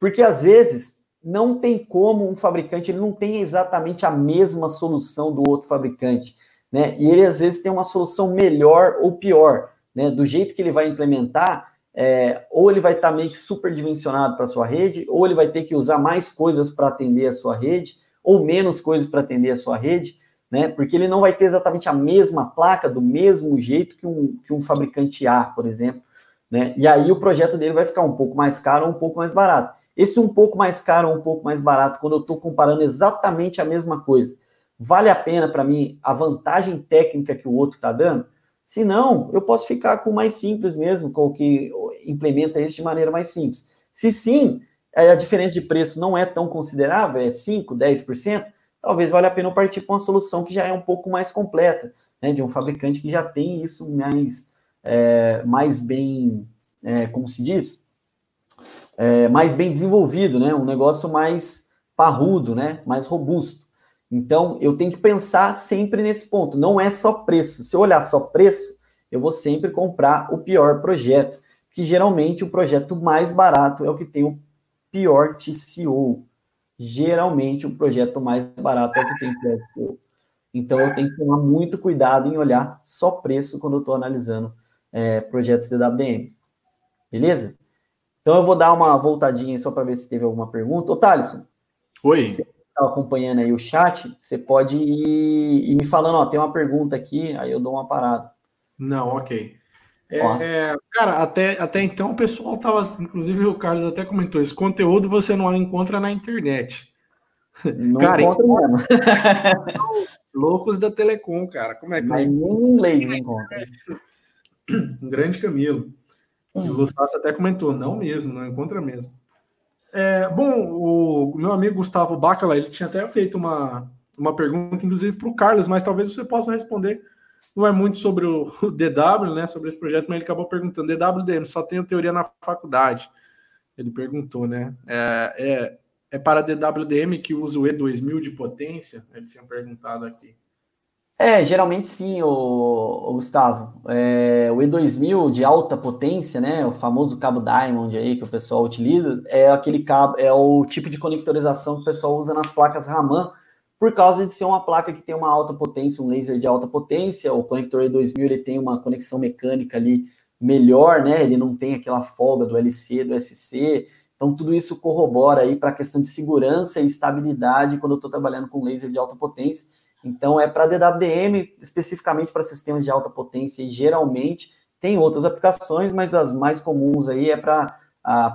B: Porque às vezes não tem como um fabricante, ele não tem exatamente a mesma solução do outro fabricante, né? E ele às vezes tem uma solução melhor ou pior, né? Do jeito que ele vai implementar, é, ou ele vai estar tá meio que superdimensionado para sua rede, ou ele vai ter que usar mais coisas para atender a sua rede, ou menos coisas para atender a sua rede, né? Porque ele não vai ter exatamente a mesma placa do mesmo jeito que um, que um fabricante A, por exemplo, né? E aí o projeto dele vai ficar um pouco mais caro ou um pouco mais barato. Esse um pouco mais caro ou um pouco mais barato, quando eu estou comparando exatamente a mesma coisa, vale a pena para mim a vantagem técnica que o outro está dando? Se não, eu posso ficar com o mais simples mesmo, com o que implementa isso de maneira mais simples. Se sim, a diferença de preço não é tão considerável, é 5%, 10%, talvez valha a pena eu partir com uma solução que já é um pouco mais completa, né, de um fabricante que já tem isso mais, é, mais bem, é, como se diz, é, mais bem desenvolvido, né? Um negócio mais parrudo, né? Mais robusto. Então, eu tenho que pensar sempre nesse ponto. Não é só preço. Se eu olhar só preço, eu vou sempre comprar o pior projeto, que geralmente o projeto mais barato é o que tem o pior TCO. Geralmente o projeto mais barato é o que tem o pior TCO. Então, eu tenho que tomar muito cuidado em olhar só preço quando eu estou analisando é, projetos DWM. Beleza? Então eu vou dar uma voltadinha só para ver se teve alguma pergunta. Ô, Thaleson.
A: Oi.
B: Está acompanhando aí o chat, você pode ir, ir, me falando, ó, tem uma pergunta aqui, aí eu dou uma parada.
A: Não, ok. É, cara, até, até então o pessoal tava, inclusive o Carlos até comentou, esse conteúdo você não encontra na internet.
B: Não cara, encontra mesmo. *laughs*
A: Loucos da Telecom, cara. Como é que
B: Mas nem inglês encontra. *clears throat*
A: Um grande Camilo. Hum. O Gustavo até comentou, não mesmo, não encontra mesmo. É, bom, o meu amigo Gustavo Bacala, ele tinha até feito uma, uma pergunta, inclusive, para o Carlos, mas talvez você possa responder. Não é muito sobre o, *laughs* DW, né? Sobre esse projeto, mas ele acabou perguntando: DWDM, só tenho teoria na faculdade. Ele perguntou, né? É, é, é para DWDM que usa o E2000 de potência? Ele tinha perguntado aqui.
B: É, geralmente sim, o, Gustavo. É, o E2000 de alta potência, né, o famoso cabo Diamond aí que o pessoal utiliza, é aquele cabo, é o tipo de conectorização que o pessoal usa nas placas Raman, por causa de ser uma placa que tem uma alta potência, um laser de alta potência. O conector E2000 ele tem uma conexão mecânica ali melhor, né? Ele não tem aquela folga do LC, do SC. Então tudo isso corrobora aí para a questão de segurança e estabilidade quando eu estou trabalhando com laser de alta potência então, é para DWDM, especificamente para sistemas de alta potência, e geralmente tem outras aplicações, mas as mais comuns aí é para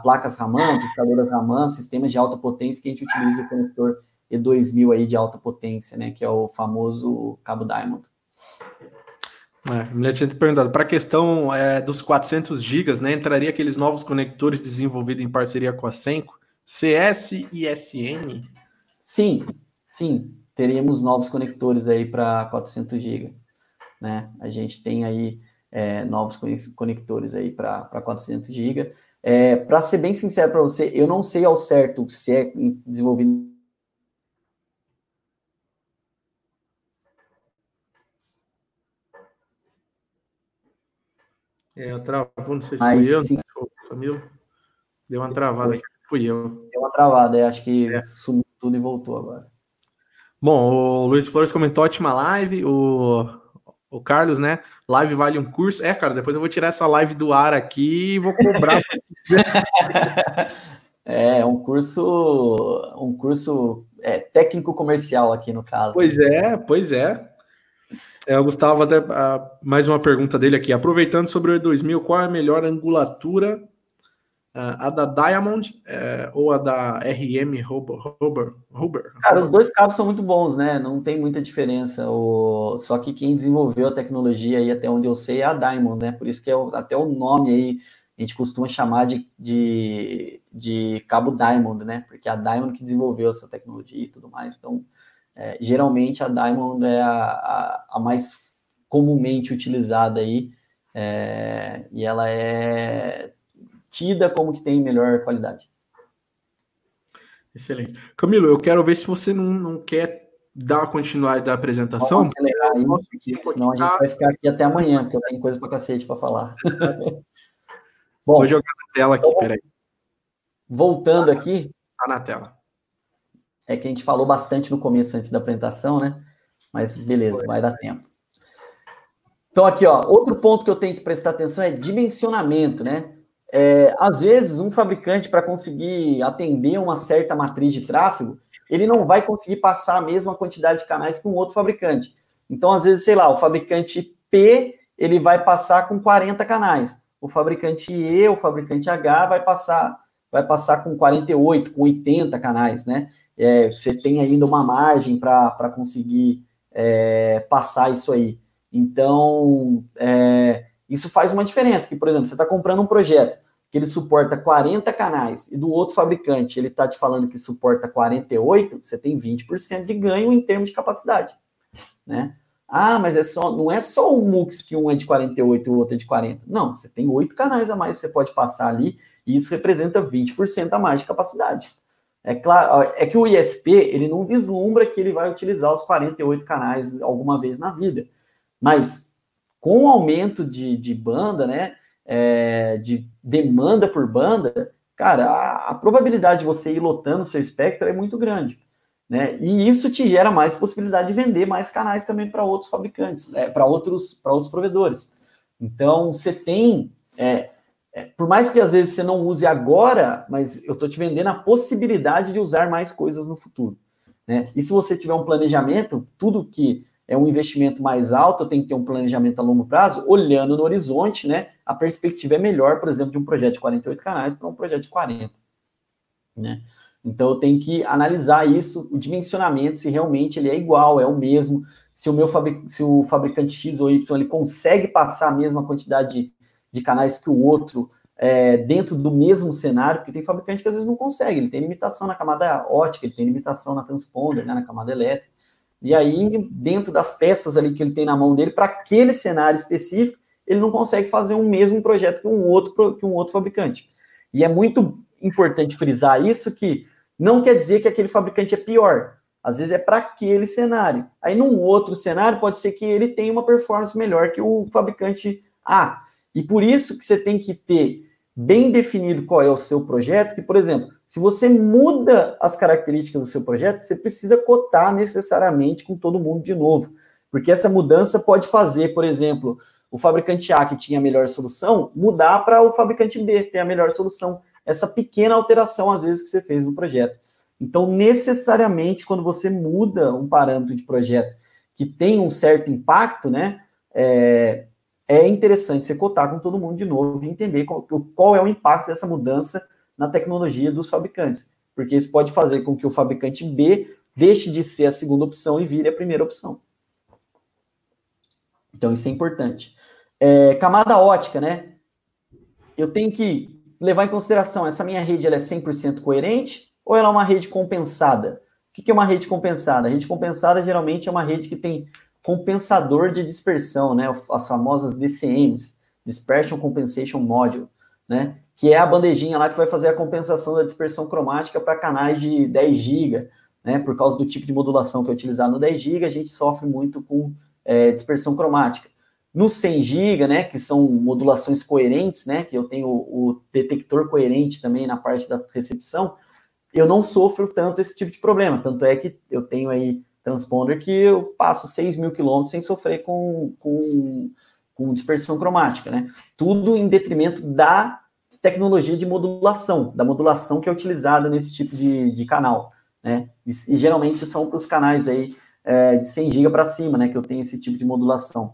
B: placas Raman, amplificadoras Raman, sistemas de alta potência que a gente utiliza o conector E2000 aí de alta potência, né, que é o famoso cabo Diamond.
A: É, mulher tinha perguntado, para a questão é, dos 400 GB, né, entraria aqueles novos conectores desenvolvidos em parceria com a Senco, CS e SN?
B: Sim, sim teríamos novos conectores aí para 400 GB, né? A gente tem aí é, novos conectores aí para 400 GB. É, para ser bem sincero para você, eu não sei ao certo se é desenvolvido
A: É, eu travou, não sei se Mas, fui sim. eu, Camilo. Deu uma travada aqui, fui eu.
B: Deu uma travada, acho que é. sumiu tudo e voltou agora.
A: Bom, o Luiz Flores comentou ótima live. O, o Carlos, né? Live vale um curso. É, cara, depois eu vou tirar essa live do ar aqui e vou cobrar. *laughs*
B: é, um curso, um curso é, técnico comercial aqui no caso.
A: Pois é, pois é. É, o Gustavo, até, uh, mais uma pergunta dele aqui. Aproveitando sobre o E2000, qual é a melhor angulatura a da Diamond é, ou a da RM Huber, Huber,
B: Cara, os dois cabos são muito bons, né? Não tem muita diferença. O... Só que quem desenvolveu a tecnologia aí, até onde eu sei, é a Diamond, né? Por isso que é o... até o nome aí a gente costuma chamar de, de, de cabo Diamond, né? Porque é a Diamond que desenvolveu essa tecnologia e tudo mais. Então, é, geralmente a Diamond é a, a, a mais comumente utilizada aí. É, e ela é tida como que tem melhor qualidade.
A: Excelente. Camilo, eu quero ver se você não, não quer dar uma continuidade da apresentação.
B: Vamos acelerar aí, porque senão a gente vai ficar aqui até amanhã, porque eu tenho coisa para cacete para falar. *laughs*
A: Bom, Vou jogar na tela aqui, então, peraí.
B: Voltando aqui.
A: Tá na tela.
B: É que a gente falou bastante no começo, antes da apresentação, né? Mas beleza, vai dar tempo. Então, aqui, ó, outro ponto que eu tenho que prestar atenção é dimensionamento, né? É, às vezes, um fabricante, para conseguir atender uma certa matriz de tráfego, ele não vai conseguir passar a mesma quantidade de canais que um outro fabricante. Então, às vezes, sei lá, o fabricante P, ele vai passar com 40 canais. O fabricante E, o fabricante H vai passar vai passar com 48, com 80 canais, né? É, você tem ainda uma margem para conseguir é, passar isso aí. Então, é, isso faz uma diferença, que, por exemplo, você está comprando um projeto que ele suporta 40 canais e do outro fabricante ele está te falando que suporta 48, você tem 20% de ganho em termos de capacidade, né? Ah, mas é só, não é só o MUX que um é de 48 e o outro é de 40. Não, você tem oito canais a mais que você pode passar ali e isso representa 20% a mais de capacidade. É claro, é que o ISP, ele não vislumbra que ele vai utilizar os 48 canais alguma vez na vida. Mas com o aumento de, de banda, né, é, de demanda por banda, cara, a, a, probabilidade de você ir lotando o seu espectro é muito grande. Né? E isso te gera mais possibilidade de vender mais canais também para outros fabricantes, né? para outros, outros provedores. Então, você tem, é, é, por mais que às vezes você não use agora, mas eu estou te vendendo a possibilidade de usar mais coisas no futuro. Né? E se você tiver um planejamento, tudo que é um investimento mais alto, tem que ter um planejamento a longo prazo, olhando no horizonte, né? A perspectiva é melhor, por exemplo, de um projeto de 48 canais para um projeto de 40. Né? Então eu tenho que analisar isso, o dimensionamento, se realmente ele é igual, é o mesmo, se o meu fabric, se o fabricante X ou Y ele consegue passar a mesma quantidade de, de canais que o outro é, dentro do mesmo cenário, porque tem fabricante que às vezes não consegue, ele tem limitação na camada ótica, ele tem limitação na transponder, né, na camada elétrica. E aí, dentro das peças ali que ele tem na mão dele, para aquele cenário específico, ele não consegue fazer o mesmo projeto que um outro, que um outro fabricante. E é muito importante frisar isso que não quer dizer que aquele fabricante é pior. Às vezes é para aquele cenário. Aí, num outro cenário, pode ser que ele tenha uma performance melhor que o fabricante A. E por isso que você tem que ter bem definido qual é o seu projeto, que, por exemplo, se você muda as características do seu projeto, você precisa cotar necessariamente com todo mundo de novo. Porque essa mudança pode fazer, por exemplo, o fabricante A, que tinha a melhor solução, mudar para o fabricante B, ter a melhor solução essa pequena alteração, às vezes, que você fez no projeto. Então, necessariamente, quando você muda um parâmetro de projeto que tem um certo impacto, né, é, é interessante você cotar com todo mundo de novo e entender qual, qual é o impacto dessa mudança na tecnologia dos fabricantes. Porque isso pode fazer com que o fabricante B deixe de ser a segunda opção e vire a primeira opção. Então, isso é importante. É, camada ótica, né? Eu tenho que levar em consideração, essa minha rede ela é 100% coerente ou ela é uma rede compensada? O que é uma rede compensada? A rede compensada geralmente é uma rede que tem compensador de dispersão, né? As famosas DCMs, Dispersion Compensation Module, né? Que é a bandejinha lá que vai fazer a compensação da dispersão cromática para canais de 10 GB, né? Por causa do tipo de modulação que é utilizado no 10 GB, a gente sofre muito com é, dispersão cromática. No 100 GB, né, que são modulações coerentes, né, que eu tenho o detector coerente também na parte da recepção, eu não sofro tanto esse tipo de problema. Tanto é que eu tenho aí transponder que eu passo 6 mil quilômetros sem sofrer com, com, com dispersão cromática, né? Tudo em detrimento da tecnologia de modulação, da modulação que é utilizada nesse tipo de, de canal, né? E, e geralmente são para os canais aí é, de 100 GB para cima, né, que eu tenho esse tipo de modulação.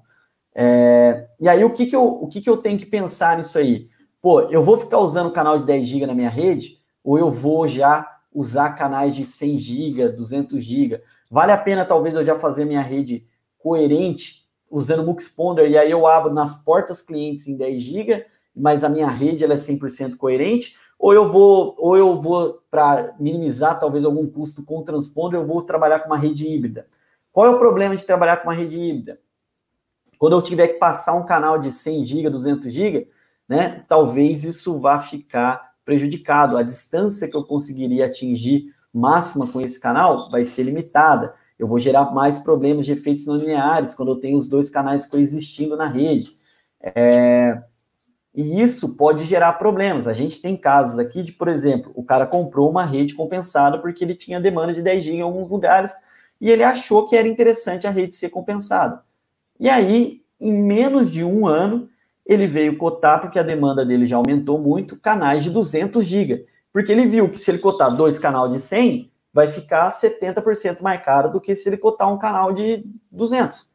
B: É, e aí, o, que, que, eu, o que, que eu tenho que pensar nisso aí? Pô, eu vou ficar usando canal de 10 GB na minha rede, ou eu vou já usar canais de 100 GB, 200 GB? Vale a pena, talvez, eu já fazer minha rede coerente, usando Muxponder, e aí eu abro nas portas clientes em 10 GB, mas a minha rede ela é 100% coerente, ou eu vou, ou eu vou para minimizar talvez algum custo com o transponder, eu vou trabalhar com uma rede híbrida. Qual é o problema de trabalhar com uma rede híbrida? Quando eu tiver que passar um canal de 100 GB, 200 GB, né, talvez isso vá ficar prejudicado. A distância que eu conseguiria atingir máxima com esse canal vai ser limitada. Eu vou gerar mais problemas de efeitos não lineares quando eu tenho os dois canais coexistindo na rede. É... E isso pode gerar problemas. A gente tem casos aqui de, por exemplo, o cara comprou uma rede compensada porque ele tinha demanda de 10 GB em alguns lugares e ele achou que era interessante a rede ser compensada. E aí, em menos de um ano, ele veio cotar, porque a demanda dele já aumentou muito, canais de 200 GB. Porque ele viu que se ele cotar dois canais de 100, vai ficar 70% mais caro do que se ele cotar um canal de 200.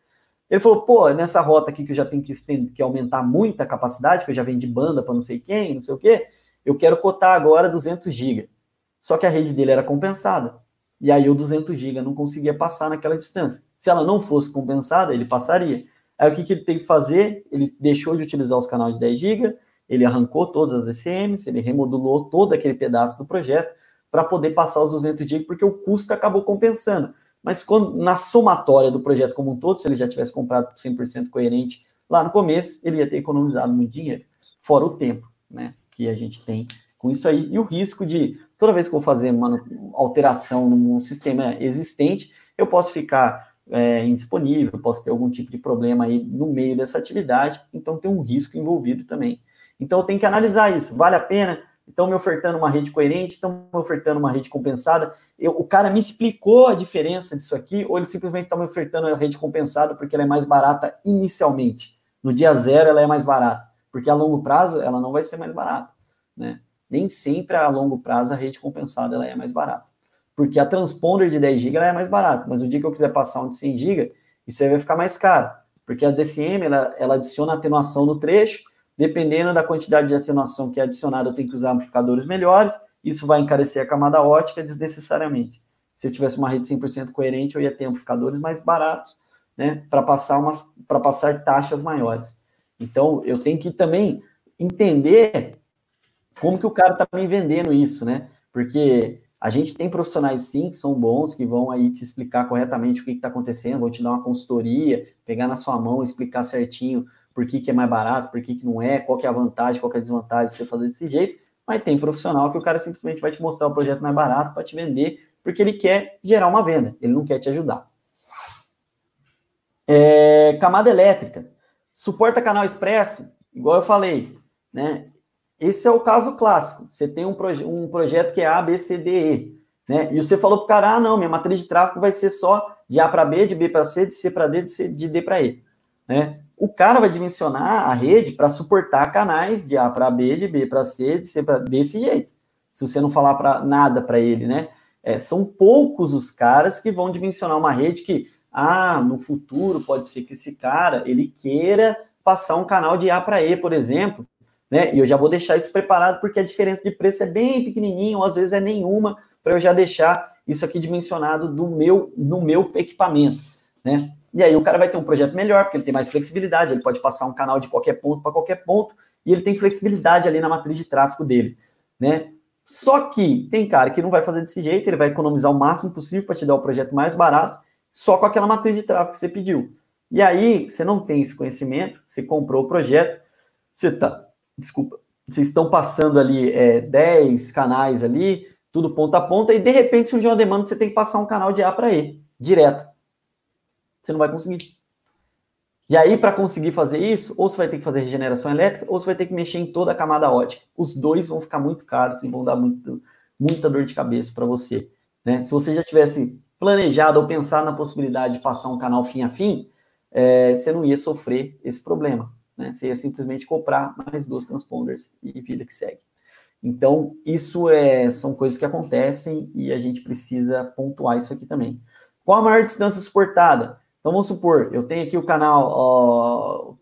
B: Ele falou, pô, nessa rota aqui que eu já tenho que, que aumentar muito a capacidade, que eu já vendi banda para não sei quem, não sei o quê, eu quero cotar agora 200 GB. Só que a rede dele era compensada. E aí o 200 GB não conseguia passar naquela distância. Se ela não fosse compensada, ele passaria. Aí o que, que ele tem que fazer? Ele deixou de utilizar os canais de 10 GB, ele arrancou todas as ECMs, ele remodulou todo aquele pedaço do projeto para poder passar os 200 GB, porque o custo acabou compensando. Mas quando, na somatória do projeto como um todo, se ele já tivesse comprado 100% coerente lá no começo, ele ia ter economizado muito dinheiro, fora o tempo né, que a gente tem com isso aí. E o risco de, toda vez que eu fazer uma alteração num sistema existente, eu posso ficar é, indisponível, posso ter algum tipo de problema aí no meio dessa atividade, então tem um risco envolvido também. Então eu tenho que analisar isso, vale a pena? Estão me ofertando uma rede coerente, estão me ofertando uma rede compensada. Eu, o cara me explicou a diferença disso aqui, ou ele simplesmente está me ofertando a rede compensada porque ela é mais barata inicialmente. No dia zero ela é mais barata, porque a longo prazo ela não vai ser mais barata, né? Nem sempre a longo prazo a rede compensada ela é mais barata. porque a transponder de 10 GB é mais barata, mas o dia que eu quiser passar um de 100 GB, isso aí vai ficar mais caro, porque a DCM ela, ela adiciona atenuação no trecho, dependendo da quantidade de atenuação que é adicionada, eu tenho que usar amplificadores melhores, isso vai encarecer a camada ótica desnecessariamente. Se eu tivesse uma rede 100% coerente, eu ia ter amplificadores mais baratos, né, para passar umas para passar taxas maiores. Então, eu tenho que também entender como que o cara está me vendendo isso, né? Porque a gente tem profissionais sim que são bons, que vão aí te explicar corretamente o que está acontecendo, vão te dar uma consultoria, pegar na sua mão, explicar certinho por que, que é mais barato, por que, que não é, qual que é a vantagem, qual que é a desvantagem de você fazer desse jeito, mas tem profissional que o cara simplesmente vai te mostrar o projeto mais barato para te vender, porque ele quer gerar uma venda, ele não quer te ajudar. É, camada elétrica. Suporta canal expresso, igual eu falei, né? Esse é o caso clássico. Você tem um, proje um projeto que é A, B, C, D, E. Né? E você falou para o cara, ah, não, minha matriz de tráfego vai ser só de A para B, de B para C, de C para D, de, C, de D para E. Né? O cara vai dimensionar a rede para suportar canais de A para B, de B para C, de C para desse jeito. Se você não falar para nada para ele, né? É, são poucos os caras que vão dimensionar uma rede que, ah, no futuro pode ser que esse cara ele queira passar um canal de A para E, por exemplo, né? E eu já vou deixar isso preparado porque a diferença de preço é bem pequenininha, ou às vezes é nenhuma, para eu já deixar isso aqui dimensionado do meu, no meu equipamento, né? E aí o cara vai ter um projeto melhor, porque ele tem mais flexibilidade, ele pode passar um canal de qualquer ponto para qualquer ponto, e ele tem flexibilidade ali na matriz de tráfego dele, né? Só que tem cara que não vai fazer desse jeito, ele vai economizar o máximo possível para te dar o projeto mais barato, só com aquela matriz de tráfego que você pediu. E aí, você não tem esse conhecimento, você comprou o projeto, você está desculpa, vocês estão passando ali é, 10 canais ali, tudo ponta a ponta, e de repente surgiu uma demanda, você tem que passar um canal de A para E, direto. Você não vai conseguir. E aí, para conseguir fazer isso, ou você vai ter que fazer regeneração elétrica, ou você vai ter que mexer em toda a camada ótica. Os dois vão ficar muito caros e vão dar muito, muita dor de cabeça para você. Né? Se você já tivesse planejado ou pensado na possibilidade de passar um canal fim a fim, é, você não ia sofrer esse problema. Né? Você ia simplesmente comprar mais duas transponders e vida que segue. Então, isso é, são coisas que acontecem e a gente precisa pontuar isso aqui também. Qual a maior distância suportada? Então, vamos supor, eu tenho aqui o canal ó,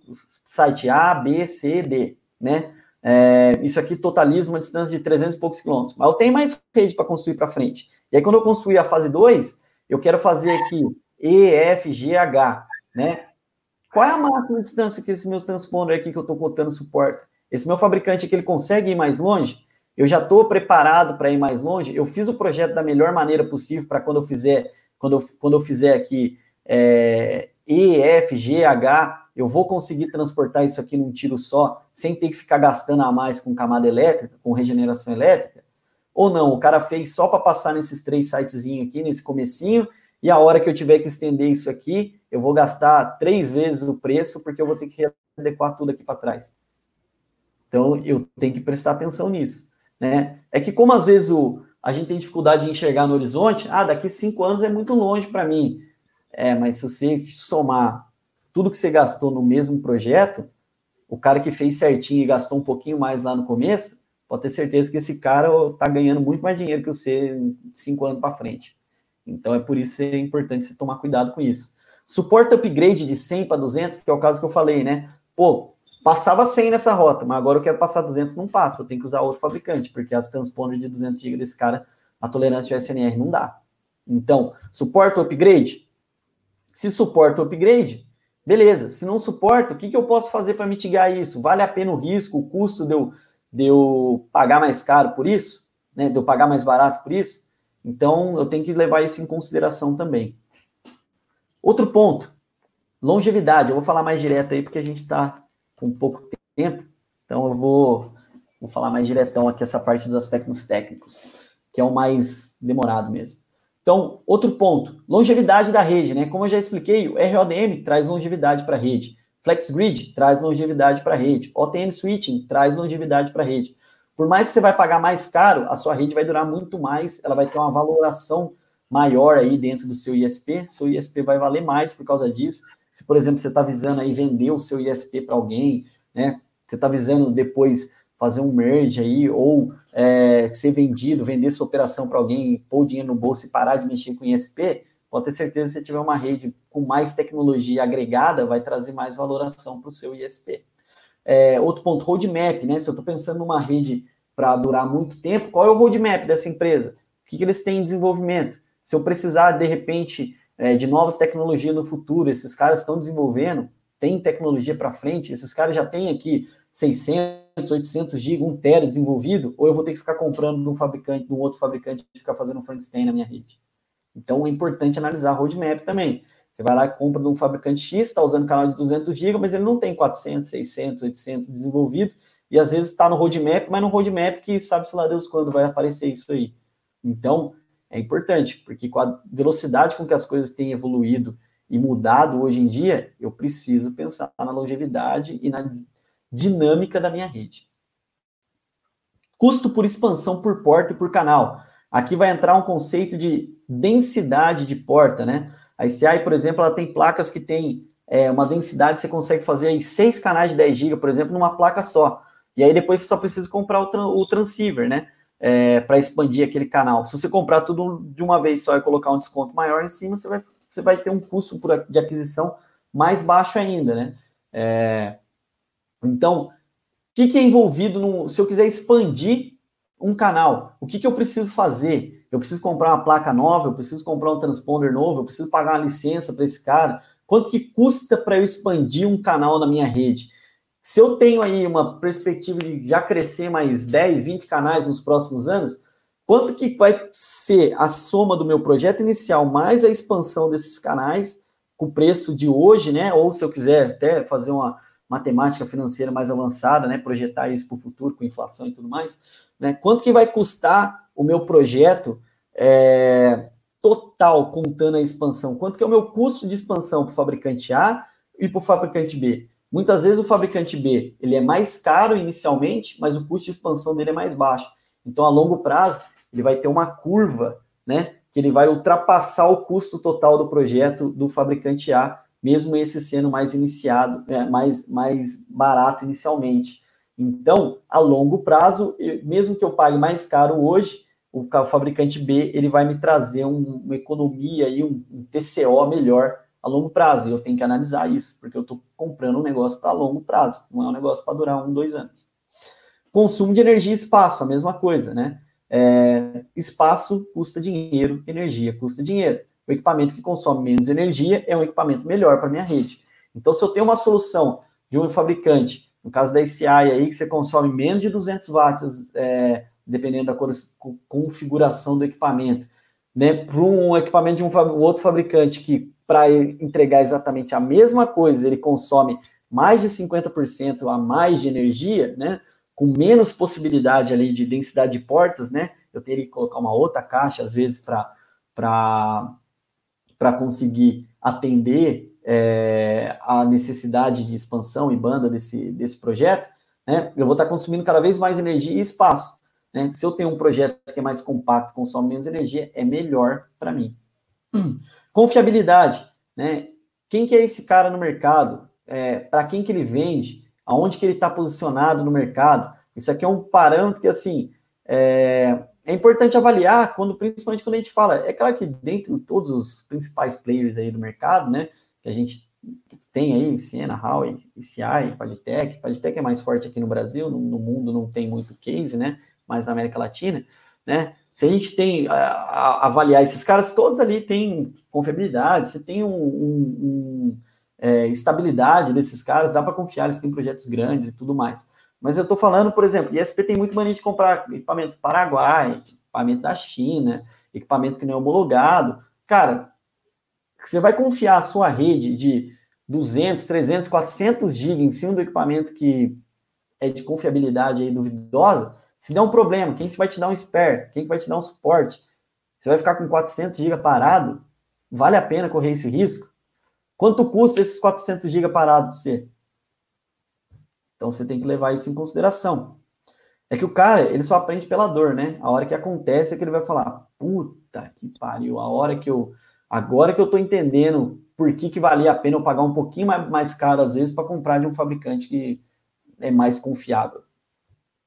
B: site A, B, C, D, né? É, isso aqui totaliza uma distância de 300 e poucos quilômetros. Mas eu tenho mais rede para construir para frente. E aí, quando eu construir a fase 2, eu quero fazer aqui E, F, G, H, né? Qual é a máxima distância que esse meu transponder aqui que eu estou contando suporta? Esse meu fabricante aqui, ele consegue ir mais longe? Eu já estou preparado para ir mais longe? Eu fiz o projeto da melhor maneira possível para quando eu fizer, quando eu, quando eu fizer aqui é, E, F, G, H, eu vou conseguir transportar isso aqui num tiro só, sem ter que ficar gastando a mais com camada elétrica, com regeneração elétrica? Ou não, o cara fez só para passar nesses três sitezinhos aqui, nesse comecinho, e a hora que eu tiver que estender isso aqui, eu vou gastar três vezes o preço, porque eu vou ter que adequar tudo aqui para trás. Então, eu tenho que prestar atenção nisso. Né? É que, como às vezes o, a gente tem dificuldade de enxergar no horizonte, ah, daqui cinco anos é muito longe para mim. É, mas se você somar tudo que você gastou no mesmo projeto, o cara que fez certinho e gastou um pouquinho mais lá no começo, pode ter certeza que esse cara está ganhando muito mais dinheiro que você cinco anos para frente. Então é por isso que é importante você tomar cuidado com isso. Suporta upgrade de 100 para 200, que é o caso que eu falei, né? Pô, passava 100 nessa rota, mas agora eu quero passar 200, não passa, eu tenho que usar outro fabricante, porque as transponders de 200 GB desse cara, a tolerância de SNR não dá. Então, suporta upgrade? Se suporta o upgrade, beleza. Se não suporta, o que, que eu posso fazer para mitigar isso? Vale a pena o risco, o custo de eu, de eu pagar mais caro por isso? Né, de eu pagar mais barato por isso? Então, eu tenho que levar isso em consideração também. Outro ponto, longevidade. Eu vou falar mais direto aí, porque a gente está com pouco tempo. Então, eu vou, vou falar mais diretão aqui essa parte dos aspectos técnicos, que é o mais demorado mesmo. Então, outro ponto, longevidade da rede, né? Como eu já expliquei, o RODM traz longevidade para a rede. FlexGrid traz longevidade para a rede. OTN Switching traz longevidade para a rede. Por mais que você vai pagar mais caro, a sua rede vai durar muito mais, ela vai ter uma valoração maior aí dentro do seu ISP, seu ISP vai valer mais por causa disso. Se, por exemplo, você está visando aí vender o seu ISP para alguém, né? Você está visando depois fazer um merge aí, ou é, ser vendido, vender sua operação para alguém, pôr o dinheiro no bolso e parar de mexer com ISP, pode ter certeza que se tiver uma rede com mais tecnologia agregada, vai trazer mais valoração para o seu ISP. É, outro ponto, roadmap, né? Se eu estou pensando numa rede para durar muito tempo, qual é o roadmap dessa empresa? O que, que eles têm em desenvolvimento? Se eu precisar, de repente, é, de novas tecnologias no futuro, esses caras estão desenvolvendo, tem tecnologia para frente, esses caras já têm aqui 600, 800 GB, 1 tera desenvolvido, ou eu vou ter que ficar comprando de um fabricante, de um outro fabricante e ficar fazendo um Frankenstein na minha rede. Então é importante analisar a roadmap também. Você vai lá e compra de um fabricante X, está usando canal de 200 GB, mas ele não tem 400, 600, 800 desenvolvido, e às vezes está no roadmap, mas no roadmap que sabe-se lá Deus quando vai aparecer isso aí. Então, é importante, porque com a velocidade com que as coisas têm evoluído e mudado hoje em dia, eu preciso pensar na longevidade e na dinâmica da minha rede. Custo por expansão por porta e por canal. Aqui vai entrar um conceito de densidade de porta, né? A ICI, por exemplo, ela tem placas que tem é, uma densidade, você consegue fazer aí seis canais de 10 GB, por exemplo, numa placa só. E aí depois você só precisa comprar o, o transceiver, né? É, para expandir aquele canal. Se você comprar tudo de uma vez só e colocar um desconto maior em cima, você vai, você vai ter um custo por, de aquisição mais baixo ainda, né? É, então, o que, que, é envolvido no. Se eu quiser expandir um canal, o que, que eu preciso fazer? Eu preciso comprar uma placa nova, eu preciso comprar um transponder novo, eu preciso pagar uma licença para esse cara. Quanto que custa para eu expandir um canal na minha rede? Se eu tenho aí uma perspectiva de já crescer mais 10, 20 canais nos próximos anos, quanto que vai ser a soma do meu projeto inicial mais a expansão desses canais com o preço de hoje, né? Ou se eu quiser até fazer uma matemática financeira mais avançada, né? Projetar isso para o futuro com inflação e tudo mais, né? Quanto que vai custar o meu projeto é, total contando a expansão? Quanto que é o meu custo de expansão para o fabricante A e para o fabricante B? Muitas vezes o fabricante B ele é mais caro inicialmente, mas o custo de expansão dele é mais baixo. Então, a longo prazo, ele vai ter uma curva, né? Que ele vai ultrapassar o custo total do projeto do fabricante A, mesmo esse sendo mais iniciado, é, mais, mais barato inicialmente. Então, a longo prazo, mesmo que eu pague mais caro hoje, o fabricante B ele vai me trazer um, uma economia e um, um TCO melhor a longo prazo. E eu tenho que analisar isso, porque eu estou comprando um negócio para longo prazo, não é um negócio para durar um, dois anos. Consumo de energia e espaço, a mesma coisa, né? É, espaço custa dinheiro, energia custa dinheiro. O equipamento que consome menos energia é um equipamento melhor para minha rede. Então, se eu tenho uma solução de um fabricante, no caso da ICI aí, que você consome menos de 200 watts, é, dependendo da configuração do equipamento, né, para um equipamento de um, um outro fabricante que para entregar exatamente a mesma coisa, ele consome mais de 50% a mais de energia, né? Com menos possibilidade ali de densidade de portas, né? Eu teria que colocar uma outra caixa, às vezes, para conseguir atender é, a necessidade de expansão e banda desse, desse projeto, né? Eu vou estar consumindo cada vez mais energia e espaço. Né? Se eu tenho um projeto que é mais compacto, consome menos energia, é melhor para mim. *clears throat* Confiabilidade, né? Quem que é esse cara no mercado? É, para quem que ele vende? Aonde que ele está posicionado no mercado? Isso aqui é um parâmetro que, assim, é, é, importante avaliar, quando, principalmente quando a gente fala. É claro que dentro de todos os principais players aí do mercado, né? Que a gente tem aí, Siena, Huawei, ECI, Padtech. Padtech é mais forte aqui no Brasil, no, no mundo não tem muito case, né? Mas na América Latina, né? se a gente tem a, a, avaliar esses caras, todos ali têm confiabilidade, você tem um, um, um é, estabilidade desses caras, dá para confiar, eles têm projetos grandes e tudo mais. Mas eu estou falando, por exemplo, ISP tem muito mania de comprar equipamento Paraguai, equipamento da China, equipamento que não é homologado. Cara, você vai confiar a sua rede de 200, 300, 400 GB em cima do equipamento que é de confiabilidade aí duvidosa, se der um problema, quem que vai te dar um spare? Quem que vai te dar um suporte? Você vai ficar com 400 GB parado? Vale a pena correr esse risco? Quanto custa esses 400 GB parado para você? Então você tem que levar isso em consideração. É que o cara, ele só aprende pela dor, né? A hora que acontece é que ele vai falar: puta que pariu, a hora que eu. Agora que eu tô entendendo por que, que valia a pena eu pagar um pouquinho mais, mais caro, às vezes, para comprar de um fabricante que é mais confiável.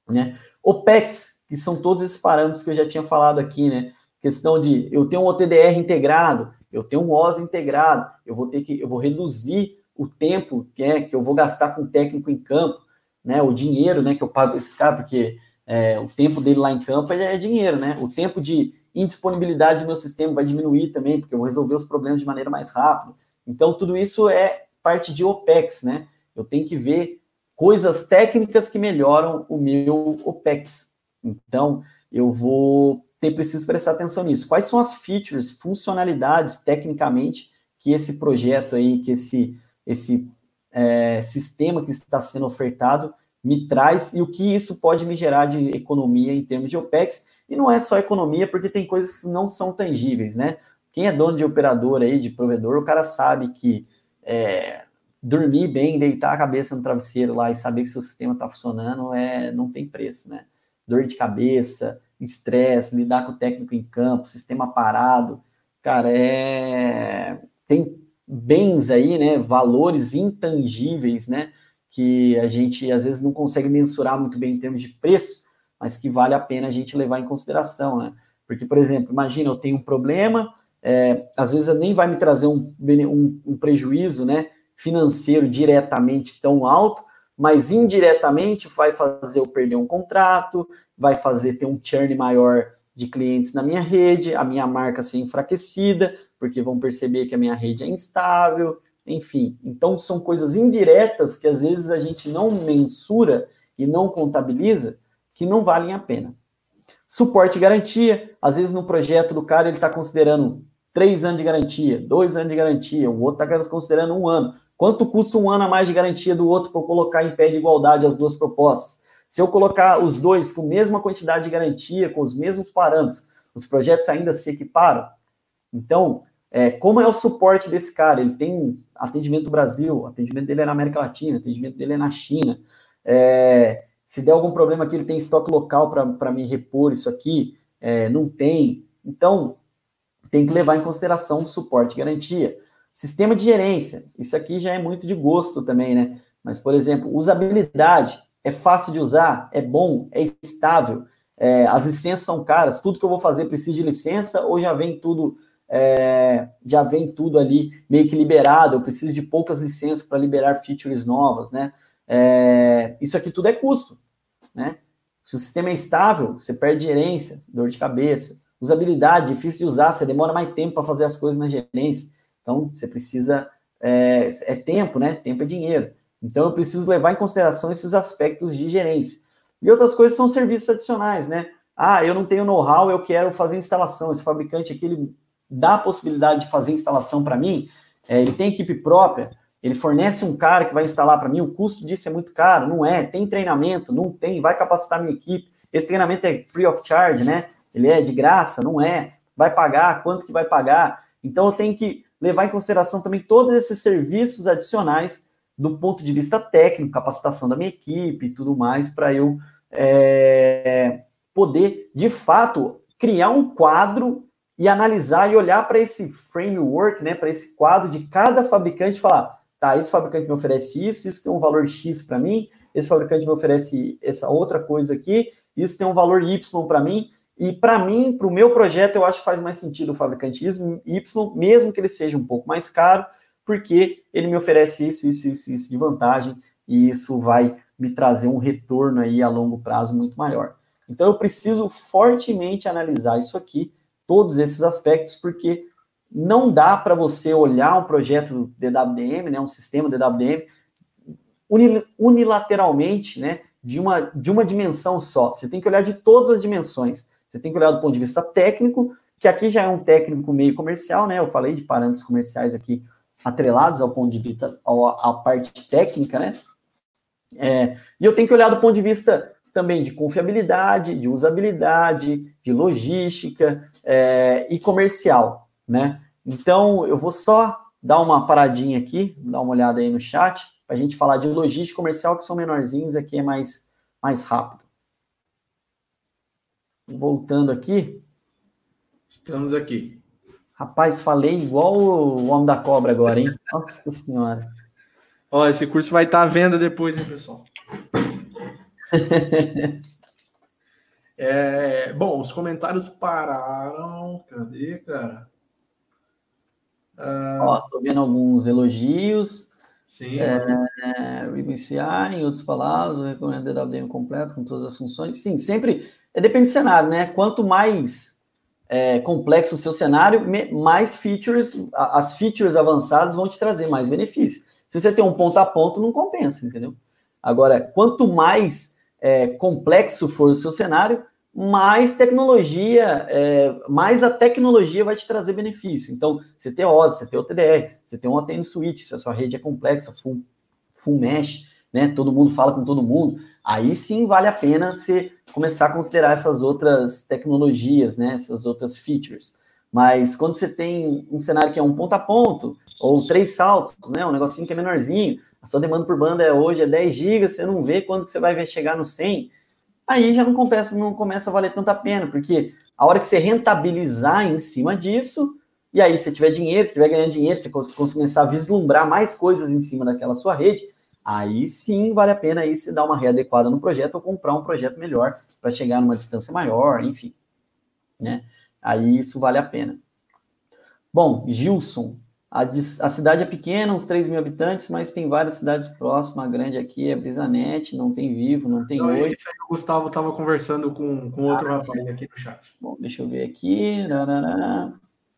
B: Né? OPEX, que são todos esses parâmetros que eu já tinha falado aqui, né? Questão de eu tenho um OTDR integrado, eu tenho um OS integrado, eu vou ter que, eu vou reduzir o tempo que é que eu vou gastar com o técnico em campo, né? O dinheiro, né? Que eu pago esses caras, porque é, o tempo dele lá em campo é, é dinheiro, né? O tempo de indisponibilidade do meu sistema vai diminuir também, porque eu vou resolver os problemas de maneira mais rápida. Então, tudo isso é parte de OPEX, né? Eu tenho que ver coisas técnicas que melhoram o meu OPEX. Então, eu vou ter preciso prestar atenção nisso. Quais são as features, funcionalidades, tecnicamente, que esse projeto aí, que esse, esse é, sistema que está sendo ofertado me traz e o que isso pode me gerar de economia em termos de OPEX. E não é só economia, porque tem coisas que não são tangíveis, né? Quem é dono de operador aí, de provedor, o cara sabe que é, dormir bem, deitar a cabeça no travesseiro lá e saber que seu sistema está funcionando é, não tem preço, né? Dor de cabeça, estresse, lidar com o técnico em campo, sistema parado, cara, é tem bens aí, né, valores intangíveis, né, que a gente às vezes não consegue mensurar muito bem em termos de preço, mas que vale a pena a gente levar em consideração, né? Porque, por exemplo, imagina, eu tenho um problema, é, às vezes nem vai me trazer um, um, um prejuízo, né, financeiro diretamente tão alto, mas indiretamente vai fazer eu perder um contrato, vai fazer ter um churn maior de clientes na minha rede, a minha marca ser enfraquecida, porque vão perceber que a minha rede é instável, enfim. Então, são coisas indiretas que às vezes a gente não mensura e não contabiliza, que não valem a pena. Suporte e garantia, às vezes no projeto do cara ele está considerando três anos de garantia, dois anos de garantia, o outro está considerando um ano. Quanto custa um ano a mais de garantia do outro para eu colocar em pé de igualdade as duas propostas? Se eu colocar os dois com a mesma quantidade de garantia, com os mesmos parâmetros, os projetos ainda se equiparam? Então, é, como é o suporte desse cara? Ele tem atendimento no Brasil, atendimento dele é na América Latina, atendimento dele é na China. É, se der algum problema aqui, ele tem estoque local para me repor isso aqui? É, não tem. Então, tem que levar em consideração o suporte e garantia. Sistema de gerência, isso aqui já é muito de gosto também, né? Mas, por exemplo, usabilidade, é fácil de usar, é bom, é estável, é, as licenças são caras, tudo que eu vou fazer precisa de licença ou já vem tudo é, já vem tudo ali meio que liberado, eu preciso de poucas licenças para liberar features novas, né? É, isso aqui tudo é custo, né? Se o sistema é estável, você perde gerência, dor de cabeça, usabilidade, difícil de usar, você demora mais tempo para fazer as coisas na gerência. Então, você precisa. É, é, tempo, né? Tempo é dinheiro. Então, eu preciso levar em consideração esses aspectos de gerência. E outras coisas são serviços adicionais, né? Ah, eu não tenho know-how, eu quero fazer instalação. Esse fabricante aqui, ele dá a possibilidade de fazer instalação para mim. É, ele tem equipe própria, ele fornece um cara que vai instalar para mim. O custo disso é muito caro, não é? Tem treinamento? Não tem. Vai capacitar minha equipe. Esse treinamento é free of charge, né? Ele é de graça? Não é. Vai pagar? Quanto que vai pagar? Então, eu tenho que levar em consideração também todos esses serviços adicionais do ponto de vista técnico, capacitação da minha equipe e tudo mais, para eu é, poder, de fato, criar um quadro e analisar e olhar para esse framework, né, para esse quadro de cada fabricante e falar, tá, esse fabricante me oferece isso, isso tem um valor X para mim, esse fabricante me oferece essa outra coisa aqui, isso tem um valor Y para mim, e para mim, para o meu projeto, eu acho que faz mais sentido o fabricante Y, mesmo que ele seja um pouco mais caro, porque ele me oferece isso, isso, isso, isso de vantagem, e isso vai me trazer um retorno aí a longo prazo muito maior. Então eu preciso fortemente analisar isso aqui, todos esses aspectos, porque não dá para você olhar um projeto DWDM, né, um sistema DWDM, unilateralmente, né, de uma, de uma dimensão só. Você tem que olhar de todas as dimensões. Você tem que olhar do ponto de vista técnico, que aqui já é um técnico meio comercial, né? Eu falei de parâmetros comerciais aqui atrelados ao ponto de vista, à parte técnica, né? É, e eu tenho que olhar do ponto de vista também de confiabilidade, de usabilidade, de logística é, e comercial, né? Então, eu vou só dar uma paradinha aqui, dar uma olhada aí no chat, para a gente falar de logística comercial, que são menorzinhos, aqui é mais, mais rápido voltando aqui.
A: Estamos aqui.
B: Rapaz, falei igual o Homem da Cobra agora, hein? *laughs* Nossa Senhora.
A: Ó, esse curso vai estar à venda depois, hein, pessoal? *laughs* É, bom, os comentários pararam. Cadê, cara?
B: Uh... Ó, tô vendo alguns elogios.
A: Sim,
B: é, é, em outras palavras, eu recomendo o DWM completo com todas as funções. Sim, sempre é, depende do cenário, né? Quanto mais é, complexo o seu cenário, mais features, as features avançadas vão te trazer mais benefícios. Se você tem um ponto a ponto, não compensa, entendeu? Agora, quanto mais é, complexo for o seu cenário, mais tecnologia, é, mais a tecnologia vai te trazer benefício. Então, você tem OS, você tem OTDR, você tem um OTN Switch, se a sua rede é complexa, full, full mesh, né? Todo mundo fala com todo mundo. Aí sim vale a pena você começar a considerar essas outras tecnologias, né? Essas outras features. Mas quando você tem um cenário que é um ponto a ponto, ou três saltos, né? Um negocinho que é menorzinho, a sua demanda por banda é, hoje é 10 GB, você não vê quando que você vai chegar no 100, aí já não compensa, não começa a valer tanta pena, porque a hora que você rentabilizar em cima disso, e aí se tiver dinheiro, se tiver ganhando dinheiro, você começar a vislumbrar mais coisas em cima daquela sua rede, aí sim vale a pena aí se dar uma readequada no projeto ou comprar um projeto melhor para chegar numa distância maior, enfim, né? Aí isso vale a pena. Bom, Gilson, a, a, cidade é pequena, uns 3 mil habitantes, mas tem várias cidades próximas. A grande aqui é Brisanete, não tem Vivo, não tem Oi.
A: Isso aí o Gustavo estava conversando com, com outro ah, rapaz aqui no chat.
B: Bom, deixa eu ver aqui.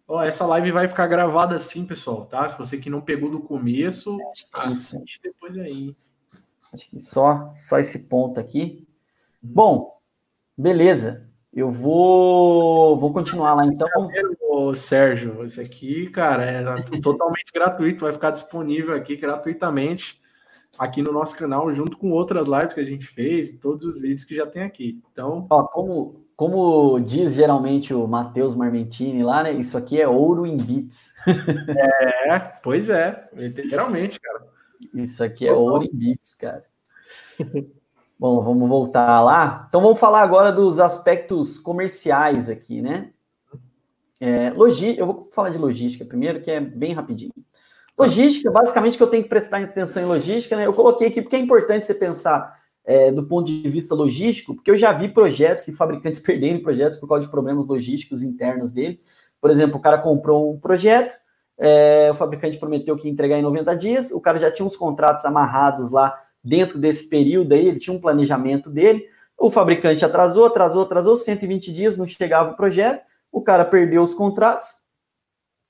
A: Ó, essa live vai ficar gravada assim, pessoal, tá? Se você que não pegou do começo, é assiste depois aí.
B: Acho que só, só esse ponto aqui. Hum. Bom, beleza. Eu vou, vou continuar lá então.
A: Ô, Sérgio, esse aqui, cara, é totalmente gratuito, vai ficar disponível aqui gratuitamente aqui no nosso canal, junto com outras lives que a gente fez, todos os vídeos que já tem aqui. Então,
B: ó, como, como diz geralmente o Matheus Marmentini lá, né? Isso aqui é ouro em bits. *laughs*
A: é, pois é, literalmente, cara.
B: Isso aqui é ouro em bits, cara. *laughs* Bom, vamos voltar lá. Então vamos falar agora dos aspectos comerciais aqui, né? É, logi... Eu vou falar de logística primeiro, que é bem rapidinho. Logística, basicamente, que eu tenho que prestar atenção em logística, né? Eu coloquei aqui porque é importante você pensar é, do ponto de vista logístico, porque eu já vi projetos e fabricantes *laughs* perderem projetos por causa de problemas logísticos internos dele. Por exemplo, o cara comprou um projeto, é, o fabricante prometeu que ia entregar em 90 dias, o cara já tinha uns contratos amarrados lá dentro desse período aí, ele tinha um planejamento dele, o fabricante atrasou, atrasou, atrasou, 120 dias, não chegava o projeto, o cara perdeu os contratos,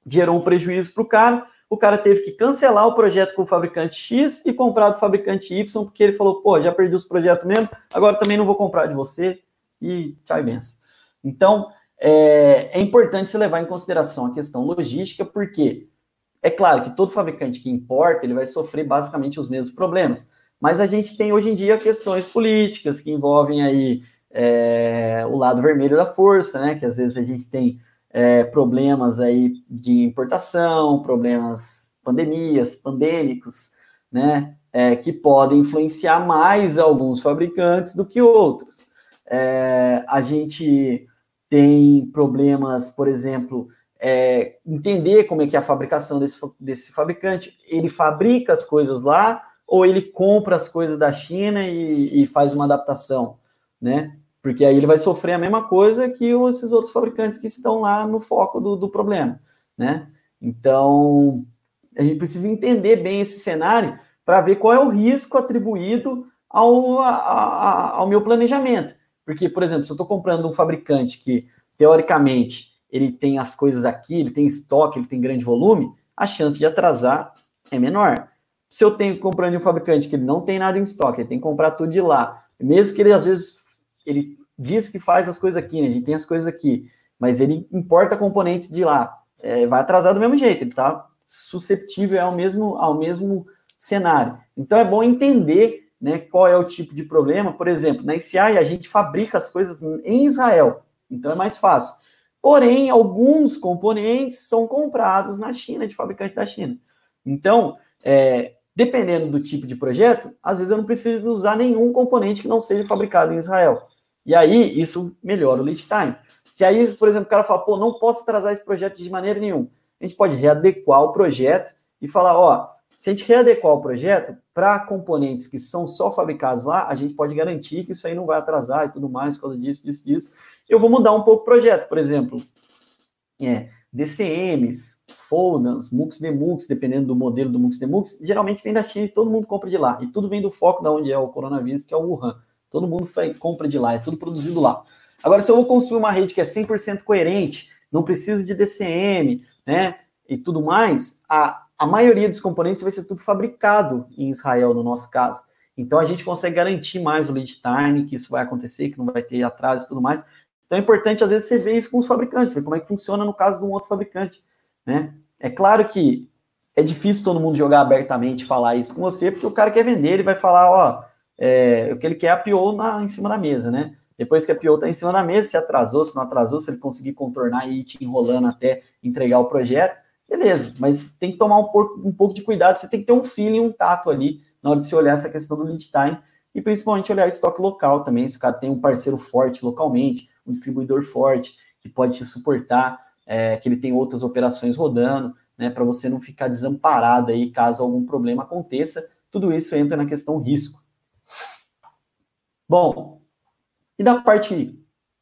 B: gerou um prejuízo para o cara, o cara teve que cancelar o projeto com o fabricante X e comprar do fabricante Y, porque ele falou, pô, já perdi os projetos mesmo, agora também não vou comprar de você, e tchau e benção. Então, é, é importante se levar em consideração a questão logística, porque é claro que todo fabricante que importa, ele vai sofrer basicamente os mesmos problemas, mas a gente tem hoje em dia questões políticas que envolvem aí é, o lado vermelho da força, né? Que às vezes a gente tem é, problemas aí de importação, problemas pandemias, pandêmicos, né? É, que podem influenciar mais alguns fabricantes do que outros. É, a gente tem problemas, por exemplo, é, entender como é que é a fabricação desse, desse fabricante. Ele fabrica as coisas lá, ou ele compra as coisas da China e, e faz uma adaptação, né? Porque aí ele vai sofrer a mesma coisa que esses outros fabricantes que estão lá no foco do, do problema, né? Então, a gente precisa entender bem esse cenário para ver qual é o risco atribuído ao, a, a, ao meu planejamento. Porque, por exemplo, se eu estou comprando um fabricante que, teoricamente, ele tem as coisas aqui, ele tem estoque, ele tem grande volume, a chance de atrasar é menor se eu tenho comprando de um fabricante que não tem nada em estoque, ele tem que comprar tudo de lá, mesmo que ele às vezes ele diz que faz as coisas aqui, né? A gente tem as coisas aqui, mas ele importa componentes de lá, é, vai atrasar do mesmo jeito, ele está susceptível ao mesmo ao mesmo cenário. Então é bom entender, né, qual é o tipo de problema. Por exemplo, na ICI a gente fabrica as coisas em Israel, então é mais fácil. Porém, alguns componentes são comprados na China, de fabricante da China. Então, é, Dependendo do tipo de projeto, às vezes eu não preciso usar nenhum componente que não seja fabricado em Israel. E aí, isso melhora o lead time. Se aí, por exemplo, o cara fala, pô, não posso atrasar esse projeto de maneira nenhuma. A gente pode readequar o projeto e falar, ó, Se a gente readequar o projeto para componentes que são só fabricados lá, a gente pode garantir que isso aí não vai atrasar e tudo mais por causa disso, disso, disso. Eu vou mudar um pouco o projeto, por exemplo, é, DCMs, folders, MUX, DMUX, dependendo do modelo do MUX, DMUX, geralmente vem da China e todo mundo compra de lá. E tudo vem do foco da onde é o coronavírus, que é o Wuhan. Todo mundo compra de lá, é tudo produzido lá. Agora, se eu vou construir uma rede que é 100% coerente, não precisa de DCM, né, e tudo mais, a, a maioria dos componentes vai ser tudo fabricado em Israel, no nosso caso. Então a gente consegue garantir mais o lead time, que isso vai acontecer, que não vai ter atraso e tudo mais. Então é importante, às vezes, você ver isso com os fabricantes, ver como é que funciona no caso de um outro fabricante. Né? É claro que é difícil todo mundo jogar abertamente falar isso com você, porque o cara quer vender, ele vai falar, ó, é, o que ele quer é a PO na, em cima da mesa, né? Depois que a PO está em cima da mesa, se atrasou, se não atrasou, se ele conseguir contornar e ir te enrolando até entregar o projeto, beleza, mas tem que tomar um pouco, um pouco de cuidado, você tem que ter um feeling, um tato ali, na hora de se olhar essa questão do lead time, e principalmente olhar estoque local também, se o cara tem um parceiro forte localmente, um distribuidor forte, que pode te suportar, é, que ele tem outras operações rodando, né, para você não ficar desamparado aí caso algum problema aconteça, tudo isso entra na questão risco. Bom, e da parte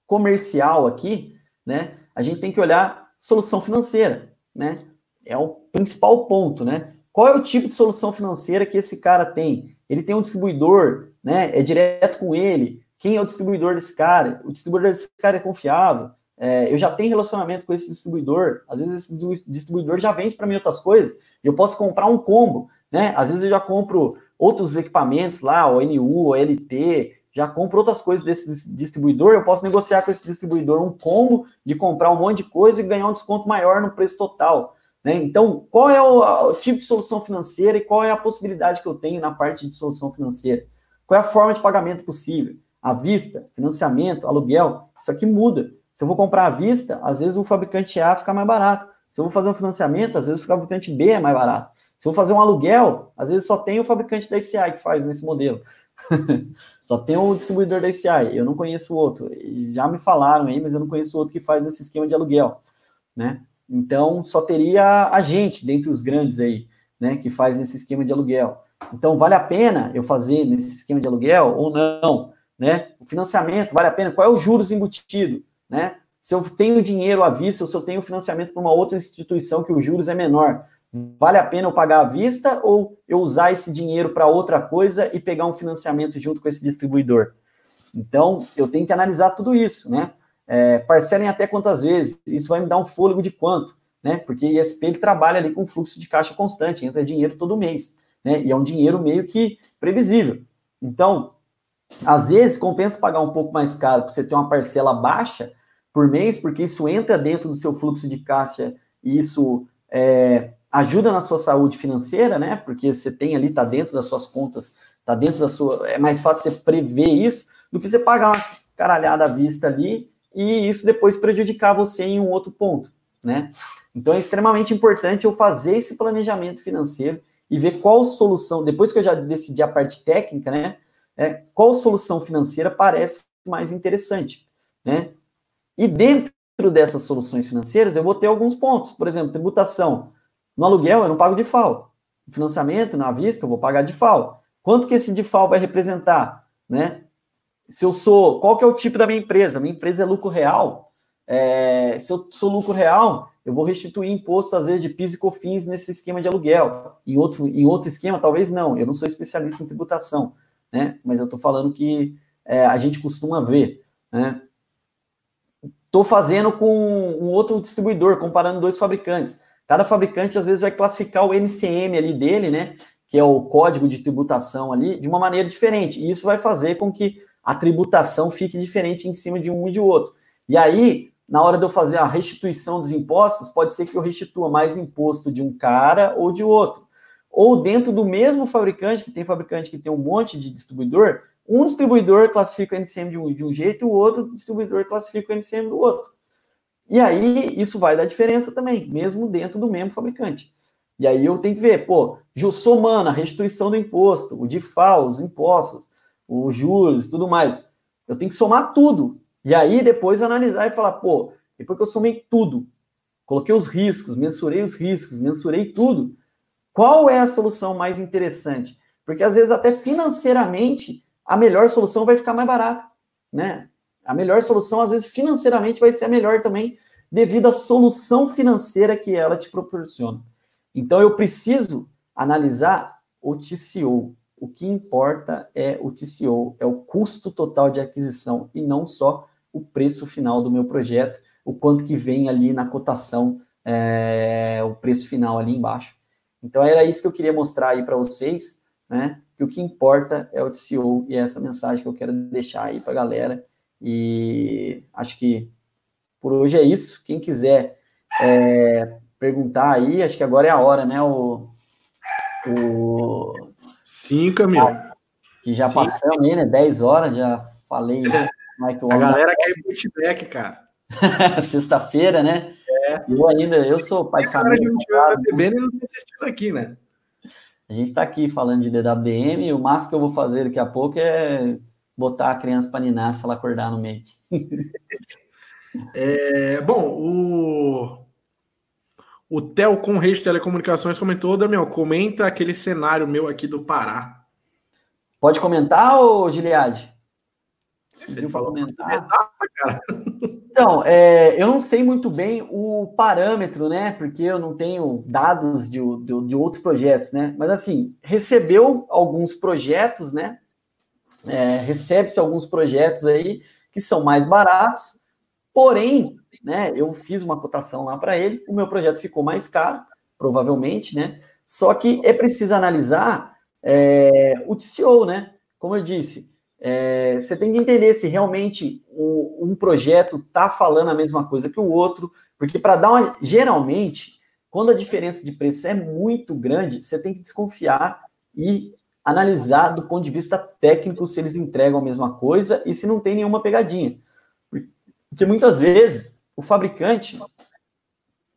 B: comercial aqui, né, a gente tem que olhar solução financeira, né? é o principal ponto, né? Qual é o tipo de solução financeira que esse cara tem? Ele tem um distribuidor, né? É direto com ele. Quem é o distribuidor desse cara? O distribuidor desse cara é confiável. É, eu já tenho relacionamento com esse distribuidor. Às vezes esse distribuidor já vende para mim outras coisas. Eu posso comprar um combo, né? Às vezes eu já compro outros equipamentos lá, o NU, o LT, já compro outras coisas desse distribuidor. Eu posso negociar com esse distribuidor um combo de comprar um monte de coisa e ganhar um desconto maior no preço total. Né? Então, qual é o, o, tipo de solução financeira e qual é a possibilidade que eu tenho na parte de solução financeira? Qual é a forma de pagamento possível? À vista, financiamento, aluguel, isso aqui muda. Se eu vou comprar à vista, às vezes o fabricante A fica mais barato. Se eu vou fazer um financiamento, às vezes o fabricante B é mais barato. Se eu vou fazer um aluguel, às vezes só tem o fabricante da ICI que faz nesse modelo. *laughs* só tem o distribuidor da ICI, eu não conheço outro. Já me falaram aí, mas eu não conheço outro que faz esse esquema de aluguel, né? Então, só teria a gente, dentre os grandes aí, né, que faz esse esquema de aluguel. Então, vale a pena eu fazer nesse esquema de aluguel ou não? Né? O financiamento, vale a pena? Qual é o juros embutido? Né? Se eu tenho dinheiro à vista ou se eu tenho financiamento para uma outra instituição que o juros é menor, vale a pena eu pagar à vista ou eu usar esse dinheiro para outra coisa e pegar um financiamento junto com esse distribuidor? Então, eu tenho que analisar tudo isso, né? É, parcelem até quantas vezes? Isso vai me dar um fôlego de quanto? Né? Porque o ISP ele trabalha ali com fluxo de caixa constante, entra dinheiro todo mês. Né? E é um dinheiro meio que previsível. Então, às vezes compensa pagar um pouco mais caro para você ter uma parcela baixa por mês, porque isso entra dentro do seu fluxo de caixa e isso é, ajuda na sua saúde financeira, né? Porque você tem ali, está dentro das suas contas, está dentro da sua. É mais fácil você prever isso do que você pagar uma caralhada à vista ali e isso depois prejudicar você em um outro ponto, né? Então é extremamente importante eu fazer esse planejamento financeiro e ver qual solução, depois que eu já decidi a parte técnica, né? É, qual solução financeira parece mais interessante, né? E dentro dessas soluções financeiras eu vou ter alguns pontos, por exemplo, tributação. No aluguel eu não pago de FAO. Financiamento, na vista, eu vou pagar de FAO. Quanto que esse de FAO vai representar, né? se eu sou, qual que é o tipo da minha empresa? Minha empresa é lucro real. É, se eu sou lucro real, eu vou restituir imposto, às vezes, de PIS e COFINS nesse esquema de aluguel. Em outro, em outro esquema, talvez não. Eu não sou especialista em tributação, né? Mas eu estou falando que é, a gente costuma ver, né? Estou fazendo com um outro distribuidor, comparando dois fabricantes. Cada fabricante, às vezes, vai classificar o NCM ali dele, né? Que é o código de tributação ali, de uma maneira diferente. E isso vai fazer com que a tributação fique diferente em cima de um e de outro. E aí, na hora de eu fazer a restituição dos impostos, pode ser que eu restitua mais imposto de um cara ou de outro. Ou dentro do mesmo fabricante, que tem fabricante que tem um monte de distribuidor, um distribuidor classifica o NCM de um, de um jeito e o outro distribuidor classifica o NCM do outro. E aí, isso vai dar diferença também, mesmo dentro do mesmo fabricante. E aí eu tenho que ver, pô, somando a restituição do imposto, o DIFAL, os impostos, os juros tudo mais. Eu tenho que somar tudo. E aí depois analisar e falar, pô, depois que eu somei tudo, coloquei os riscos, mensurei os riscos, mensurei tudo, qual é a solução mais interessante? Porque às vezes até financeiramente a melhor solução vai ficar mais barata, né? A melhor solução às vezes financeiramente vai ser a melhor também devido à solução financeira que ela te proporciona. Então eu preciso analisar o TCO. O que importa é o TCO, é o custo total de aquisição e não só o preço final do meu projeto, o quanto que vem ali na cotação, é, o preço final ali embaixo. Então era isso que eu queria mostrar aí para vocês, né? Que o que importa é o TCO e é essa mensagem que eu quero deixar aí para a galera. E acho que por hoje é isso. Quem quiser é, perguntar aí, acho que agora é a hora, né? O,
A: o... Sim, Camilo. Ah,
B: que já Sim. passamos aí, né? 10 horas, já falei.
A: Michael a galera quer feedback, cara. *laughs*
B: Sexta-feira, né? É. Eu ainda, eu sou pai de família. A gente bebendo e não tem assistido aqui, né? A gente está aqui falando de DWM e o máximo que eu vou fazer daqui a pouco é botar a criança para ninar se ela acordar no meio. *laughs*
A: é, bom, o o Theo com Rede de Telecomunicações comentou, Damião, comenta aquele cenário meu aqui do Pará.
B: Pode comentar, ô Giliade?
A: Ele falou comentar. *laughs*
B: Então, é, eu não sei muito bem o parâmetro, né? Porque eu não tenho dados de, de, de outros projetos, né? Mas assim, recebeu alguns projetos, né? É, Recebe-se alguns projetos aí que são mais baratos, porém né? Eu fiz uma cotação lá para ele, o meu projeto ficou mais caro, provavelmente, né? Só que é preciso analisar é, o TCO, né? Como eu disse, é, você tem que entender se realmente o, um projeto está falando a mesma coisa que o outro, porque para dar uma. Geralmente, quando a diferença de preço é muito grande, você tem que desconfiar e analisar do ponto de vista técnico se eles entregam a mesma coisa e se não tem nenhuma pegadinha. Porque muitas vezes o fabricante,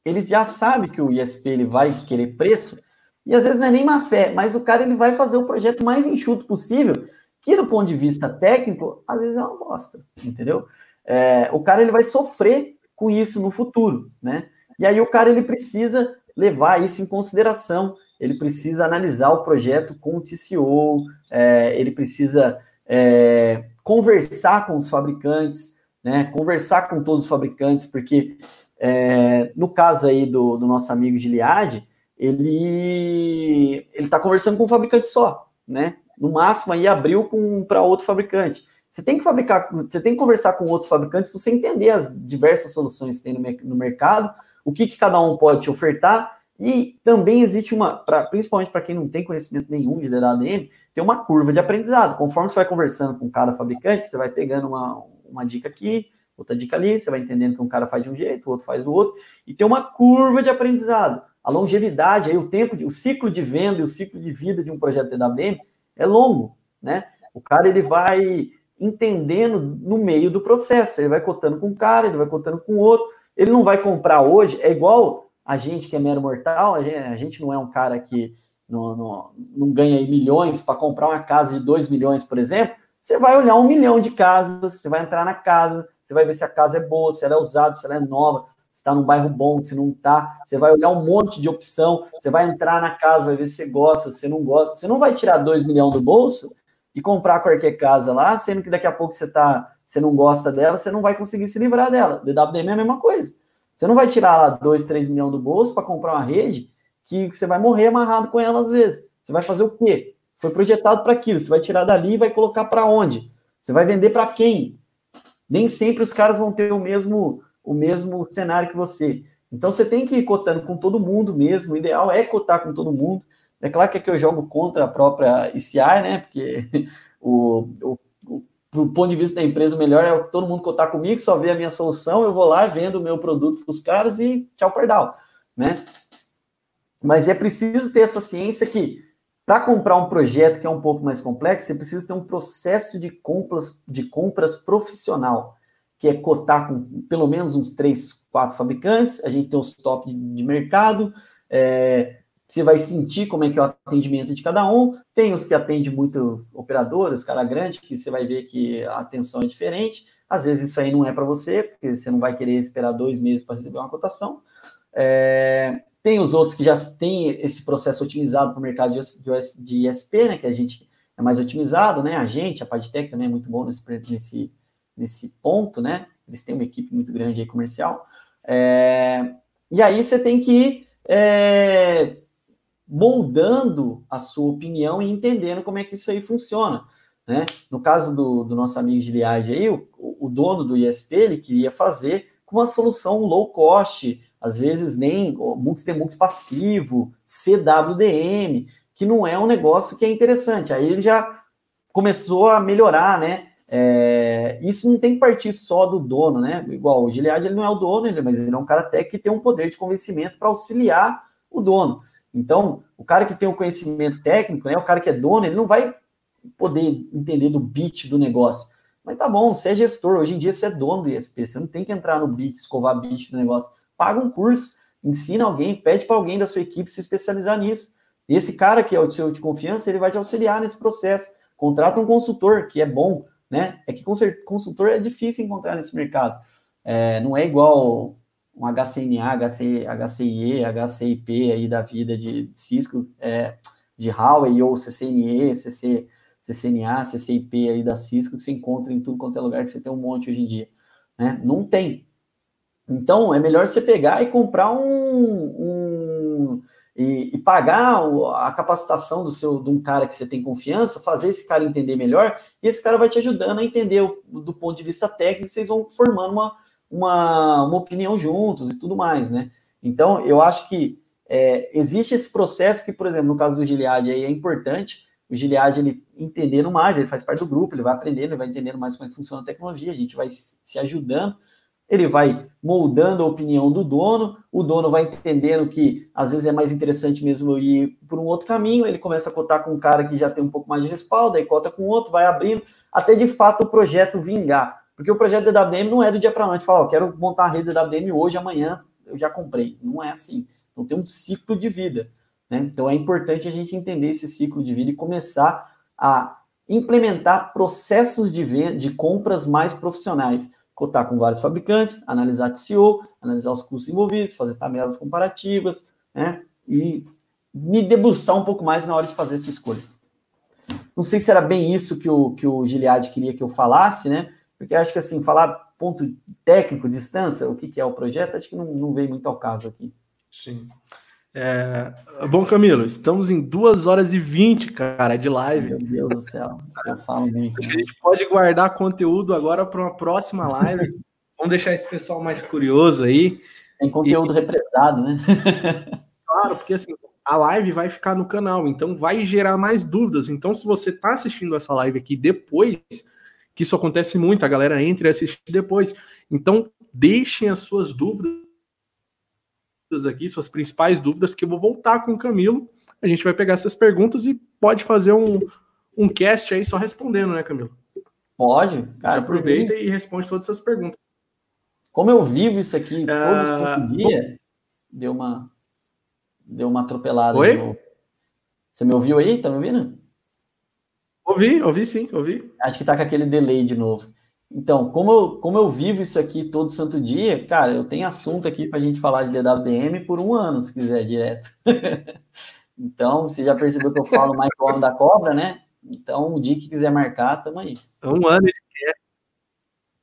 B: eles já sabe que o ISP ele vai querer preço, e às vezes não é nem má fé, mas o cara ele vai fazer o projeto mais enxuto possível, que do ponto de vista técnico, às vezes é uma bosta, entendeu? É, o cara ele vai sofrer com isso no futuro, né? E aí o cara ele precisa levar isso em consideração, ele precisa analisar o projeto com o TCO, é, ele precisa é, conversar com os fabricantes, né? Conversar com todos os fabricantes, porque é, no caso aí do, do nosso amigo Giliade, ele ele está conversando com um fabricante só, né? No máximo aí abriu para outro fabricante. Você tem que fabricar, você tem que conversar com outros fabricantes para você entender as diversas soluções que tem no, no mercado, o que, que cada um pode te ofertar e também existe uma, pra, principalmente para quem não tem conhecimento nenhum de DWM, tem uma curva de aprendizado. Conforme você vai conversando com cada fabricante, você vai pegando uma, uma dica aqui, outra dica ali, você vai entendendo que um cara faz de um jeito, o outro faz do outro, e tem uma curva de aprendizado. A longevidade, aí, o tempo, de, o ciclo de venda e o ciclo de vida de um projeto DWM é longo, né? O cara ele vai entendendo no meio do processo, ele vai cotando com um cara, ele vai cotando com outro, ele não vai comprar hoje, é igual a gente que é mero mortal, a gente, não é um cara que não, não, não ganha milhões para comprar uma casa de 2 milhões, por exemplo, você vai olhar um milhão de casas, você vai entrar na casa, você vai ver se a casa é boa, se ela é usada, se ela é nova, está num bairro bom, se não está. Você vai olhar um monte de opção, você vai entrar na casa, vai ver se você gosta, se você não gosta. Você não vai tirar dois milhões do bolso e comprar qualquer casa lá, sendo que daqui a pouco você tá, você não gosta dela, você não vai conseguir se livrar dela. DWM é a mesma coisa. Você não vai tirar lá dois, três milhões do bolso para comprar uma rede que você vai morrer amarrado com ela às vezes. Você vai fazer o quê? Foi projetado para aquilo. Você vai tirar dali e vai colocar para onde? Você vai vender para quem? Nem sempre os caras vão ter o mesmo, o mesmo cenário que você. Então você tem que ir cotando com todo mundo mesmo. O ideal é cotar com todo mundo. É claro que aqui eu jogo contra a própria ICI, né? Porque *laughs* o, o, o ponto de vista da empresa, o melhor é todo mundo cotar comigo, só ver a minha solução, eu vou lá, vendo o meu produto para os caras e tchau, pardal, né? Mas é preciso ter essa ciência que para comprar um projeto que é um pouco mais complexo, você precisa ter um processo de compras, de compras profissional, que é cotar com pelo menos uns três, quatro fabricantes, a gente tem os top de, mercado, é, você vai sentir como é que é o atendimento de cada um, tem os que atendem muito operadores, cara grande, que você vai ver que a atenção é diferente, às vezes isso aí não é para você, porque você não vai querer esperar dois meses para receber uma cotação, é, Tem os outros que já têm esse processo otimizado para o mercado de, ISP, né? Que a gente é mais otimizado, né? A gente, a Padtech também é muito bom nesse, nesse, nesse ponto, né? Eles têm uma equipe muito grande aí comercial. É, e aí você tem que ir é, moldando a sua opinião e entendendo como é que isso aí funciona. Né? No caso do, do nosso amigo Giliard aí, o, o, dono do ISP, ele queria fazer com uma solução low cost, às vezes nem multi passivo, CWDM, que não é um negócio que é interessante. Aí ele já começou a melhorar, né? É, isso não tem que partir só do dono, né? Igual o Gilead, ele não é o dono, mas ele é um cara até que tem um poder de convencimento para auxiliar o dono. Então, o cara que tem o conhecimento técnico, né? O cara que é dono, ele não vai poder entender do bit do negócio. Mas tá bom, você é gestor, hoje em dia você é dono do ISP, você não tem que entrar no bit, escovar bit do negócio. Paga um curso, ensina alguém, pede para alguém da sua equipe se especializar nisso. Esse cara que é o seu de confiança, ele vai te auxiliar nesse processo. Contrata um consultor que é bom, né? É que consultor é difícil encontrar nesse mercado. É, não é igual um HCNA, HC, HCIE, HCIP aí da vida de Cisco, é, de Huawei ou CCNE, CC, CCNA, CCIP aí da Cisco que você encontra em tudo quanto é lugar que você tem um monte hoje em dia. Né? Não tem. Então, é melhor você pegar e comprar um, um e, e, pagar a capacitação do seu de um cara que você tem confiança, fazer esse cara entender melhor, e esse cara vai te ajudando a entender o, do ponto de vista técnico, vocês vão formando uma, uma, uma opinião juntos e tudo mais, né? Então, eu acho que é, existe esse processo que, por exemplo, no caso do Gilead aí é importante, o Gilead ele entendendo mais, ele faz parte do grupo, ele vai aprendendo, ele vai entendendo mais como é que funciona a tecnologia, a gente vai se ajudando ele vai moldando a opinião do dono, o dono vai entendendo que às vezes é mais interessante mesmo ir por um outro caminho, ele começa a cotar com um cara que já tem um pouco mais de respaldo, aí cota com outro, vai abrindo, até de fato o projeto vingar. Porque o projeto da WM não é do dia para noite, falar, ó, quero montar a rede da WM hoje, amanhã eu já comprei. Não é assim. Então tem um ciclo de vida. Né? Então é importante a gente entender esse ciclo de vida e começar a implementar processos de, venda, de compras mais profissionais cotar com vários fabricantes, analisar TCO, analisar os custos envolvidos, fazer tabelas comparativas, né? E me debruçar um pouco mais na hora de fazer essa escolha. Não sei se era bem isso que o, que o Gilead queria que eu falasse, né? Porque acho que assim, falar ponto técnico, distância, o que, que é o projeto, acho que não, não veio muito ao caso aqui.
A: Sim. É... Bom, Camilo, estamos em 2 horas e 20, cara, de live.
B: Meu Deus do céu, eu falo muito.
A: Acho que a gente pode guardar conteúdo agora para uma próxima live. Vamos deixar esse pessoal mais curioso aí.
B: Tem conteúdo e... represado, né?
A: claro, porque assim, a live vai ficar no canal, então vai gerar mais dúvidas. Então, se você está assistindo essa live aqui depois, que isso acontece muito, a galera entra e assiste depois. Então, deixem as suas dúvidas aqui, suas principais dúvidas, que eu vou voltar com o Camilo. A gente vai pegar essas perguntas e pode fazer um, um cast aí só respondendo, né, Camilo?
B: Pode,
A: cara. Você aproveita e responde todas essas perguntas.
B: Como eu vivo isso aqui todo uh, dia, deu uma deu uma atropelada.
A: Oi?
B: Você me ouviu aí? Tá me ouvindo?
A: Ouvi, ouvi sim, ouvi.
B: Acho que tá com aquele delay de novo. Então, como eu, como eu vivo isso aqui todo santo dia, cara, eu tenho assunto aqui para a gente falar de DWDM por um ano, se quiser, direto. *laughs* então, você já percebeu que eu falo mais do da cobra, né? Então, o dia que quiser marcar, tamo aí.
A: Um ano ele quer.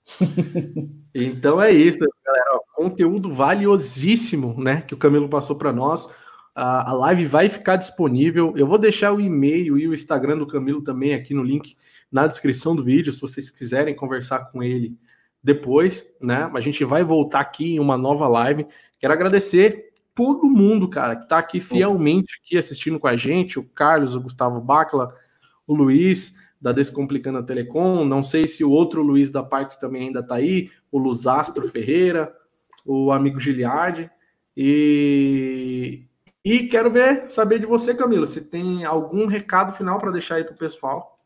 A: *laughs* então é isso, galera. conteúdo valiosíssimo, né? Que o Camilo passou para nós. A, a live vai ficar disponível. Eu vou deixar o e-mail e o Instagram do Camilo também aqui no link na descrição do vídeo, se vocês quiserem conversar com ele depois, né? A gente vai voltar aqui em uma nova live. Quero agradecer todo mundo, cara, que está aqui fielmente aqui assistindo com a gente, o Carlos, o Gustavo Bacla, o Luiz da Descomplicando a Telecom, não sei se o outro Luiz da Parques também ainda está aí, o Luzastro Ferreira, o amigo Giliardi, e e quero ver, saber de você, Camila, se tem algum recado final para deixar aí para o pessoal.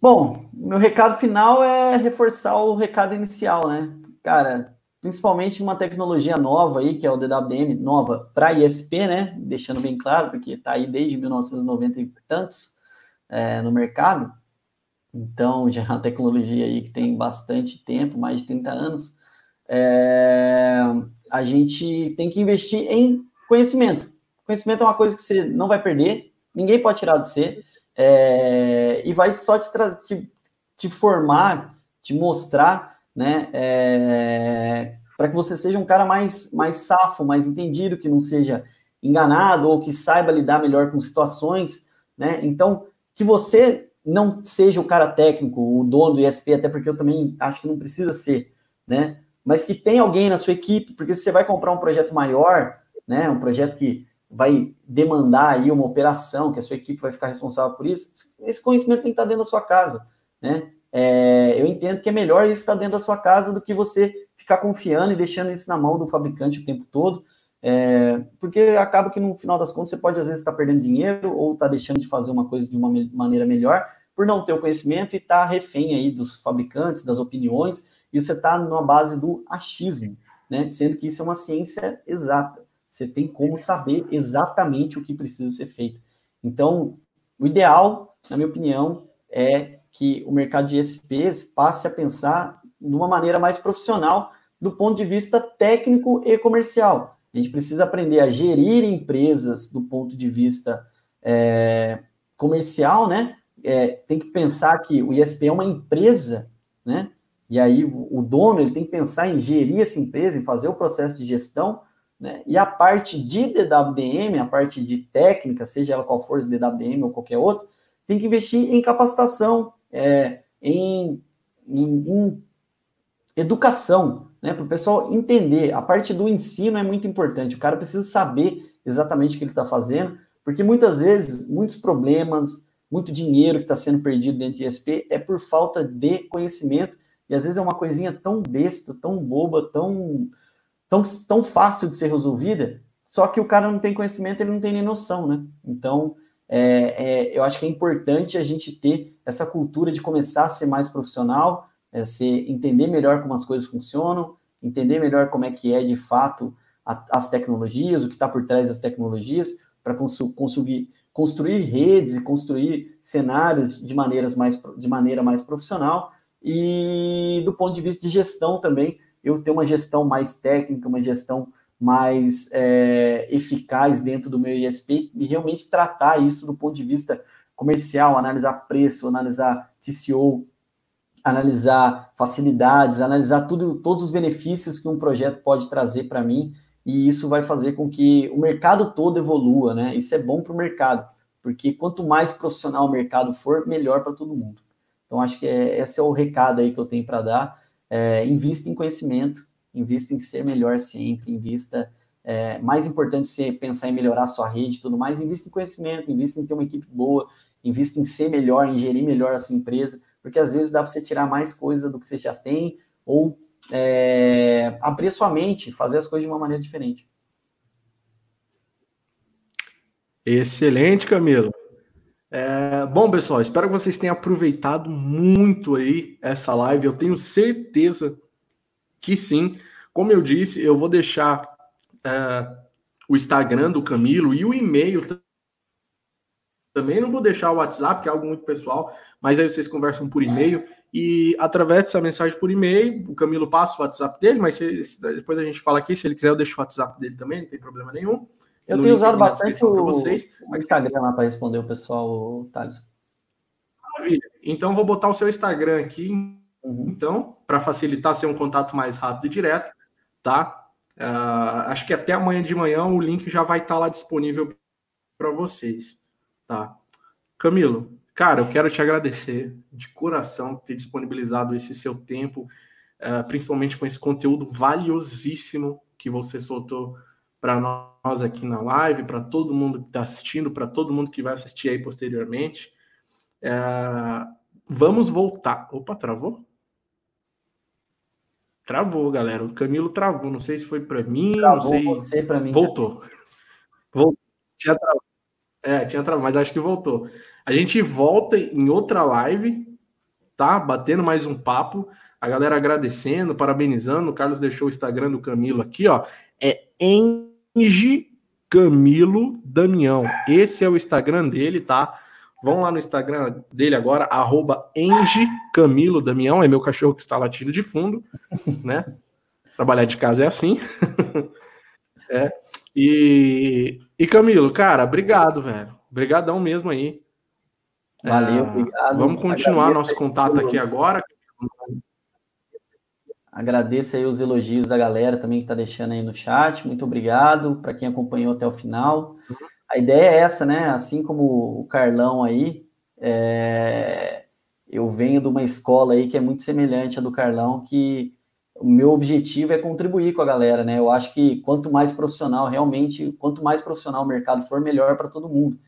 B: Bom, meu recado final é reforçar o recado inicial, né? Cara, principalmente uma tecnologia nova aí, que é o DWM, nova para ISP, né? Deixando bem claro, porque está aí desde 1990 e tantos é, no mercado. Então, já é uma tecnologia aí que tem bastante tempo, mais de 30 anos. É, a gente tem que investir em conhecimento. Conhecimento é uma coisa que você não vai perder, ninguém pode tirar de você, é, e vai só te, te, te, formar, te mostrar, né, é, para que você seja um cara mais, mais safo, mais entendido, que não seja enganado ou que saiba lidar melhor com situações, né? Então, que você não seja o cara técnico, o dono do ISP, até porque eu também acho que não precisa ser, né? Mas que tem alguém na sua equipe, porque se você vai comprar um projeto maior, né, um projeto que vai demandar aí uma operação, que a sua equipe vai ficar responsável por isso, esse conhecimento tem que estar dentro da sua casa, né? É, eu entendo que é melhor isso estar dentro da sua casa do que você ficar confiando e deixando isso na mão do fabricante o tempo todo, é, porque acaba que no final das contas você pode às vezes estar perdendo dinheiro ou estar deixando de fazer uma coisa de uma maneira melhor por não ter o conhecimento e estar refém aí dos fabricantes, das opiniões, e você está numa base do achismo, né? Sendo que isso é uma ciência exata. Você tem como saber exatamente o que precisa ser feito. Então, o ideal, na minha opinião, é que o mercado de ESPs passe a pensar de uma maneira mais profissional do ponto de vista técnico e comercial. A gente precisa aprender a gerir empresas do ponto de vista é, comercial, né? É, tem que pensar que o ISP é uma empresa, né? E aí o dono ele tem que pensar em gerir essa empresa, em fazer o processo de gestão, né? E a parte de DWDM, a parte de técnica, seja ela qual for, DWDM ou qualquer outro, tem que investir em capacitação, é, em, em, em educação, né, para o pessoal entender. A parte do ensino é muito importante. O cara precisa saber exatamente o que ele está fazendo, porque muitas vezes, muitos problemas, muito dinheiro que está sendo perdido dentro de ISP é por falta de conhecimento. E às vezes é uma coisinha tão besta, tão boba, tão, tão, tão fácil de ser resolvida, só que o cara não tem conhecimento, ele não tem nem noção, né? Então, é, é, eu acho que é importante a gente ter essa cultura de começar a ser mais profissional, é, se entender melhor como as coisas funcionam, entender melhor como é que é de fato a, as tecnologias, o que está por trás das tecnologias, para conseguir construir redes e construir cenários de, maneiras mais, de maneira mais profissional. E do ponto de vista de gestão também, eu ter uma gestão mais técnica, uma gestão mais é, eficaz dentro do meu ISP e realmente tratar isso do ponto de vista comercial, analisar preço, analisar TCO, analisar facilidades, analisar tudo, todos os benefícios que um projeto pode trazer para mim, e isso vai fazer com que o mercado todo evolua, né? Isso é bom para o mercado, porque quanto mais profissional o mercado for, melhor para todo mundo. Então, acho que é, esse é o recado aí que eu tenho para dar. É, invista em conhecimento, invista em ser melhor sempre, invista. É, mais importante ser pensar em melhorar a sua rede tudo mais, invista em conhecimento, invista em ter uma equipe boa, invista em ser melhor, em gerir melhor a sua empresa, porque às vezes dá para você tirar mais coisa do que você já tem, ou é, abrir sua mente, fazer as coisas de uma maneira diferente.
A: Excelente, Camilo. É, bom, pessoal, espero que vocês tenham aproveitado muito aí essa live. Eu tenho certeza que sim. Como eu disse, eu vou deixar é, o Instagram do Camilo e o e-mail também. Não vou deixar o WhatsApp, que é algo muito pessoal, mas aí vocês conversam por e-mail. E através dessa mensagem por e-mail, o Camilo passa o WhatsApp dele, mas se, depois a gente fala aqui. Se ele quiser, eu deixo o WhatsApp dele também, não tem problema nenhum.
B: Eu tenho usado bastante o, vocês. o Instagram lá para responder o pessoal, Thales.
A: Maravilha. Então, vou botar o seu Instagram aqui, uhum. então, para facilitar ser um contato mais rápido e direto, tá? Uh, acho que até amanhã de manhã o link já vai estar tá lá disponível para vocês. Tá. Camilo, cara, eu quero te agradecer de coração por ter disponibilizado esse seu tempo, uh, principalmente com esse conteúdo valiosíssimo que você soltou para nós aqui na live, para todo mundo que está assistindo, para todo mundo que vai assistir aí posteriormente. Uh, vamos voltar. Opa, travou? Travou, galera. O Camilo travou. Não sei se foi para mim, travou não sei.
B: Você para mim.
A: Voltou. Voltou. Tinha travado. É, tinha travado, mas acho que voltou. A gente volta em outra live, tá? Batendo mais um papo. A galera agradecendo, parabenizando. O Carlos deixou o Instagram do Camilo aqui, ó. É Enge Camilo Damião. Esse é o Instagram dele, tá? Vão lá no Instagram dele agora, arroba Camilo Damião. É meu cachorro que está latindo de fundo, *laughs* né? Trabalhar de casa é assim. *laughs* É. E, e Camilo, cara, obrigado, velho. Obrigadão mesmo aí.
B: Valeu, é, obrigado.
A: Vamos continuar nosso contato aqui agora.
B: Agradeço aí os elogios da galera também que está deixando aí no chat. Muito obrigado para quem acompanhou até o final. A ideia é essa, né? Assim como o Carlão aí, é... eu venho de uma escola aí que é muito semelhante à do Carlão, que o meu objetivo é contribuir com a galera, né? Eu acho que quanto mais profissional, realmente, quanto mais profissional o mercado for, melhor para todo mundo.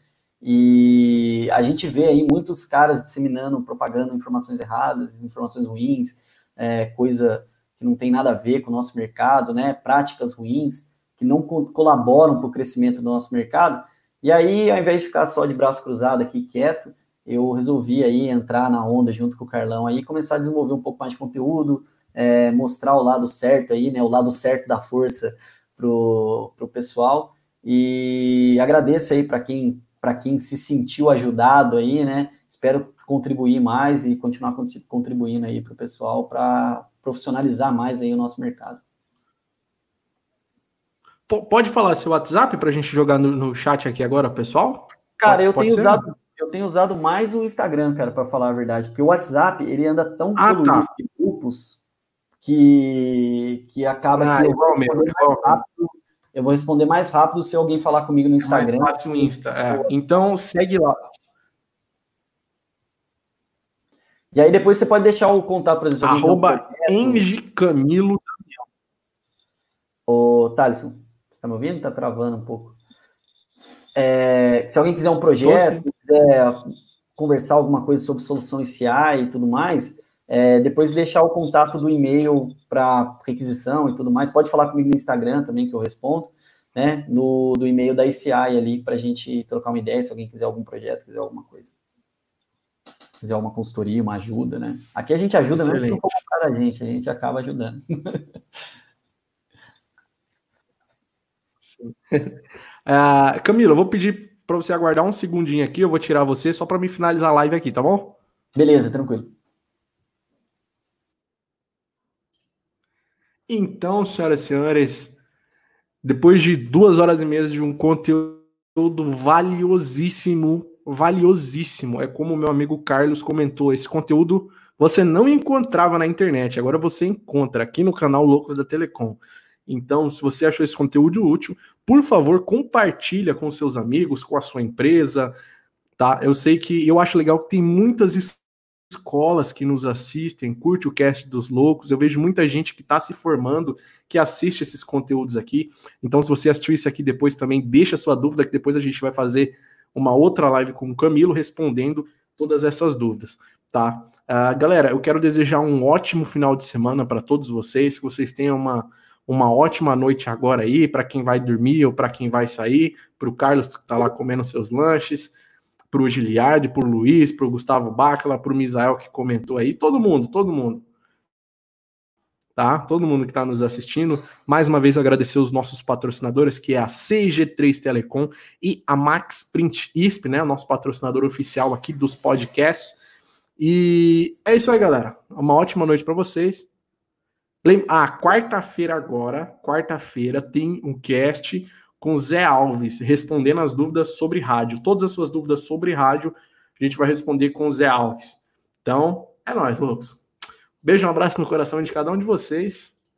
B: E a gente vê aí muitos caras disseminando, propagando informações erradas, informações ruins, é, coisa que não tem nada a ver com o nosso mercado, né? Práticas ruins que não co colaboram para o crescimento do nosso mercado. E aí, ao invés de ficar só de braço cruzado aqui quieto, eu resolvi aí entrar na onda junto com o Carlão aí, começar a desenvolver um pouco mais de conteúdo, é, mostrar o lado certo aí, né? O lado certo da força pro, pro pessoal. E agradeço aí para quem para quem se sentiu ajudado aí, né? Espero contribuir mais e continuar contribuindo aí para o pessoal para profissionalizar mais aí o nosso mercado.
A: Pode falar seu WhatsApp para a gente jogar no, no, chat aqui agora, pessoal?
B: Cara, pode, eu pode tenho usado, eu tenho usado mais o Instagram, cara, para falar a verdade, porque o WhatsApp ele anda tão ah, tá. de grupos que que acaba ah, que eu vou, rápido, eu vou responder mais rápido se alguém falar comigo no Instagram.
A: Mais fácil Insta. É. Então segue lá.
B: E aí depois você pode deixar o contato, por exemplo.
A: Arroba Engie Camilo
B: Ô, Thaleson, você está me ouvindo? Está travando um pouco. É, se alguém quiser um projeto, quiser conversar alguma coisa sobre solução ICI e tudo mais, é, depois deixar o contato do e-mail para requisição e tudo mais, pode falar comigo no Instagram também, que eu respondo, né? No, do e-mail da ICI ali, para a gente trocar uma ideia, se alguém quiser algum projeto, quiser alguma coisa quiser uma consultoria, uma ajuda, né? Aqui a gente ajuda Excelente. mesmo para a gente, a gente acaba ajudando.
A: Uh, *laughs* Camila, eu vou pedir para você aguardar um segundinho aqui, eu vou tirar você só para me finalizar a live aqui, tá bom?
B: Beleza, tranquilo.
A: Então, senhoras e senhores, depois de duas horas e meia de um conteúdo valiosíssimo valiosíssimo. É como o meu amigo Carlos comentou, esse conteúdo você não encontrava na internet, agora você encontra aqui no canal Loucos da Telecom. Então, se você achou esse conteúdo útil, por favor, compartilha com seus amigos, com a sua empresa, tá? Eu sei que eu acho legal que tem muitas escolas que nos assistem, curte o cast dos loucos. Eu vejo muita gente que está se formando, que assiste esses conteúdos aqui. Então, se você assistiu isso aqui depois também, deixa sua dúvida, que depois a gente vai fazer uma outra live com o Camilo respondendo todas essas dúvidas, tá? Uh, galera, eu quero desejar um ótimo final de semana para todos vocês, que vocês tenham uma, uma ótima noite agora aí, para quem vai dormir ou para quem vai sair, para o Carlos que está lá comendo seus lanches, para o Giliardi, para o Luiz, para o Gustavo Bacala, para o Misael que comentou aí, todo mundo, todo mundo tá? Todo mundo que está nos assistindo. Mais uma vez agradecer os nossos patrocinadores, que é a CG3 Telecom e a Max Print ISP, né? O nosso patrocinador oficial aqui dos podcasts. E é isso aí, galera. Uma ótima noite para vocês. Ah, quarta-feira agora, quarta-feira tem um cast com Zé Alves respondendo as dúvidas sobre rádio. Todas as suas dúvidas sobre rádio, a gente vai responder com o Zé Alves. Então, é nóis, loucos. Beijo, um abraço no coração de cada um de vocês.